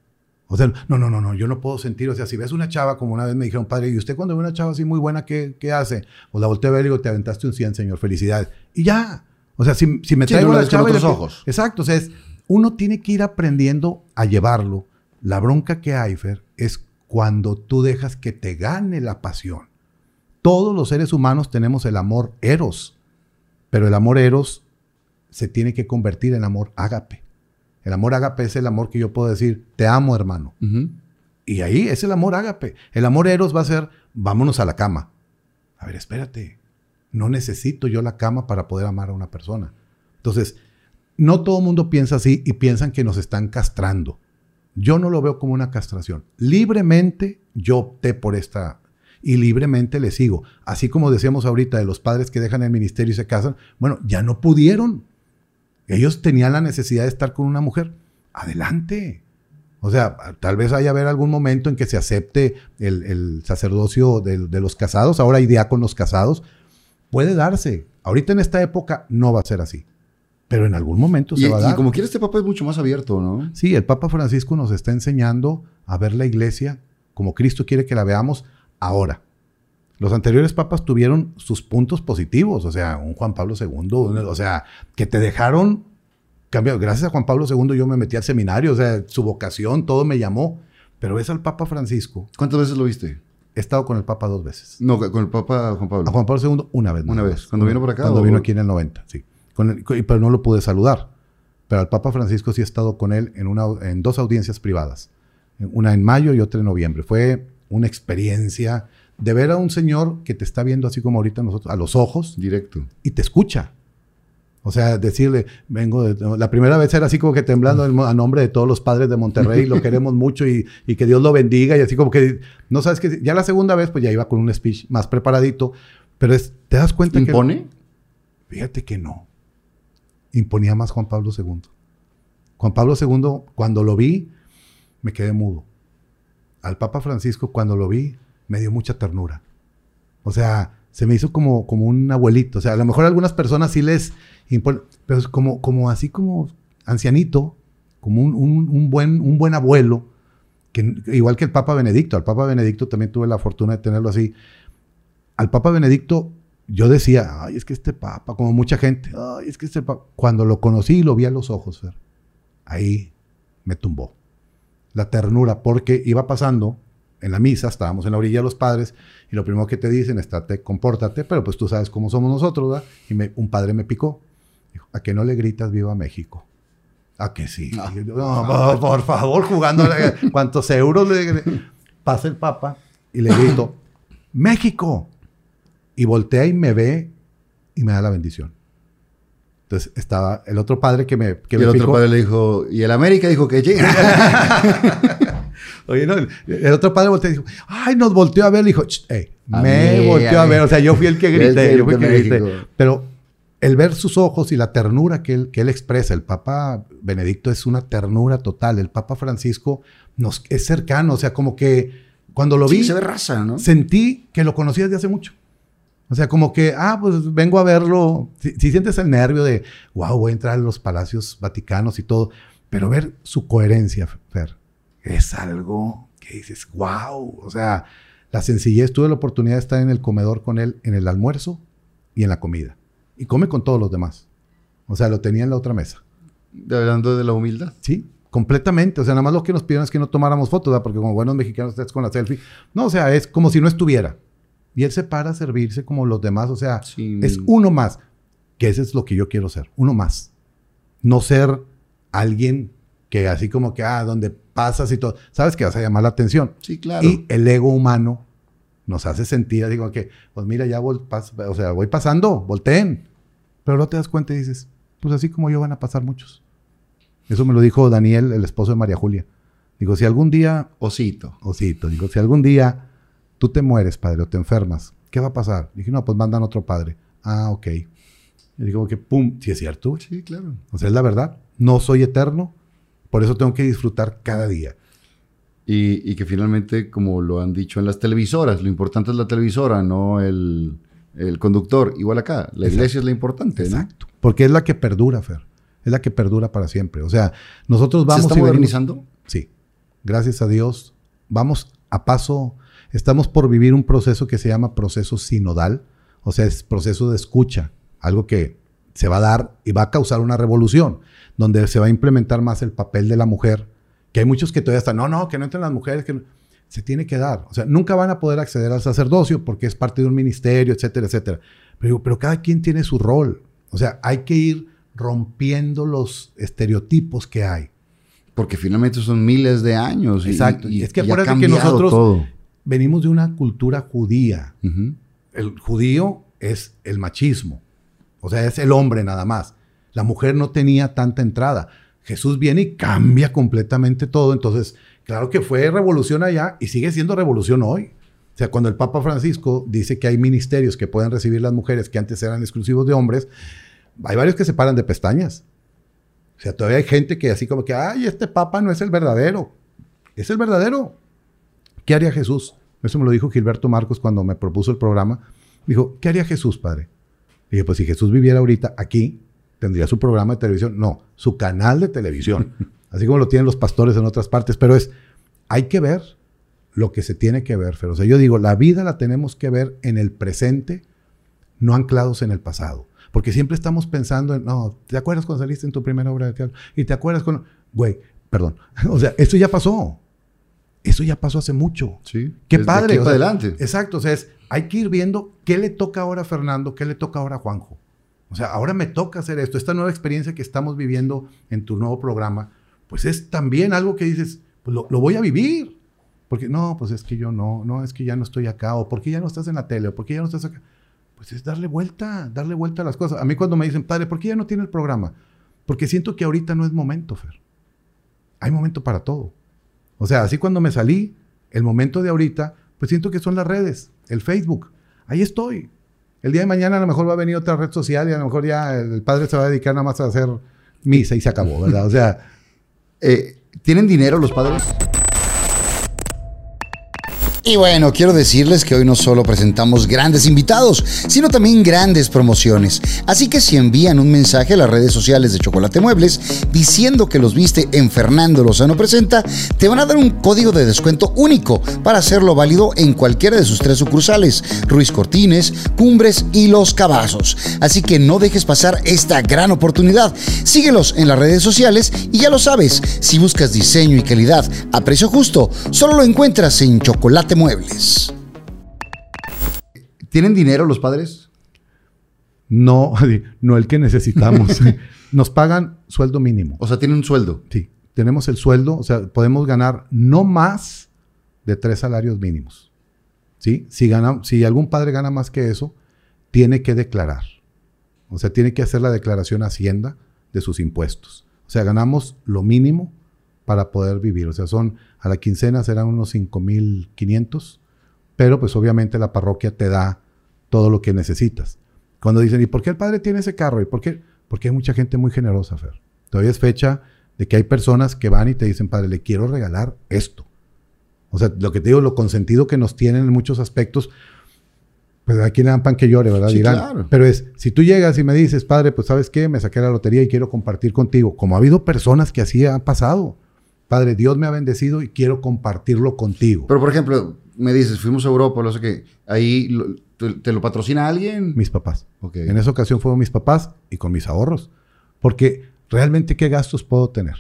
O sea, no, no, no, no, yo no puedo sentir, o sea, si ves una chava, como una vez me dijeron, padre, ¿y usted cuando ve una chava así muy buena, qué, qué hace? Pues la volteé a ver y digo, te aventaste un 100, señor, felicidades. Y ya. O sea, si, si me traigo la chava... Otros ojos. Exacto, o sea, es, uno tiene que ir aprendiendo a llevarlo. La bronca que hay, Fer, es cuando tú dejas que te gane la pasión. Todos los seres humanos tenemos el amor eros, pero el amor eros se tiene que convertir en amor ágape. El amor ágape es el amor que yo puedo decir, te amo, hermano. Y ahí es el amor ágape. El amor eros va a ser, vámonos a la cama. A ver, espérate. No necesito yo la cama para poder amar a una persona. Entonces, no todo el mundo piensa así y piensan que nos están castrando. Yo no lo veo como una castración. Libremente yo opté por esta y libremente le sigo. Así como decíamos ahorita de los padres que dejan el ministerio y se casan, bueno, ya no pudieron. Ellos tenían la necesidad de estar con una mujer. Adelante. O sea, tal vez haya haber algún momento en que se acepte el, sacerdocio de, los casados. Ahora hay con los casados. Puede darse. Ahorita en esta época no va a ser así. Pero en algún momento Y, se va a y dar. como quiera, este papa es mucho más abierto, ¿no? Sí, el Papa Francisco nos está enseñando a ver la iglesia como Cristo quiere que la veamos ahora. Los anteriores papas tuvieron sus puntos positivos, o sea, un Juan Pablo II, o sea, que te dejaron cambiar. Gracias a Juan Pablo II yo me metí al seminario, o sea, su vocación, todo me llamó. Pero ves al Papa Francisco, ¿Cuántas veces lo viste? he estado con el Papa dos veces. No, con el papa Juan Pablo. A Juan Pablo II una vez. Una vez. ¿Cuando vino por acá Cuando o- vino aquí en el 90, sí. Con el- pero no lo pude saludar. Pero al Papa Francisco sí he estado con él en, una, en dos audiencias privadas. Una en mayo y otra en noviembre. Fue una experiencia de ver a un señor que te está viendo así como ahorita nosotros, a los ojos, Directo. y te escucha. O sea, decirle, vengo de... La primera vez era así como que temblando a nombre de todos los padres de Monterrey, lo queremos mucho y, y que Dios lo bendiga y así como que, no sabes que ya la segunda vez pues ya iba con un speech más preparadito, pero es, te das cuenta que... ¿Impone? Fíjate que no. Imponía más Juan Pablo II. Juan Pablo II, cuando lo vi, me quedé mudo. Al Papa Francisco, cuando lo vi, me dio mucha ternura. O sea, se me hizo como, como un abuelito. O sea, a lo mejor a algunas personas sí les impone, pero es como, como así como ancianito, como un, un- un buen, un buen abuelo, que, igual que el Papa Benedicto. Al Papa Benedicto también tuve la fortuna de tenerlo así. Al Papa Benedicto yo decía, ay, es que este Papa, como mucha gente, ay, es que este Papa. Cuando lo conocí y lo vi a los ojos, Fer, ahí me tumbó. La ternura, porque iba pasando en la misa, estábamos en la orilla de los padres, y lo primero que te dicen, estate, compórtate, pero pues tú sabes cómo somos nosotros, ¿verdad? Y me- un padre me picó. Dijo, ¿a que no le gritas viva México? ¿A que sí? No. Yo, "No, por, por favor, jugando, ¿cuántos euros le Pasa el Papa y le grito, ¡México! Y voltea y me ve y me da la bendición. Entonces estaba el otro padre que me, que y me el otro picó. padre le dijo, y el América dijo que llega. Oye, no, el, otro padre volteó y dijo, ay, nos volteó a ver. Le dijo, "Ch, ey, A me mí, volteó a a ver. O sea, yo fui el que grité. yo fui el que grité. Pero el ver sus ojos y la ternura que él, que él expresa, el Papa Benedicto es una ternura total. El Papa Francisco nos, es cercano. O sea, como que cuando lo vi, Sí, se ve raza, ¿no? sentí que lo conocía desde hace mucho. O sea, como que, ah, pues vengo a verlo. Si, si sientes el nervio de, wow, voy a entrar a los palacios vaticanos y todo, pero ver su coherencia, Fer, es algo que dices, wow. O sea, la sencillez, tuve la oportunidad de estar en el comedor con él en el almuerzo y en la comida. Y come con todos los demás. O sea, lo tenía en la otra mesa. Hablando de la humildad. Sí, completamente. O sea, nada más lo que nos pidieron es que no tomáramos fotos, ¿verdad? porque como buenos mexicanos estás con la selfie. No, o sea, es como si no estuviera. Y él se para a servirse como los demás. O sea, Sí. es uno más. Que ese es lo que yo quiero ser. Uno más. No ser alguien que así como que, ah, donde pasas y todo. Sabes que vas a llamar la atención. Sí, claro. Y el ego humano nos hace sentir, digo que, pues mira, ya vol- pas- o sea, voy pasando, volteen. Pero no te das cuenta y dices, pues así como yo van a pasar muchos. Eso me lo dijo Daniel, el esposo de María Julia. Digo, si algún día, Osito. osito, digo, si algún día tú te mueres, padre, o te enfermas, ¿qué va a pasar? Dije, no, pues mandan otro padre. Ah, ok. Y digo que, pum, si es cierto. Sí, claro. O sea, es la verdad. No soy eterno, por eso tengo que disfrutar cada día. Y, y que finalmente, como lo han dicho en las televisoras, lo importante es la televisora, no el, el conductor. Igual acá, la iglesia es la importante, ¿no? Exacto. Porque es la que perdura, Fer. Es la que perdura para siempre. O sea, nosotros vamos ¿Se está y venimos- modernizando? Sí. Gracias a Dios. Vamos a paso. Estamos por vivir un proceso que se llama proceso sinodal. O sea, es proceso de escucha. Algo que se va a dar y va a causar una revolución. Donde se va a implementar más el papel de la mujer. Que hay muchos que todavía están, no, no, que no entren las mujeres. que no". Se tiene que dar. O sea, nunca van a poder acceder al sacerdocio porque es parte de un ministerio, etcétera, etcétera. Pero, digo, pero cada quien tiene su rol. O sea, hay que ir rompiendo los estereotipos que hay. Porque finalmente son miles de años. y- Exacto. Y, Y es que acuérdate que nosotros- todo. Venimos de una cultura judía. El judío es el machismo. O sea, es el hombre nada más. La mujer no tenía tanta entrada. Jesús viene y cambia completamente todo. Entonces, claro que fue revolución allá y sigue siendo revolución hoy. O sea, cuando el Papa Francisco dice que hay ministerios que pueden recibir las mujeres que antes eran exclusivos de hombres, hay varios que se paran de pestañas. O sea, todavía hay gente que así como que, ay, este Papa no es el verdadero. Es el verdadero. ¿Qué haría Jesús? Eso me lo dijo Gilberto Marcos cuando me propuso el programa. Dijo, ¿qué haría Jesús, padre? Dije, pues si Jesús viviera ahorita aquí, tendría su programa de televisión. No, su canal de televisión. Así como lo tienen los pastores en otras partes. Pero es, hay que ver lo que se tiene que ver, Fer. O sea, yo digo, la vida la tenemos que ver en el presente, no anclados en el pasado. Porque siempre estamos pensando en, no, ¿te acuerdas cuando saliste en tu primera obra de teatro? Y te acuerdas cuando, güey, perdón. O sea, eso ya pasó. Eso ya pasó hace mucho. Sí. Qué padre. aquí o para sea, adelante. Exacto. O sea, es, hay que ir viendo qué le toca ahora a Fernando, qué le toca ahora a Juanjo. O sea, ahora me toca hacer esto. Esta nueva experiencia que estamos viviendo en tu nuevo programa, pues es también algo que dices, pues lo, lo voy a vivir. Porque no, pues es que yo no, no, es que ya no estoy acá, o porque ya no estás en la tele, o porque ya no estás acá. Pues es darle vuelta, darle vuelta a las cosas. A mí cuando me dicen, padre, ¿por qué ya no tiene el programa? Porque siento que ahorita no es momento, Fer. Hay momento para todo. O sea, así cuando me salí, el momento de ahorita, pues siento que son las redes, el Facebook. Ahí estoy. El día de mañana a lo mejor va a venir otra red social y a lo mejor ya el padre se va a dedicar nada más a hacer misa y se acabó, ¿verdad? O sea, Eh, ¿Tienen dinero los padres? Y bueno, quiero decirles que hoy no solo presentamos grandes invitados, sino también grandes promociones. Así que si envían un mensaje a las redes sociales de Chocolate Muebles diciendo que los viste en Fernando Lozano Presenta, te van a dar un código de descuento único para hacerlo válido en cualquiera de sus tres sucursales, Ruiz Cortines, Cumbres y Los Cabazos. Así que no dejes pasar esta gran oportunidad. Síguelos en las redes sociales y ya lo sabes, si buscas diseño y calidad a precio justo, solo lo encuentras en Chocolate Muebles. ¿Tienen dinero los padres? no, no el que necesitamos. Nos pagan sueldo mínimo. O sea, tienen un sueldo. Sí, tenemos el sueldo, o sea, podemos ganar no más de tres salarios mínimos. ¿Sí? Si, gana, si algún padre gana más que eso, tiene que declarar. O sea, tiene que hacer la declaración a Hacienda de sus impuestos. O sea, ganamos lo mínimo para poder vivir. O sea, son a la quincena serán unos 5.500, pero pues obviamente la parroquia te da todo lo que necesitas. Cuando dicen, ¿y por qué el padre tiene ese carro? ¿Y por qué? Porque hay mucha gente muy generosa, Fer. Todavía es fecha de que hay personas que van y te dicen, padre, le quiero regalar esto. O sea, lo que te digo, lo consentido que nos tienen en muchos aspectos, pues a quién le dan pan que llore, ¿verdad? Sí, Dirán. claro. Pero es, si tú llegas y me dices, padre, pues sabes qué, me saqué la lotería y quiero compartir contigo, como ha habido personas que así han pasado. Padre, Dios me ha bendecido y quiero compartirlo contigo. Pero, por ejemplo, me dices, fuimos a Europa, no sé qué. Ahí lo- te, te lo patrocina alguien. mis papás. Ok. En esa ocasión fueron mis papás y con mis ahorros. Porque realmente, ¿qué gastos puedo tener?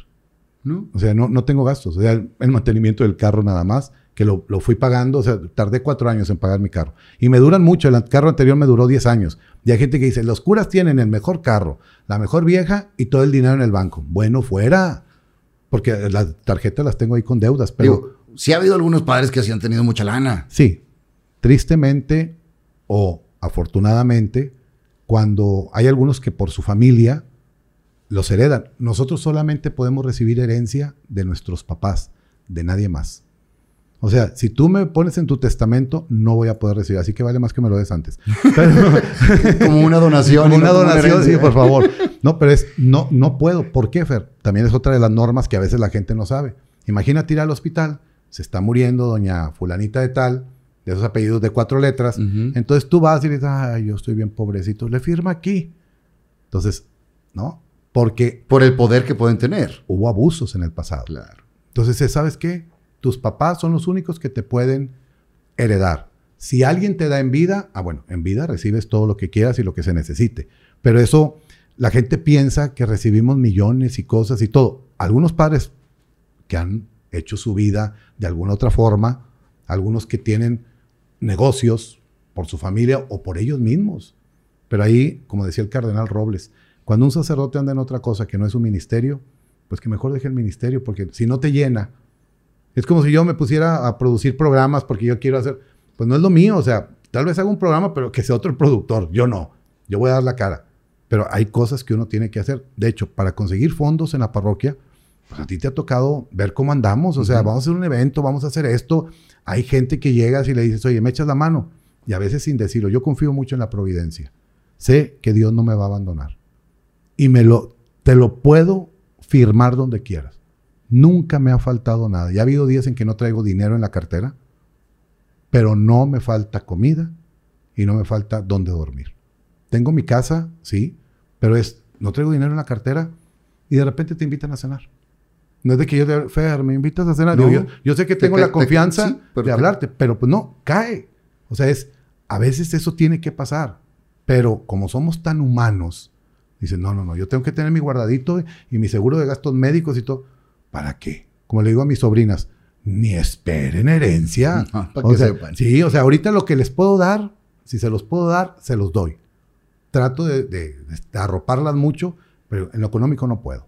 ¿No? O sea, no, no tengo gastos. O sea, el, el mantenimiento del carro nada más, que lo, lo fui pagando. O sea, tardé cuatro años en pagar mi carro. Y me duran mucho. El carro anterior me duró 10 años. Y hay gente que dice, los curas tienen el mejor carro, la mejor vieja y todo el dinero en el banco. Bueno, fuera. Porque las tarjetas las tengo ahí con deudas. Pero Digo, sí ha habido algunos padres que sí han tenido mucha lana. Sí, tristemente o afortunadamente, cuando hay algunos que por su familia los heredan, nosotros solamente podemos recibir herencia de nuestros papás, de nadie más. O sea, si tú me pones en tu testamento, no voy a poder recibir, así que vale más que me lo des antes. Pero- Como una donación. como una como donación, sí, por favor. No, pero es, no, no puedo. ¿Por qué, Fer? También es otra de las normas que a veces la gente no sabe. Imagínate ir al hospital, se está muriendo doña fulanita de tal, de esos apellidos de cuatro letras. Entonces tú vas y le dices, ay, yo estoy bien pobrecito, le firma aquí. Entonces, ¿no? Porque Por el poder que pueden tener. hubo abusos en el pasado. Claro. Entonces, ¿sabes qué? Tus papás son los únicos que te pueden heredar. Si alguien te da en vida, ah, bueno, en vida recibes todo lo que quieras y lo que se necesite. Pero eso, la gente piensa que recibimos millones y cosas y todo. Algunos padres que han hecho su vida de alguna otra forma, algunos que tienen negocios por su familia o por ellos mismos. Pero ahí, como decía el cardenal Robles, cuando un sacerdote anda en otra cosa que no es un ministerio, pues que mejor deje el ministerio, porque si no te llena, es como si yo me pusiera a producir programas porque yo quiero hacer, pues no es lo mío, o sea, tal vez haga un programa, pero que sea otro el productor, yo no, yo voy a dar la cara. Pero hay cosas que uno tiene que hacer. De hecho, para conseguir fondos en la parroquia, pues a ti te ha tocado ver cómo andamos, o sea, vamos a hacer un evento, vamos a hacer esto. Hay gente que llegas y le dices, oye, me echas la mano. Y a veces sin decirlo, yo confío mucho en la providencia. Sé que Dios no me va a abandonar. Y me lo, te lo puedo firmar donde quieras. Nunca me ha faltado nada. Ya ha habido días en que no traigo dinero en la cartera, pero no me falta comida y no me falta dónde dormir. Tengo mi casa, sí, pero es no traigo dinero en la cartera y de repente te invitan a cenar. No es de que yo, te, Fer, me invitas a cenar. No. Yo, yo sé que Te tengo la te- confianza sí, pero de te- hablarte, pero pues no, cae. O sea, es, a veces eso tiene que pasar. Pero como somos tan humanos, dicen, no, no, no, yo tengo que tener mi guardadito y mi seguro de gastos médicos y todo. ¿Para qué? Como le digo a mis sobrinas, ni esperen herencia. No, para O que sea, sepan. Sí, o sea, ahorita lo que les puedo dar, si se los puedo dar, se los doy. Trato de, de- de arroparlas mucho, pero en lo económico no puedo.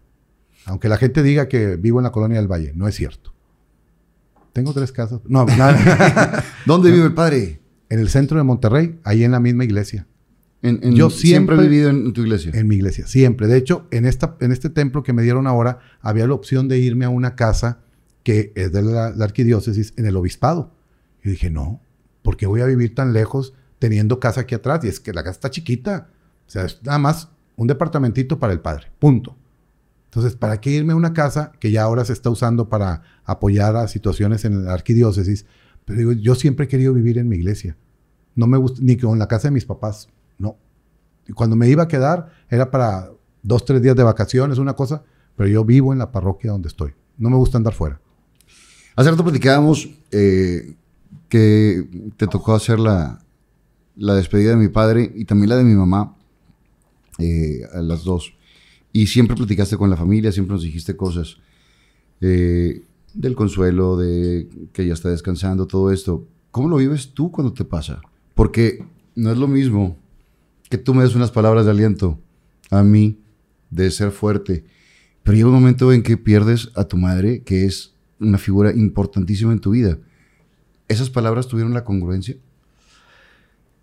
Aunque la gente diga que vivo en la colonia del Valle, no es cierto. Tengo tres casas. No, nada. ¿Dónde vive el padre? en el centro de Monterrey, ahí en la misma iglesia. En- en- Yo siempre he vivido en, en tu iglesia. En mi iglesia, siempre. De hecho, en, esta, en este templo que me dieron ahora, había la opción de irme a una casa que es de la, la arquidiócesis en el obispado. Y dije, no, ¿por qué voy a vivir tan lejos teniendo casa aquí atrás? Y es que la casa está chiquita. O sea, es nada más un departamentito para el padre. Punto. Entonces, ¿para qué irme a una casa que ya ahora se está usando para apoyar a situaciones en la arquidiócesis? Pero digo, yo siempre he querido vivir en mi iglesia. No me gusta, ni con la casa de mis papás. No. Y cuando me iba a quedar, era para dos, tres días de vacaciones, una cosa. Pero yo vivo en la parroquia donde estoy. No me gusta andar fuera. Hace rato platicábamos eh, que te tocó hacer la, la despedida de mi padre y también la de mi mamá, eh, a las dos. Y siempre platicaste con la familia, siempre nos dijiste cosas eh, del consuelo, de que ella está descansando, todo esto. ¿Cómo lo vives tú cuando te pasa? Porque no es lo mismo que tú me des unas palabras de aliento a mí, de ser fuerte. Pero llega un momento en que pierdes a tu madre, que es una figura importantísima en tu vida. ¿Esas palabras tuvieron la congruencia?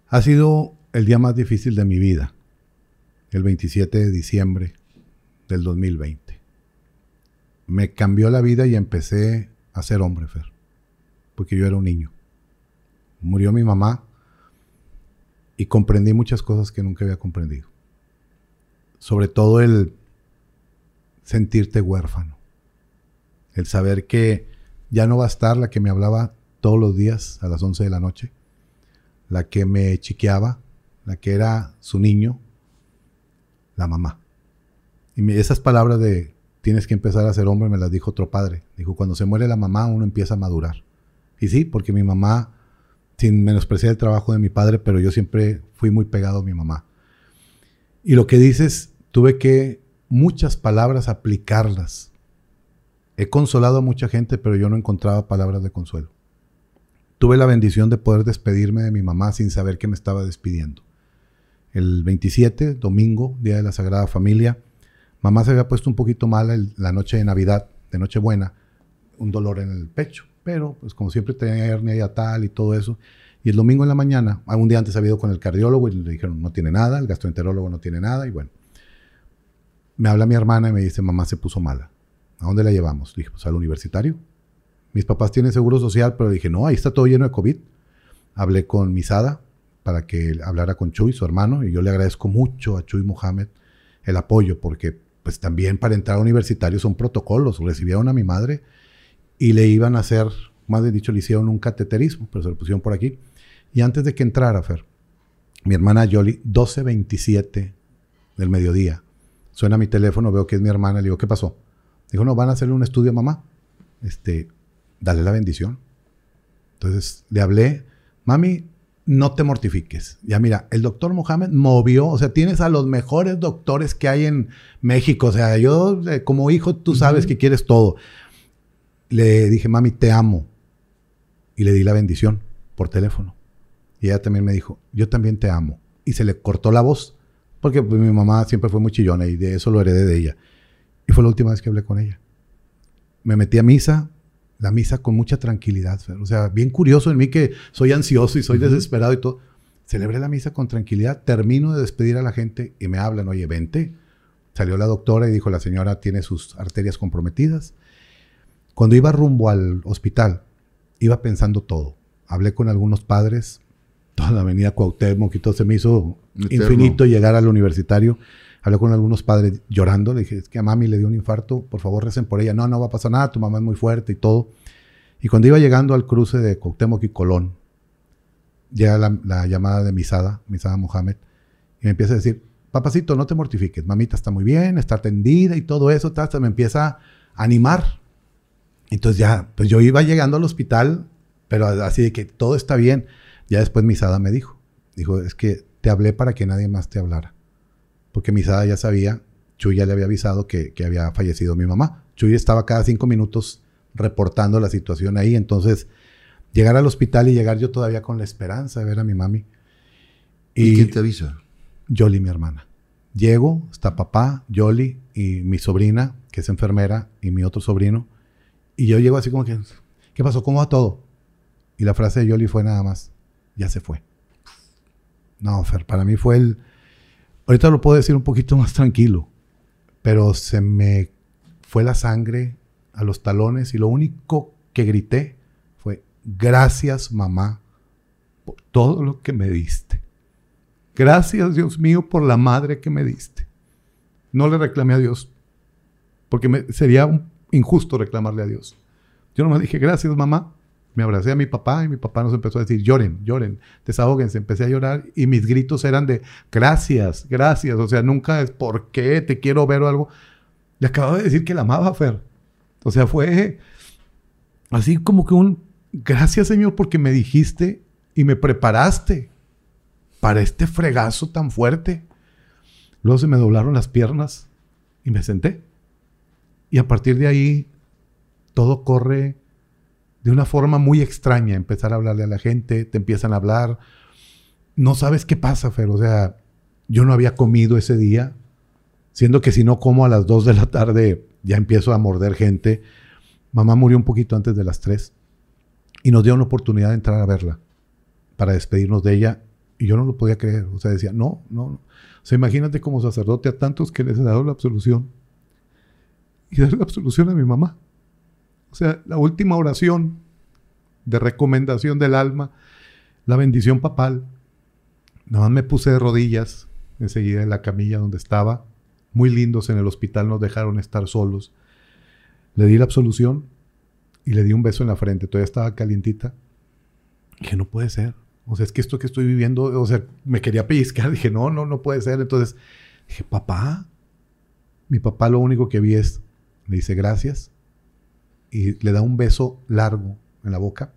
Ha sido el día más difícil de mi vida, el 27 de diciembre del 2020. Me cambió la vida y empecé a ser hombre, Fer, porque yo era un niño. Murió mi mamá y comprendí muchas cosas que nunca había comprendido. Sobre todo el sentirte huérfano, el saber que ya no va a estar la que me hablaba todos los días a las 11 de la noche, la que me chiqueaba, la que era su niño, la mamá. Y esas palabras de tienes que empezar a ser hombre me las dijo otro padre. Dijo, cuando se muere la mamá uno empieza a madurar. Y sí, porque mi mamá, sin menospreciar el trabajo de mi padre, pero yo siempre fui muy pegado a mi mamá. Y lo que dices, tuve que muchas palabras aplicarlas. He consolado a mucha gente, pero yo no encontraba palabras de consuelo tuve la bendición de poder despedirme de mi mamá sin saber que me estaba despidiendo. El 27, domingo, Día de la Sagrada Familia, mamá se había puesto un poquito mala la noche de Navidad, de Nochebuena, un dolor en el pecho, pero pues como siempre tenía hernia y tal y todo eso. Y el domingo en la mañana, un día antes había ido con el cardiólogo y le dijeron no tiene nada, el gastroenterólogo no tiene nada y bueno. Me habla mi hermana y me dice, mamá se puso mala. ¿A dónde la llevamos? Le dije, pues al universitario. Mis papás tienen seguro social, pero dije, no, ahí está todo lleno de COVID. Hablé con Misada para que hablara con Chuy, su hermano, y yo le agradezco mucho a Chuy Mohamed el apoyo, porque pues también para entrar a universitario son protocolos. Recibieron a mi madre y le iban a hacer, más de dicho, le hicieron un cateterismo, pero se lo pusieron por aquí. Y antes de que entrara, Fer, mi hermana Yoli, 12.27 del mediodía, suena mi teléfono, veo que es mi hermana, le digo, ¿qué pasó? Dijo, no, van a hacerle un estudio a mamá. Este, dale la bendición. Entonces le hablé, mami, no te mortifiques. Ya mira, el doctor Mohamed movió, o sea, tienes a los mejores doctores que hay en México. O sea, yo eh, como hijo, tú sabes que quieres todo. Le dije, mami, te amo. Y le di la bendición por teléfono. Y ella también me dijo, yo también te amo. Y se le cortó la voz, porque pues, mi mamá siempre fue muy chillona y de eso lo heredé de ella. Y fue la última vez que hablé con ella. Me metí a misa, la misa con mucha tranquilidad. Fer. O sea, bien curioso en mí que soy ansioso y soy desesperado y todo. Celebré la misa con tranquilidad, termino de despedir a la gente y me hablan, oye, vente. Salió la doctora y dijo, la señora tiene sus arterias comprometidas. Cuando iba rumbo al hospital, iba pensando todo. Hablé con algunos padres, toda la avenida Cuauhtémoc y todo se me hizo Eterno. infinito llegar al universitario. Hablé con algunos padres llorando, le dije, es que a mami le dio un infarto, por favor recen por ella. No, no va a pasar nada, tu mamá es muy fuerte y todo. Y cuando iba llegando al cruce de Cuauhtémoc y Colón, llega la, la llamada de Misada, Misada Mohamed, y me empieza a decir, papacito, no te mortifiques, mamita está muy bien, está atendida y todo eso, hasta me empieza a animar. Entonces ya, pues yo iba llegando al hospital, pero así de que todo está bien. Ya después Misada me dijo, dijo, es que te hablé para que nadie más te hablara. Porque Misada ya sabía, Chuy ya le había avisado que, que había fallecido mi mamá. Chuy estaba cada cinco minutos reportando la situación ahí, entonces llegar al hospital y llegar yo todavía con la esperanza de ver a mi mami. ¿Y, quién te avisa? Yoli, mi hermana. Llego, está papá, Yoli y mi sobrina, que es enfermera, y mi otro sobrino. Y yo llego así como que, ¿qué pasó? ¿Cómo va todo? Y la frase de Yoli fue nada más, ya se fue. No, Fer, para mí fue el... Ahorita lo puedo decir un poquito más tranquilo, pero se me fue la sangre a los talones y lo único que grité fue, gracias mamá por todo lo que me diste. Gracias Dios mío por la madre que me diste. No le reclamé a Dios, porque me, sería injusto reclamarle a Dios. Yo nomás dije, gracias mamá. Me abracé a mi papá y mi papá nos empezó a decir, lloren, lloren, desahóguense. Empecé a llorar y mis gritos eran de, gracias, gracias. O sea, nunca es, ¿por qué? Te quiero ver o algo. Le acababa de decir que la amaba, Fer. O sea, fue así como que un, gracias Señor porque me dijiste y me preparaste para este fregazo tan fuerte. Luego se me doblaron las piernas y me senté. Y a partir de ahí, todo corre de una forma muy extraña. Empezar a hablarle a la gente, te empiezan a hablar. No sabes qué pasa, Fer. O sea, yo no había comido ese día, siendo que si no como a las 2 de la tarde ya empiezo a morder gente. Mamá murió un poquito antes de las 3 y nos dio una oportunidad de entrar a verla para despedirnos de ella y yo no lo podía creer. O sea, decía, no, no. no. O sea, imagínate como sacerdote a tantos que les he dado la absolución y dar la absolución a mi mamá. O sea, la última oración de recomendación del alma, la bendición papal. Nada más me puse de rodillas enseguida en la camilla donde estaba. Muy lindos en el hospital nos dejaron estar solos. Le di la absolución y le di un beso en la frente. Todavía estaba calientita. Dije, no puede ser. O sea, es que esto que estoy viviendo, o sea, me quería pellizcar. Dije, no, no, no puede ser. Entonces dije, papá. Mi papá lo único que vi es, le dice gracias y le da un beso largo en la boca.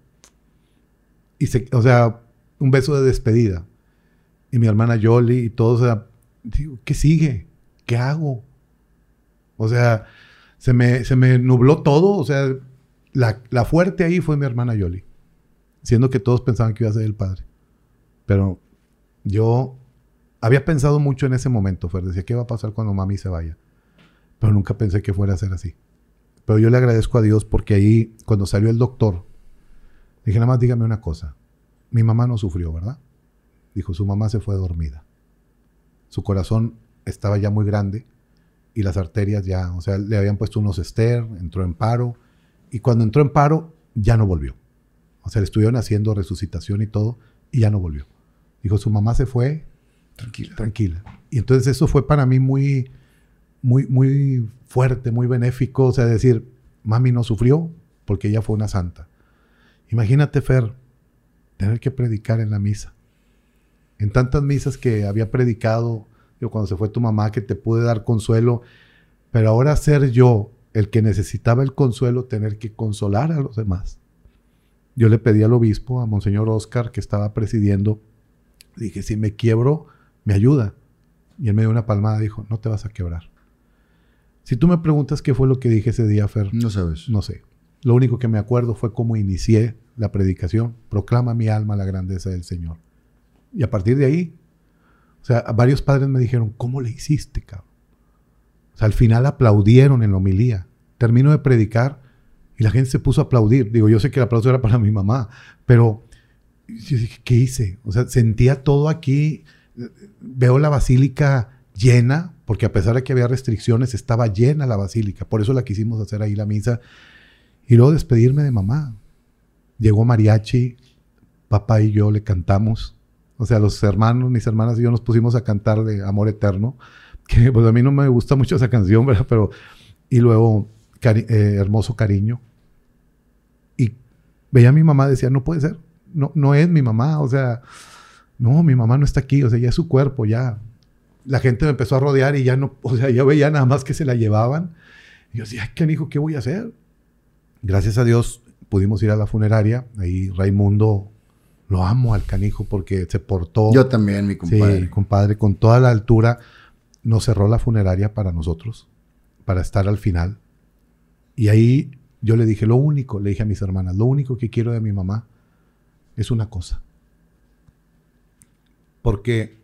Y se, o sea, un beso de despedida. Y mi hermana Yoli y todo, o sea, digo, ¿qué sigue? ¿Qué hago? O sea, se me, se me nubló todo. O sea, la, la fuerte ahí fue mi hermana Yoli. Siendo que todos pensaban que iba a ser el padre. Pero yo había pensado mucho en ese momento, Fer. Decía, ¿qué va a pasar cuando mami se vaya? Pero nunca pensé que fuera a ser así. Pero yo le agradezco a Dios porque ahí, cuando salió el doctor, dije, nada más dígame una cosa. Mi mamá no sufrió, ¿verdad? Dijo, su mamá se fue dormida. Su corazón estaba ya muy grande y las arterias ya, o sea, le habían puesto unos ester, entró en paro y cuando entró en paro ya no volvió. O sea, le estuvieron haciendo resucitación y todo y ya no volvió. Dijo, su mamá se fue Tranquila. tranquila. Y entonces eso fue para mí muy, muy, muy fuerte, muy benéfico. O sea, decir, mami no sufrió porque ella fue una santa. Imagínate, Fer, tener que predicar en la misa. En tantas misas que había predicado, yo cuando se fue tu mamá, que te pude dar consuelo, pero ahora ser yo el que necesitaba el consuelo, tener que consolar a los demás. Yo le pedí al obispo, a Monseñor Oscar, que estaba presidiendo, dije, si me quiebro, me ayuda. Y él me dio una palmada, dijo, no te vas a quebrar. Si tú me preguntas qué fue lo que dije ese día, Fer, No sabes. no sé. Lo único que me acuerdo fue cómo inicié la predicación. Proclama mi alma la grandeza del Señor. Y a partir de ahí, o sea, varios padres me dijeron, ¿cómo le hiciste, cabrón? O sea, al final aplaudieron en la homilía. Termino de predicar y la gente se puso a aplaudir. Digo, yo sé que el aplauso era para mi mamá, pero yo dije, ¿qué hice? O sea, sentía todo aquí. Veo la basílica llena, porque a pesar de que había restricciones, estaba llena la basílica. Por eso la quisimos hacer ahí la misa. Y luego despedirme de mamá. Llegó mariachi, papá y yo le cantamos. O sea, los hermanos, mis hermanas y yo nos pusimos a cantar de Amor Eterno, que pues a mí no me gusta mucho esa canción, ¿verdad? Pero, y luego cari- eh, Hermoso Cariño. Y veía a mi mamá, decía, no puede ser, no, no es mi mamá, o sea, no, mi mamá no está aquí, o sea, ya es su cuerpo, ya. La gente me empezó a rodear y ya no, o sea, yo veía nada más que se la llevaban. Y yo decía, ¿qué hijo, qué voy a hacer? Gracias a Dios pudimos ir a la funeraria. Ahí Raimundo, lo amo al canijo porque se portó. Yo también, mi compadre. Sí, compadre, con toda la altura. Nos cerró la funeraria para nosotros, para estar al final. Y ahí yo le dije, lo único, le dije a mis hermanas, lo único que quiero de mi mamá es una cosa. Porque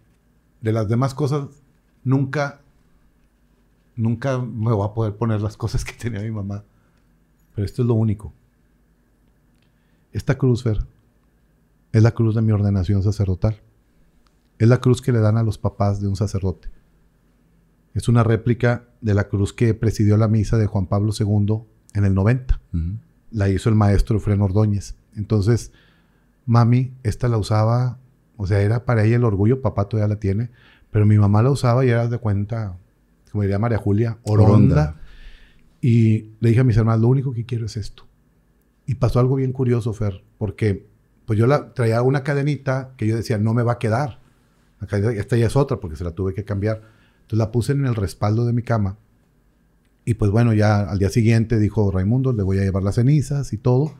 de las demás cosas nunca, nunca me voy a poder poner las cosas que tenía mi mamá. Pero esto es lo único. Esta cruz, Fer, es la cruz de mi ordenación sacerdotal. Es la cruz que le dan a los papás de un sacerdote. Es una réplica de la cruz que presidió la misa de Juan Pablo II en el 90. La hizo el maestro Fren Ordóñez. Entonces, mami, esta la usaba, o sea, era para ella el orgullo, papá todavía la tiene, pero mi mamá la usaba y era de cuenta, como diría María Julia, oronda. oronda. Y le dije a mis hermanos, lo único que quiero es esto. Y pasó algo bien curioso, Fer, porque pues yo la traía una cadenita que yo decía, no me va a quedar. esta ya es otra porque se la tuve que cambiar. Entonces la puse en el respaldo de mi cama. Y pues bueno, ya al día siguiente dijo Raimundo, le voy a llevar las cenizas y todo.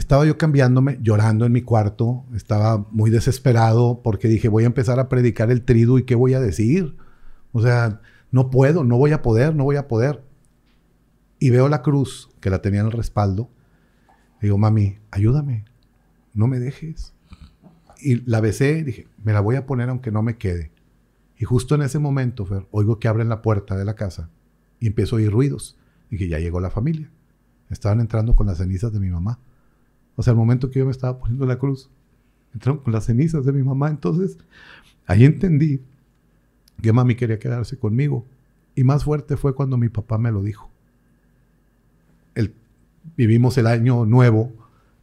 Estaba yo cambiándome, llorando en mi cuarto, estaba muy desesperado porque dije, voy a empezar a predicar el tridu y qué voy a decir. O sea, no puedo, no voy a poder, no voy a poder y veo la cruz que la tenía en el respaldo. digo, mami, ayúdame, no me dejes. Y la besé y dije, me la voy a poner aunque no me quede. Y justo en ese momento, Fer, oigo que abren la puerta de la casa y empiezo a oír ruidos. Dije, ya llegó la familia. Estaban entrando con las cenizas de mi mamá. O sea, el momento que yo me estaba poniendo la cruz, entraron con las cenizas de mi mamá. Entonces, ahí entendí que mami quería quedarse conmigo. Y más fuerte fue cuando mi papá me lo dijo vivimos el año nuevo,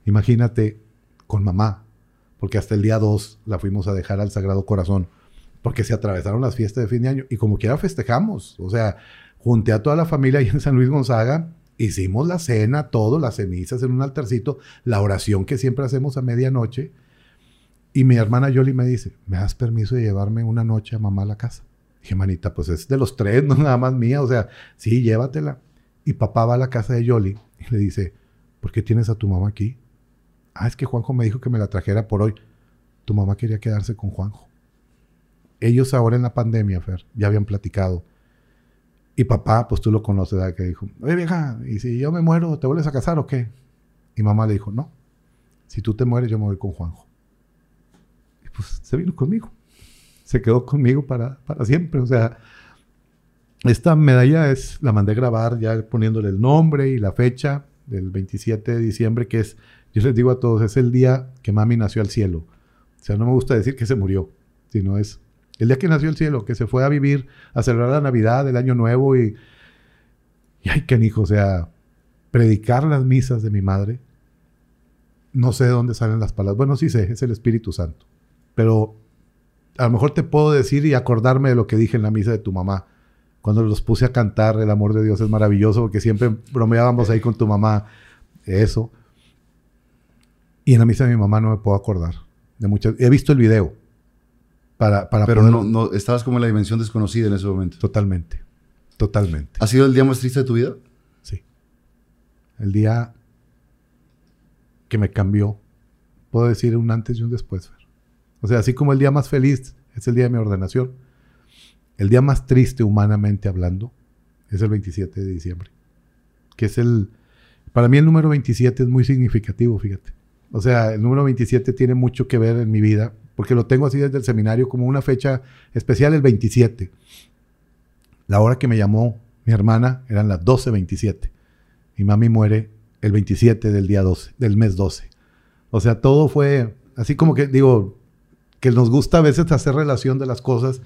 imagínate, con mamá, porque hasta el día 2 la fuimos a dejar al Sagrado Corazón, porque se atravesaron las fiestas de fin de año y como quiera festejamos, o sea, junté a toda la familia ahí en San Luis Gonzaga, hicimos la cena, todo, las cenizas en un altarcito, la oración que siempre hacemos a medianoche, y mi hermana Yoli me dice, ¿me das permiso de llevarme una noche a mamá a la casa? Dije, manita, pues es de los tres, no nada más mía, o sea, sí, llévatela. Y papá va a la casa de Yoli y le dice, ¿por qué tienes a tu mamá aquí? Ah, es que Juanjo me dijo que me la trajera por hoy. Tu mamá quería quedarse con Juanjo. Ellos ahora en la pandemia, Fer, ya habían platicado. Y papá, pues tú lo conoces, ¿verdad? que dijo, oye vieja, ¿y si yo me muero, te vuelves a casar o qué? Y mamá le dijo, no, si tú te mueres, yo me voy con Juanjo. Y pues se vino conmigo. Se quedó conmigo para, para siempre. O sea, esta medalla es, la mandé grabar ya poniéndole el nombre y la fecha del 27 de diciembre, que es, yo les digo a todos, es el día que mami nació al cielo. O sea, no me gusta decir que se murió, sino es el día que nació al cielo, que se fue a vivir, a celebrar la Navidad, el Año Nuevo y, y ay, hijo, o sea, predicar las misas de mi madre. No sé de dónde salen las palabras. Bueno, sí sé, es el Espíritu Santo. Pero a lo mejor te puedo decir y acordarme de lo que dije en la misa de tu mamá cuando los puse a cantar, el amor de Dios es maravilloso, porque siempre bromeábamos ahí con tu mamá, eso. Y en la misa de mi mamá no me puedo acordar de muchas. He visto el video. Para, para Pero no, no, estabas como en la dimensión desconocida en ese momento. Totalmente. Totalmente. ¿Ha sido el día más triste de tu vida? Sí. El día que me cambió. Puedo decir un antes y un después. O sea, así como el día más feliz es el día de mi ordenación el día más triste humanamente hablando es el 27 de diciembre, que es el... Para mí el número 27 es muy significativo, fíjate. O sea, el número 27 tiene mucho que ver en mi vida, porque lo tengo así desde el seminario como una fecha especial, el 27. La hora que me llamó mi hermana eran las 12.27. Mi mami muere el 27 del día 12, del mes 12. O sea, todo fue así como que digo, que nos gusta a veces hacer relación de las cosas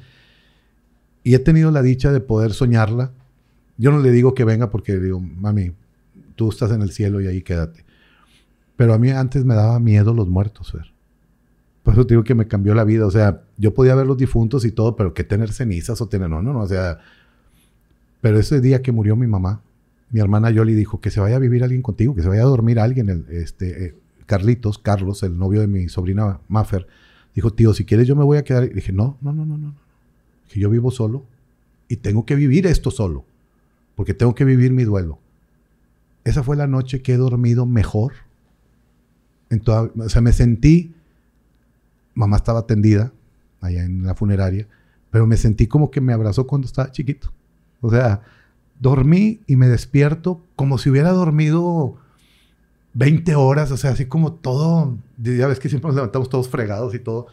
y he tenido la dicha de poder soñarla. Yo no le digo que venga porque digo, mami, tú estás en el cielo y ahí quédate. Pero a mí antes me daba miedo los muertos, ver. Por eso te digo que me cambió la vida. O sea, yo podía ver los difuntos y todo, pero que tener cenizas o tener, no, no, no. O sea, pero ese día que murió mi mamá, mi hermana Yoli dijo que se vaya a vivir alguien contigo, que se vaya a dormir alguien. El, este, eh, Carlitos, Carlos, el novio de mi sobrina Maffer, dijo, tío, si quieres yo me voy a quedar. Y dije, no, no, no, no, no que yo vivo solo y tengo que vivir esto solo, porque tengo que vivir mi duelo. Esa fue la noche que he dormido mejor. En toda, o sea, me sentí, mamá estaba tendida allá en la funeraria, pero me sentí como que me abrazó cuando estaba chiquito. O sea, dormí y me despierto como si hubiera dormido 20 horas, o sea, así como todo, ya ves que siempre nos levantamos todos fregados y todo.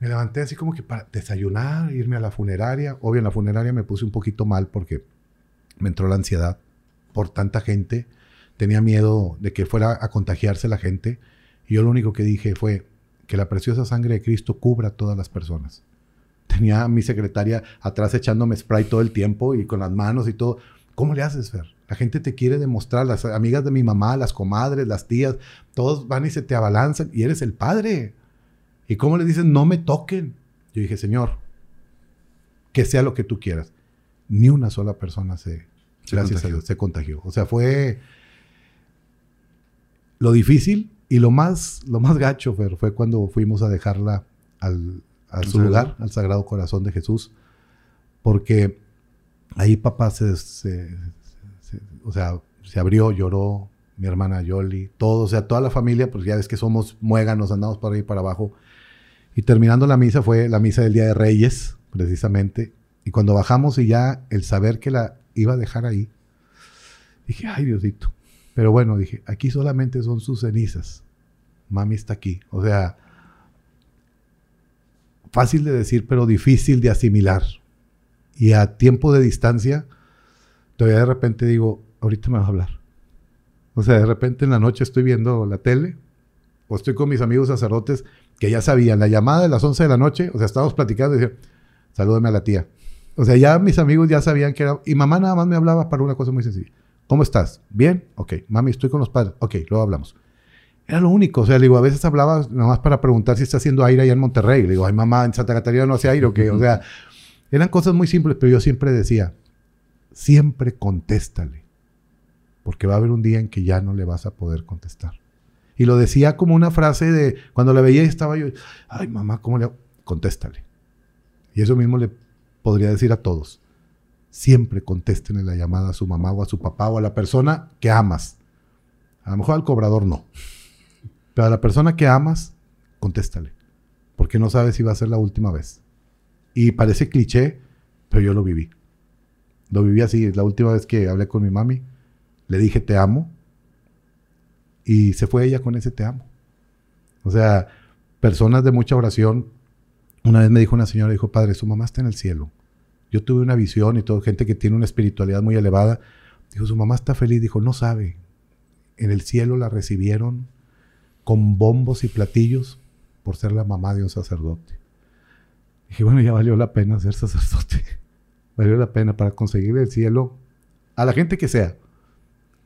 Me levanté así como que para desayunar, irme a la funeraria. Obvio, en la funeraria me puse un poquito mal porque me entró la ansiedad por tanta gente. Tenía miedo de que fuera a contagiarse la gente. Y yo lo único que dije fue que la preciosa sangre de Cristo cubra a todas las personas. Tenía a mi secretaria atrás echándome spray todo el tiempo y con las manos y todo. ¿Cómo le haces, Fer? La gente te quiere demostrar, las amigas de mi mamá, las comadres, las tías, todos van y se te abalanzan y eres el padre. ¿Y cómo le dicen, no me toquen? Yo dije, Señor, que sea lo que tú quieras. Ni una sola persona se, Se gracias contagió. a Dios, se contagió. O sea, fue lo difícil y lo más, lo más gacho Fer, fue cuando fuimos a dejarla al, a su Sagrado. lugar, al Sagrado Corazón de Jesús, porque ahí papá se, se- se- o sea, se abrió, lloró, mi hermana Yoli, todo, o sea, toda la familia, pues ya ves que somos muéganos, andamos para ahí y para abajo. Y terminando la misa fue la misa del Día de Reyes, precisamente. Y cuando bajamos y ya el saber que la iba a dejar ahí, dije, ay Diosito. Pero bueno, dije, aquí solamente son sus cenizas. Mami está aquí. O sea, fácil de decir, pero difícil de asimilar. Y a tiempo de distancia, todavía de repente digo, ahorita me vas a hablar. O sea, de repente en la noche estoy viendo la tele o estoy con mis amigos sacerdotes que ya sabían la llamada de las 11 de la noche, o sea, estábamos platicando y decían, salúdame a la tía. O sea, ya mis amigos ya sabían que era... Y mamá nada más me hablaba para una cosa muy sencilla. ¿Cómo estás? ¿Bien? Ok. Mami, estoy con los padres. Ok, luego hablamos. Era lo único. O sea, le digo, a veces hablaba nada más para preguntar si está haciendo aire allá en Monterrey. Le digo, ay, mamá, en Santa Catarina no hace aire o qué. O sea, eran cosas muy simples, pero yo siempre decía, siempre contéstale. Porque va a haber un día en que ya no le vas a poder contestar. Y lo decía como una frase de, cuando la veía estaba yo, ay, mamá, ¿cómo le hago? Contéstale. Y eso mismo le podría decir a todos. Siempre contéstenle la llamada a su mamá o a su papá o a la persona que amas. A lo mejor al cobrador no. Pero a la persona que amas, contéstale. Porque no sabes si va a ser la última vez. Y parece cliché, pero yo lo viví. Lo viví así. La última vez que hablé con mi mami, le dije te amo. Y se fue ella con ese te amo. O sea, personas de mucha oración. Una vez me dijo una señora, dijo, padre, su mamá está en el cielo. Yo tuve una visión y todo, gente que tiene una espiritualidad muy elevada. Dijo, su mamá está feliz. Dijo, no sabe. En el cielo la recibieron con bombos y platillos por ser la mamá de un sacerdote. Dije, bueno, ya valió la pena ser sacerdote. Valió la pena para conseguir el cielo a la gente que sea.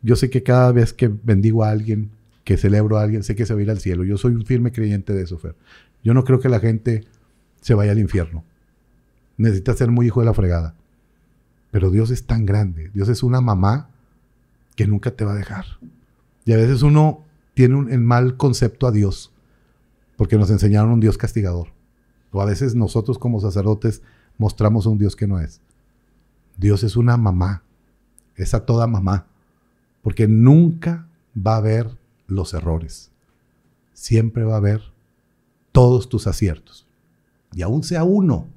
Yo sé que cada vez que bendigo a alguien, que celebro a alguien, sé que se va a ir al cielo. Yo soy un firme creyente de eso, Fer. Yo no creo que la gente se vaya al infierno. Necesita ser muy hijo de la fregada. Pero Dios es tan grande. Dios es una mamá que nunca te va a dejar. Y a veces uno tiene un, el mal concepto a Dios porque nos enseñaron un Dios castigador. O a veces nosotros como sacerdotes mostramos a un Dios que no es. Dios es una mamá. Es a toda mamá. Porque nunca va a haber los errores. Siempre va a haber todos tus aciertos. Y aún sea uno,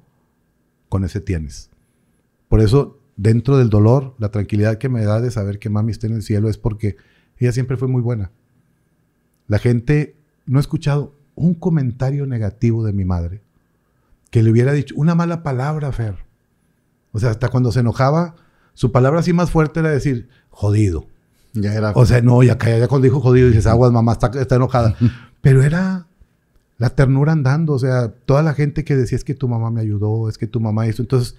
con ese tienes. Por eso, dentro del dolor, la tranquilidad que me da de saber que mami está en el cielo es porque ella siempre fue muy buena. La gente no ha escuchado un comentario negativo de mi madre que le hubiera dicho una mala palabra, Fer. O sea, hasta cuando se enojaba, su palabra así más fuerte era decir, jodido. Ya era. O sea, no, ya, ya, cuando dijo jodido, dices, aguas, mamá, está, está enojada. Pero era la ternura andando. O sea, toda la gente que decía, es que tu mamá me ayudó, es que tu mamá hizo. Entonces,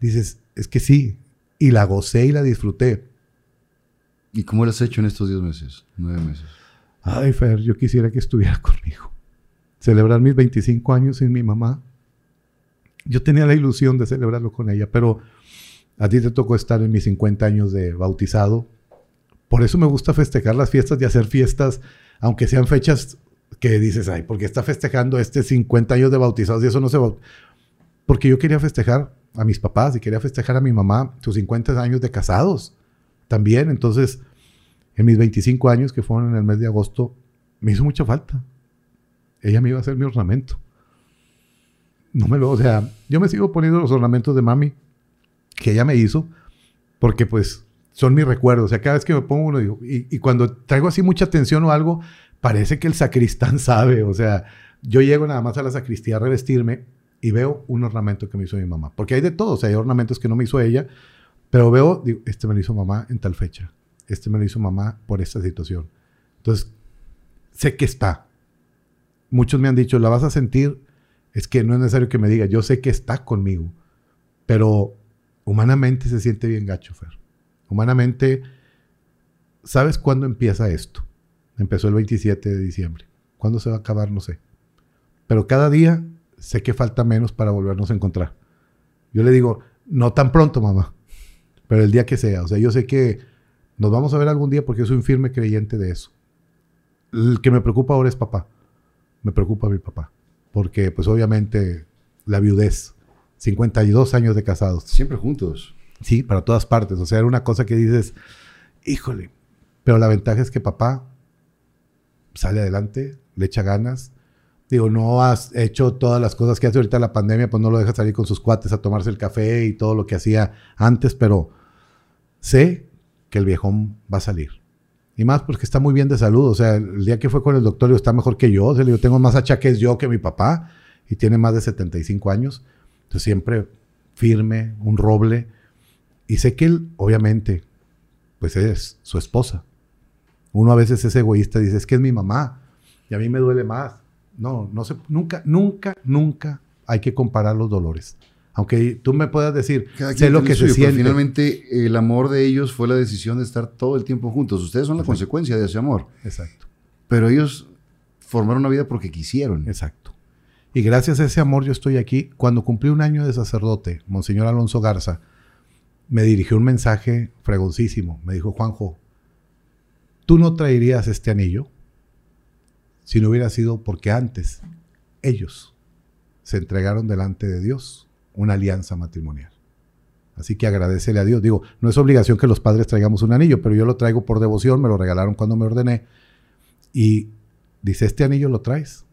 dices, es que sí. Y la gocé y la disfruté. ¿Y cómo lo has hecho en estos 10 meses? 9 meses. Ay, Fer, yo quisiera que estuviera conmigo. Celebrar mis 25 años sin mi mamá. Yo tenía la ilusión de celebrarlo con ella, pero a ti te tocó estar en mis 50 años de bautizado. Por eso me gusta festejar las fiestas y hacer fiestas, aunque sean fechas que dices, ay, porque está festejando este 50 años de bautizados y eso no se baut-?" Porque yo quería festejar a mis papás y quería festejar a mi mamá sus 50 años de casados también. Entonces, en mis 25 años, que fueron en el mes de agosto, me hizo mucha falta. Ella me iba a hacer mi ornamento. No me lo, o sea, yo me sigo poniendo los ornamentos de mami que ella me hizo, porque pues son mis recuerdos. O sea, cada vez que me pongo uno, digo, y cuando traigo así mucha atención o algo, parece que el sacristán sabe. O sea, yo llego nada más a la sacristía a revestirme y veo un ornamento que me hizo mi mamá. Porque hay de todo, o sea, hay ornamentos que no me hizo ella, pero veo, digo, este me lo hizo mamá en tal fecha, este me lo hizo mamá por esta situación. Entonces, sé que está. Muchos me han dicho, la vas a sentir, es que no es necesario que me diga, yo sé que está conmigo, pero humanamente se siente bien gacho, Fer. Humanamente, ¿sabes cuándo empieza esto? Empezó el 27 de diciembre. ¿Cuándo se va a acabar? No sé. Pero cada día sé que falta menos para volvernos a encontrar. Yo le digo, no tan pronto, mamá, pero el día que sea. O sea, yo sé que nos vamos a ver algún día porque soy un firme creyente de eso. El que me preocupa ahora es papá. Me preocupa mi papá. Porque, pues, obviamente, la viudez. 52 años de casados. Siempre juntos. Sí, para todas partes. O sea, era una cosa que dices, híjole. Pero la ventaja es que papá sale adelante, le echa ganas, Digo, no has hecho todas las cosas que hace ahorita la pandemia, pues no lo dejas salir con sus cuates a tomarse el café y todo lo que hacía antes, pero sé que el viejón va a salir. Y más porque está muy bien de salud. O sea, el día que fue con el doctor está mejor que yo. O sea, yo tengo más achaques yo que mi papá y tiene más de 75 años. Entonces siempre firme, un roble. Y sé que él, obviamente, pues es su esposa. Uno a veces es egoísta dice, es que es mi mamá y a mí me duele más. No, no se, nunca, nunca, nunca hay que comparar los dolores. Aunque tú me puedas decir, sé lo que se siente. finalmente, el amor de ellos fue la decisión de estar todo el tiempo juntos. Ustedes son la consecuencia de ese amor. Exacto. Pero ellos formaron una vida porque quisieron. Exacto. Y gracias a ese amor yo estoy aquí. Cuando cumplí un año de sacerdote, Monseñor Alonso Garza me dirigió un mensaje fregoncísimo. Me dijo, Juanjo, ¿tú no traerías este anillo? si no hubiera sido porque antes ellos se entregaron delante de Dios una alianza matrimonial. Así que agradecele a Dios. Digo, no es obligación que los padres traigamos un anillo, pero yo lo traigo por devoción, me lo regalaron cuando me ordené. Y dice, este anillo lo traes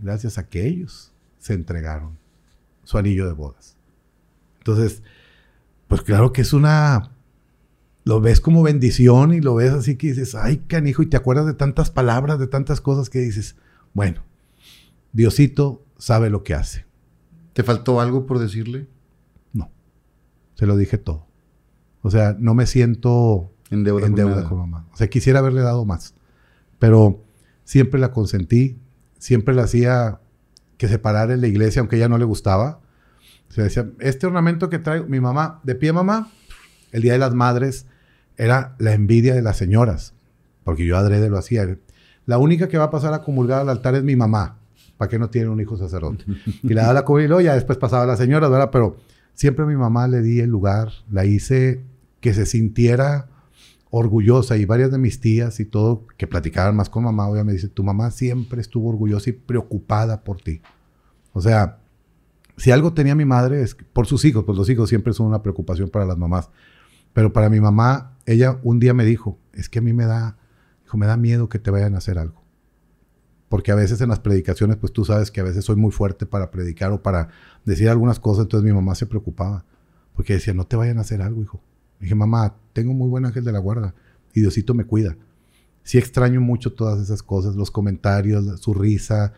gracias a que ellos se entregaron su anillo de bodas. Entonces, pues claro que es una lo ves como bendición y lo ves así que dices, ay, canijo, y te acuerdas de tantas palabras, de tantas cosas que dices, bueno, Diosito sabe lo que hace. ¿Te faltó algo por decirle? No, se lo dije todo. O sea, no me siento en deuda, con, con, mamá. O sea, quisiera haberle dado más, pero siempre la consentí, siempre la hacía que se parara en la iglesia, aunque ella no le gustaba. O sea, decía, este ornamento que traigo, mi mamá, de pie mamá, el Día de las Madres, era la envidia de las señoras, porque yo adrede lo hacía. La única que va a pasar a comulgar al altar es mi mamá, para que no tiene un hijo sacerdote. Y le da la comida y ya después pasaba a las señoras, ¿verdad? Pero siempre a mi mamá le di el lugar, la hice que se sintiera orgullosa y varias de mis tías y todo que platicaban más con mamá, obviamente me dice, tu mamá siempre estuvo orgullosa y preocupada por ti. O sea, si algo tenía mi madre es por sus hijos, pues los hijos siempre son una preocupación para las mamás. Pero para mi mamá ella un día me dijo, es que a mí me da, dijo, me da miedo que te vayan a hacer algo. Porque a veces en las predicaciones, pues tú sabes que a veces soy muy fuerte para predicar o para decir algunas cosas, entonces mi mamá se preocupaba. Porque decía, no te vayan a hacer algo, hijo. dije, mamá, tengo muy buen ángel de la guarda y Diosito me cuida. Sí extraño mucho todas esas cosas, los comentarios, su risa.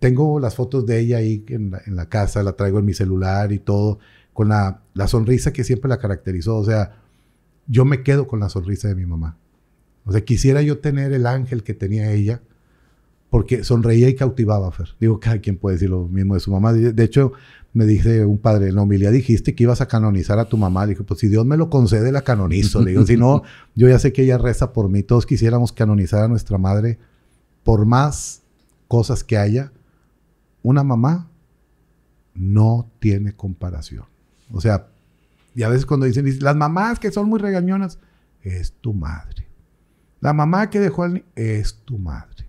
Tengo las fotos de ella ahí en la, en la casa, la traigo en mi celular y todo, con la, la sonrisa que siempre la caracterizó. O sea, yo me quedo con la sonrisa de mi mamá. O sea, quisiera yo tener el ángel que tenía ella, porque sonreía y cautivaba, Fer. Digo, cada quien puede decir lo mismo de su mamá. De hecho, me dice un padre, en la humildad dijiste que ibas a canonizar a tu mamá. Dije, pues si Dios me lo concede, la canonizo. digo, si no, yo ya sé que ella reza por mí. Todos quisiéramos canonizar a nuestra madre por más cosas que haya. Una mamá no tiene comparación. O sea, y a veces cuando dicen, las mamás que son muy regañonas, es tu madre. La mamá que dejó al niño, es tu madre.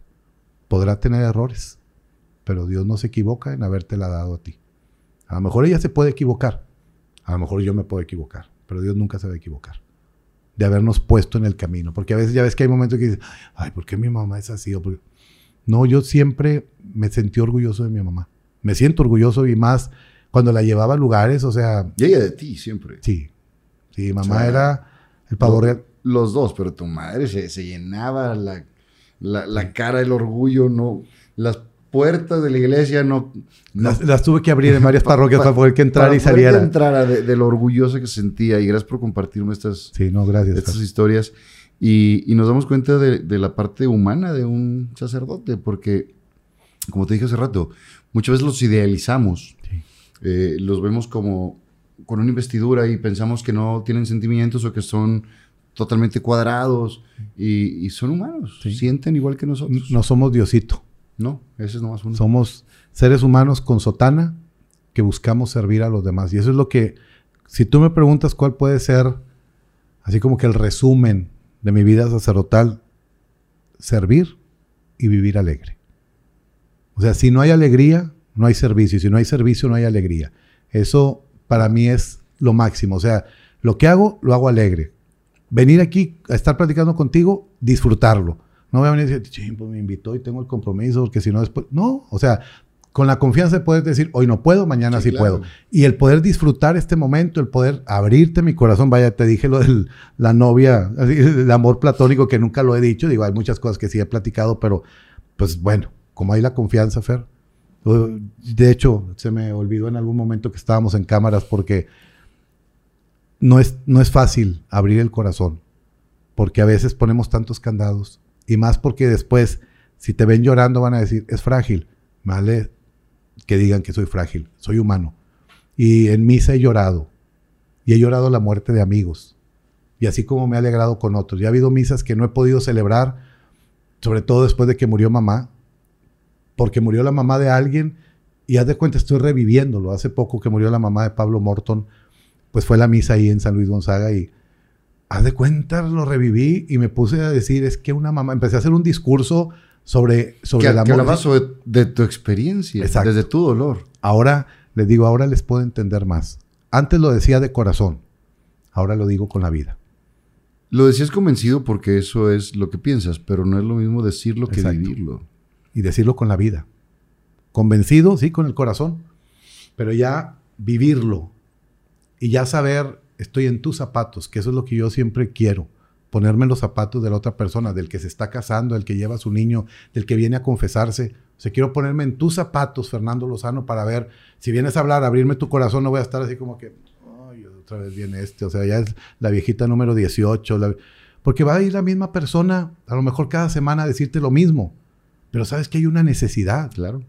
Podrá tener errores, pero Dios no se equivoca en habértela dado a ti. A lo mejor ella se puede equivocar. A lo mejor yo me puedo equivocar, pero Dios nunca se va a equivocar. De habernos puesto en el camino. Porque a veces ya ves que hay momentos que dices, ay, ¿por qué mi mamá es así? O por qué-". No, yo siempre me sentí orgulloso de mi mamá. Me siento orgulloso y más cuando la llevaba a lugares, o sea, Y ella de ti siempre. sí. Sí, mamá O sea, era el pavo real. Los dos, pero tu madre se, se llenaba la, la, la cara del orgullo, no. Las puertas de la iglesia no. no Las, las tuve que abrir en varias parroquias para poder que entrara para y saliera. que entrara de, de lo orgulloso que se sentía. Y gracias por compartirme estas, Sí, no, gracias. estas historias. Y, y nos damos cuenta de, de la parte humana de un sacerdote, porque, como te dije hace rato, muchas veces los idealizamos. Eh, los vemos como con una investidura y pensamos que no tienen sentimientos o que son totalmente cuadrados y, y son humanos, Sí. sienten igual que nosotros. No somos Diosito. No, ese es nomás uno. Somos seres humanos con sotana que buscamos servir a los demás. Y eso es lo que, si tú me preguntas cuál puede ser, así como que el resumen de mi vida sacerdotal, servir y vivir alegre. O sea, si no hay alegría, no hay servicio. Y si no hay servicio, no hay alegría. Eso para mí es lo máximo. O sea, lo que hago, lo hago alegre. Venir aquí a estar platicando contigo, disfrutarlo. No voy a venir y decir, "Chin, pues me invitó y tengo el compromiso, porque si no después. No, o sea, con la confianza de poder decir, hoy no puedo, mañana sí, Sí, claro. puedo. Y el poder disfrutar este momento, el poder abrirte mi corazón. Vaya, te dije lo de la novia, el amor platónico que nunca lo he dicho. Digo, hay muchas cosas que sí he platicado, pero pues bueno, como hay la confianza, Fer. De hecho, se me olvidó en algún momento que estábamos en cámaras porque no es, no es fácil abrir el corazón, porque a veces ponemos tantos candados, y más porque después, si te ven llorando, van a decir, es frágil. Vale que digan que soy frágil, soy humano. Y en misa he llorado, y he llorado la muerte de amigos, y así como me he alegrado con otros. Y ha habido misas que no he podido celebrar, sobre todo después de que murió mamá, porque murió la mamá de alguien, y haz de cuenta, estoy reviviéndolo. Hace poco que murió la mamá de Pablo Morton, pues fue la misa ahí en San Luis Gonzaga y haz de cuenta, lo reviví y me puse a decir, es que una mamá, empecé a hacer un discurso sobre, sobre que, el que sobre- de tu experiencia, Exacto. desde tu dolor. Ahora les digo, ahora les puedo entender más. Antes lo decía de corazón, ahora lo digo con la vida. Lo decías convencido porque eso es lo que piensas, pero no es lo mismo decirlo que Exacto. vivirlo. Y decirlo con la vida. Convencido, sí, con el corazón, pero ya vivirlo y ya saber, estoy en tus zapatos, que eso es lo que yo siempre quiero, ponerme en los zapatos de la otra persona, del que se está casando, del que lleva a su niño, del que viene a confesarse. O sea, quiero ponerme en tus zapatos, Fernando Lozano, para ver, si vienes a hablar, abrirme tu corazón, no voy a estar así como que, ay, otra vez viene este, o sea, ya es la viejita número 18, la- porque va a ir la misma persona, a lo mejor cada semana a decirte lo mismo, pero sabes que hay una necesidad Claro.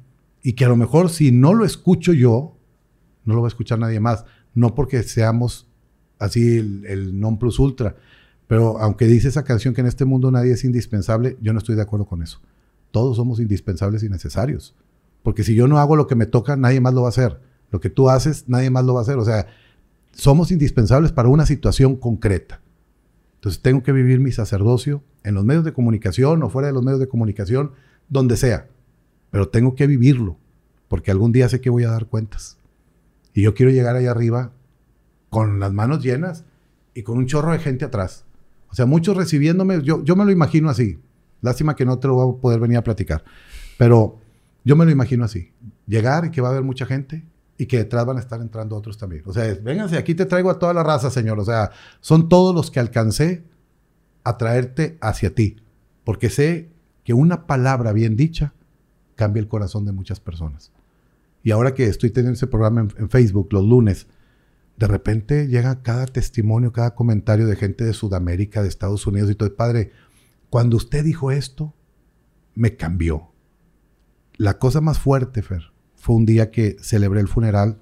y que a lo mejor si no lo escucho yo, no lo va a escuchar nadie más. No porque seamos así el, el non plus ultra, pero aunque dice esa canción que en este mundo nadie es indispensable, yo no estoy de acuerdo con eso. Todos somos indispensables y necesarios. Porque si yo no hago lo que me toca, nadie más lo va a hacer. Lo que tú haces, nadie más lo va a hacer. O sea, somos indispensables para una situación concreta. Entonces tengo que vivir mi sacerdocio en los medios de comunicación o fuera de los medios de comunicación, donde sea. Pero tengo que vivirlo, porque algún día sé que voy a dar cuentas. Y yo quiero llegar ahí arriba con las manos llenas y con un chorro de gente atrás. O sea, muchos recibiéndome, yo, yo me lo imagino así. Lástima que no te lo voy a poder venir a platicar. Pero yo me lo imagino así. Llegar y que va a haber mucha gente y que detrás van a estar entrando otros también. O sea, es, vénganse, aquí te traigo a toda la raza, señor. O sea, son todos los que alcancé a traerte hacia ti. Porque sé que una palabra bien dicha cambia el corazón de muchas personas. Y ahora que estoy teniendo ese programa en, en Facebook los lunes, de repente llega cada testimonio, cada comentario de gente de Sudamérica, de Estados Unidos y todo. Padre, cuando usted dijo esto, me cambió. La cosa más fuerte, Fer, fue un día que celebré el funeral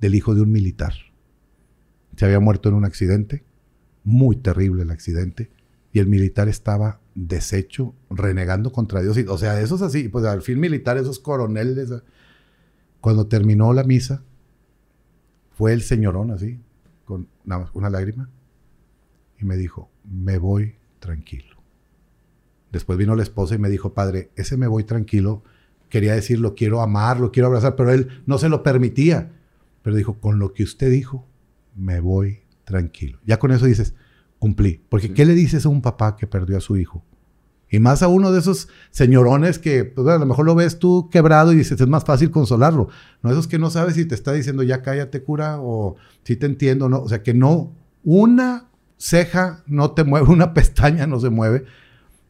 del hijo de un militar. Se había muerto en un accidente, muy terrible el accidente, y el militar estaba deshecho, renegando contra Dios. O sea, esos así, pues al fin militar, esos coroneles. Cuando terminó la misa, fue el señorón así, con una lágrima, y me dijo, me voy tranquilo. Después vino la esposa y me dijo, padre, ese me voy tranquilo, quería decir, lo quiero amar, lo quiero abrazar, pero él no se lo permitía. Pero dijo, con lo que usted dijo, me voy tranquilo. Ya con eso dices, cumplí. Porque ¿qué le dices a un papá que perdió a su hijo? Y más a uno de esos señorones que pues, a lo mejor lo ves tú quebrado y dices, es más fácil consolarlo. No esos que no sabes si te está diciendo, ya cállate cura, o si te entiendo, no. O sea, que no, una ceja no te mueve, una pestaña no se mueve.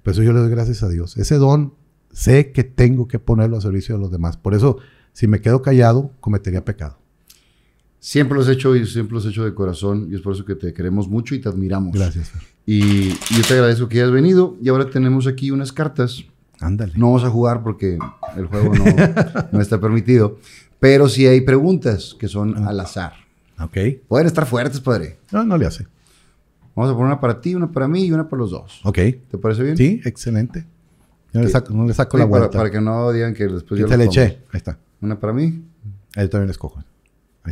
Pues yo le doy gracias a Dios. Ese don sé que tengo que ponerlo a servicio de los demás. Por eso, si me quedo callado, cometería pecado. Siempre lo has hecho y siempre lo has hecho de corazón y es por eso que te queremos mucho y te admiramos. Gracias. Fer. Y, yo te agradezco que hayas venido y ahora tenemos aquí unas cartas. Ándale. No vamos a jugar porque el juego no, no está permitido, pero sí hay preguntas que son al azar. Ok. Pueden estar fuertes, padre. No, no le hace. Vamos a poner una para ti, una para mí y una para los dos. Ok. ¿Te parece bien? Sí, excelente. No le saco, no le saco Sí, la vuelta. para que no digan que después yo los pongo. eché. Ahí está. Una para mí Ahí también escojo.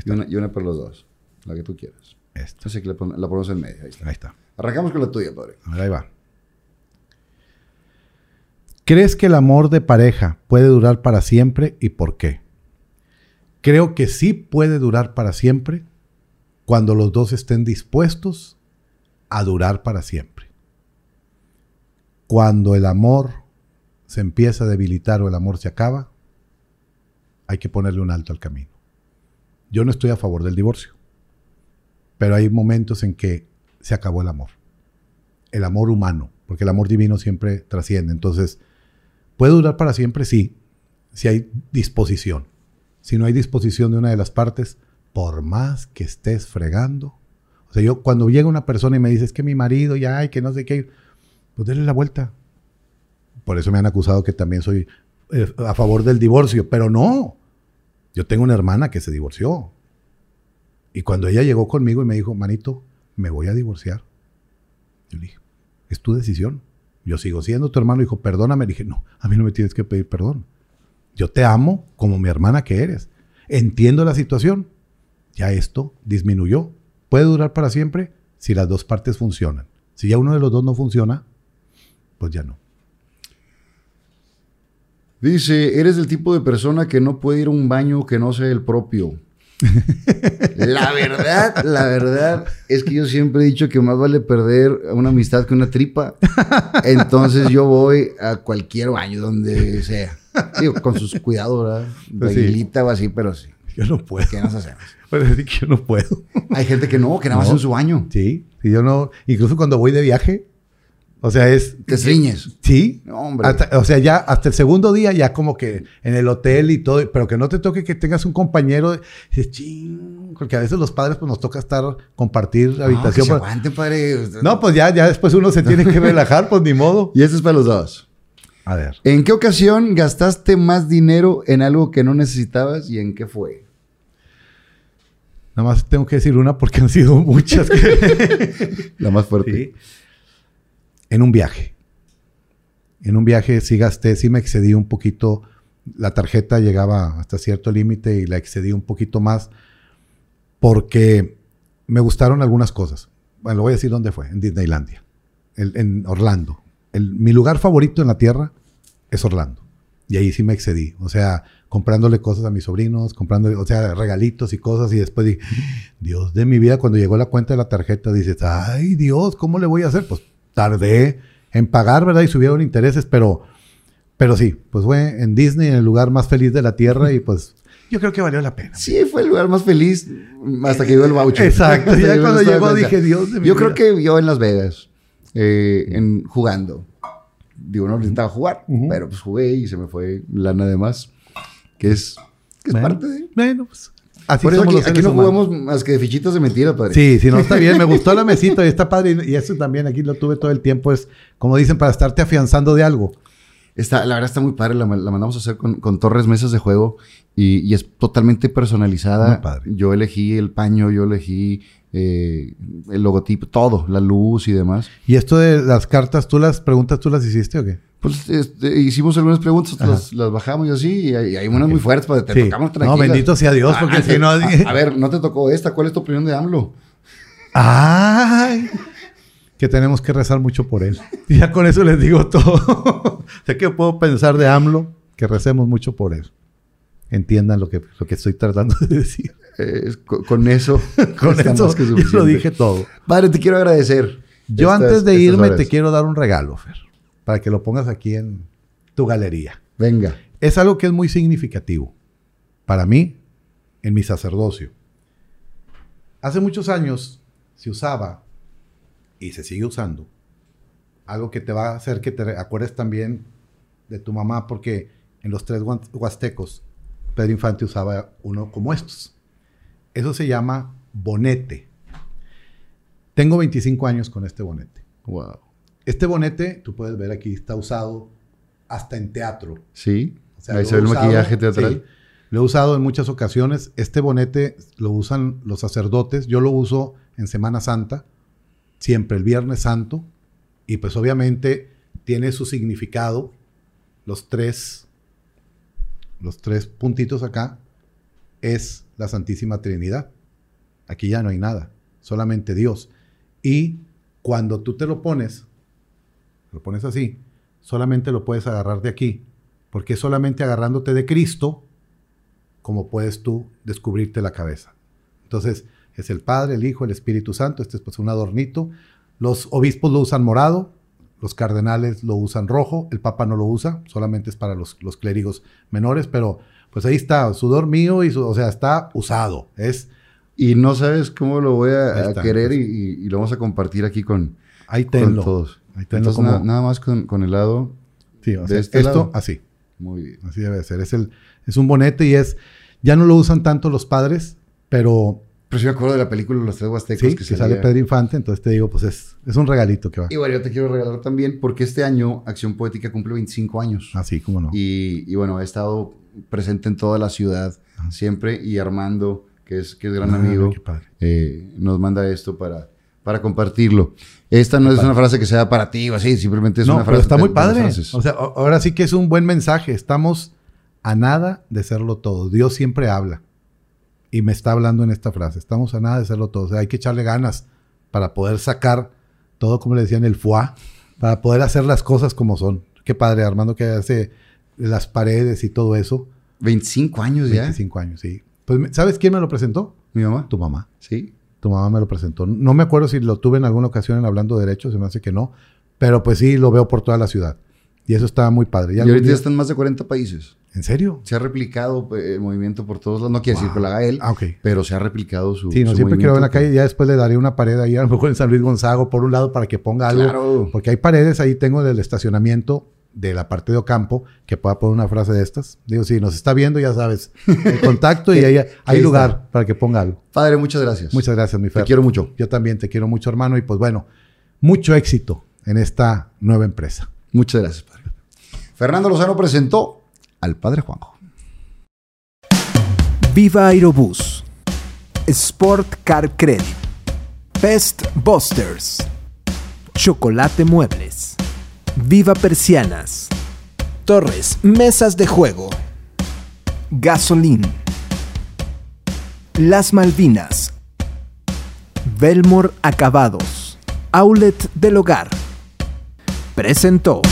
Y una, y una para los dos. La que tú quieras. Esta. Así que la, pon- la ponemos en medio. Ahí está. Ahí está. Arrancamos con la tuya, padre. A ver, ahí va. ¿Crees que el amor de pareja puede durar para siempre y por qué? Creo que sí puede durar para siempre cuando los dos estén dispuestos a durar para siempre. Cuando el amor se empieza a debilitar o el amor se acaba, hay que ponerle un alto al camino. Yo no estoy a favor del divorcio, pero hay momentos en que se acabó el amor el amor humano, porque el amor divino siempre trasciende. Entonces, ¿puede durar para siempre? Sí, si hay disposición. Si no hay disposición de una de las partes, por más que estés fregando. O sea, yo cuando llega una persona y me dice, es que mi marido ya hay, que no sé qué, pues déle la vuelta. Por eso me han acusado que también soy eh, a favor del divorcio, pero no. Yo tengo una hermana que se divorció. Y cuando ella llegó conmigo y me dijo, manito, me voy a divorciar. Yo le dije, es tu decisión. Yo sigo siendo tu hermano. Dijo, perdóname. Le dije, no, a mí no me tienes que pedir perdón. Yo te amo como mi hermana que eres. Entiendo la situación. Ya esto disminuyó. Puede durar para siempre si las dos partes funcionan. Si ya uno de los dos no funciona, pues ya no. Dice, eres el tipo de persona que no puede ir a un baño que no sea el propio. la verdad, la verdad es que yo siempre he dicho que más vale perder una amistad que una tripa. Entonces yo voy a cualquier baño donde sea. Digo, con sus cuidados, ¿verdad? Pues sí. O así, pero sí. Yo no puedo. ¿Qué nos hacemos? Puedes decir que yo no puedo. Hay gente que no, que nada más No. en su baño. Sí, sí, yo no. Incluso cuando voy de viaje, o sea, es. Te estriñes. Sí. Hombre. Hasta- o sea, ya hasta el segundo día, ya como que en el hotel y todo, pero que no te toque que tengas un compañero. Dices, ching, porque a veces los padres pues nos toca estar, compartir No, que habitación. se pero- aguante, padre. No, pues ya, ya después uno se tiene que relajar, pues ni modo. Y este es para los dos. A ver. ¿En qué ocasión gastaste más dinero en algo que no necesitabas y en qué fue? Nada más tengo que decir una porque han sido muchas. que- La más fuerte. Sí. En un viaje. En un viaje sí gasté, sí me excedí un poquito. La tarjeta llegaba hasta cierto límite y la excedí un poquito más porque me gustaron algunas cosas. Bueno, lo voy a decir dónde fue, en Disneylandia, en Orlando. El- mi lugar favorito en la tierra es Orlando. Y ahí sí me excedí. O sea, comprándole cosas a mis sobrinos, comprándole, o sea, regalitos y cosas. Y después dije, Dios de mi vida, cuando llegó la cuenta de la tarjeta, dices, ay Dios, ¿cómo le voy a hacer? Pues tardé en pagar, ¿verdad? Y subieron intereses, pero, pero sí, pues fue en Disney, en el lugar más feliz de la tierra y pues yo creo que valió la pena. Sí, fue el lugar más feliz hasta que llegó el voucher. Exacto, ya cuando llegó dije, Dios de mi Yo vida. creo que yo en Las Vegas, eh, en, jugando. Digo, no necesitaba jugar, pero pues jugué y se me fue lana de más. Que es, que es Bueno, parte de... Bueno, pues así Por eso somos aquí, no humanos. jugamos más que de fichitas de mentira, padre. Sí, sí, no, está bien. Me gustó la mesita y está padre. Y eso también aquí lo tuve todo el tiempo. Es, como dicen, para estarte afianzando de algo. Está, la verdad está muy padre, la, la mandamos a hacer con, con torres mesas de juego y, y es totalmente personalizada. Muy padre. Yo elegí el paño, yo elegí eh, el logotipo, todo, la luz y demás. Y esto de las cartas, ¿tú las preguntas, tú las hiciste o qué? Pues este, hicimos algunas preguntas, las, las bajamos y así, y hay, hay unas muy fuertes, para te Sí. tocamos No, tranquilas. bendito sea Dios, porque Ah, si no- A, a ver, no te tocó esta, ¿cuál es tu opinión de AMLO? ¡Ay! Que tenemos que rezar mucho por él. Y ya con eso les digo todo. sé que puedo pensar de AMLO, que recemos mucho por él. Entiendan lo que, lo que estoy tratando de decir. Eh, con, eso. Con eso que yo lo dije todo. Padre, te quiero agradecer. Yo estas- antes de irme horas. te quiero dar un regalo, Fer, para que lo pongas aquí en tu galería. Venga. Es algo que es muy significativo para mí en mi sacerdocio. Hace muchos años se usaba y se sigue usando algo que te va a hacer que te acuerdes también de tu mamá, porque en los tres huastecos Pedro Infante usaba uno como estos. Eso se llama bonete. Tengo 25 años con este bonete. Wow. Este bonete, tú puedes ver aquí, está usado hasta en teatro. Sí. O sea, Ahí lo se ve el usado, maquillaje teatral. sí. lo he usado en muchas ocasiones. Este bonete lo usan los sacerdotes. Yo lo uso en Semana Santa, siempre el Viernes Santo. Y pues obviamente tiene su significado. Los tres, los tres puntitos acá es la Santísima Trinidad. Aquí ya no hay nada, solamente Dios. Y cuando tú te lo pones, lo pones así, solamente lo puedes agarrar de aquí, porque solamente agarrándote de Cristo como puedes tú descubrirte la cabeza. Entonces, es el Padre, el Hijo, el Espíritu Santo, este es pues un adornito. Los obispos lo usan morado, los cardenales lo usan rojo, el Papa no lo usa, solamente es para los, los clérigos menores, pero pues ahí está, sudor mío, y su- o sea, está usado. Es, Y no sabes cómo lo voy a, a querer y, y- y lo vamos a compartir aquí con, ahí con tenlo. todos. Ahí tenlo Entonces, como- na- nada más con, con el lado. Sí, o de sea, este esto lado. así. Muy bien. Así debe ser. Es, el, es un bonete y es. Ya no lo usan tanto los padres, pero Pero sí me acuerdo de la película Los Tres Huastecos sí, que, que, sale Pedro Infante. Entonces te digo, pues es, es un regalito que va. Y bueno, yo te quiero regalar también porque este año Acción Poética cumple 25 años. Así como no. Y, y bueno, he estado presente en toda la ciudad siempre y Armando, que es, que es gran Ah, amigo, padre. eh, nos manda esto para, para compartirlo. Esta no es una frase que sea para ti o así, simplemente es no, una pero frase. está de- muy padre. O sea, ahora sí que es un buen mensaje. Estamos a nada de serlo todo. Dios siempre habla. Y me está hablando en esta frase. Estamos a nada de serlo todo. O sea, hay que echarle ganas para poder sacar todo, como le decían, el foie, para poder hacer las cosas como son. Qué padre, Armando, que hace las paredes y todo eso. 25 años ya. 25 años, sí. Pues, ¿sabes quién me lo presentó? Mi mamá. Tu mamá. Sí. Tu mamá me lo presentó. No me acuerdo si lo tuve en alguna ocasión en Hablando de Derechos, se me hace que no. Pero pues sí, lo veo por toda la ciudad. Y eso está muy padre. Y algún ahorita ya están más de 40 países. ¿En serio? Se ha replicado eh, el movimiento por todos lados. No quiere decir Wow. que lo haga él, Ah, ok. pero se ha replicado su. Sí, no, su siempre quiero ver en la calle. Ya después le daré una pared ahí, a lo mejor en San Luis Gonzago, por un lado, para que ponga algo. Claro. Porque hay paredes ahí, tengo del estacionamiento de la parte de Ocampo, que pueda poner una frase de estas. Digo, si nos está viendo, ya sabes, el contacto y ahí hay está. lugar para que ponga algo. Padre, muchas gracias. Muchas gracias, mi Fer. Te quiero mucho. Yo también te quiero mucho, hermano. Y pues bueno, mucho éxito en esta nueva empresa. Muchas gracias, padre. Fernando Lozano presentó al padre Juanjo. Viva Aerobús. Sport Car Credit. Pest Busters. Chocolate Muebles. Viva Persianas. Torres, mesas de juego. Gasolín. Las Malvinas. Belmore Acabados. Outlet del Hogar. Presentó.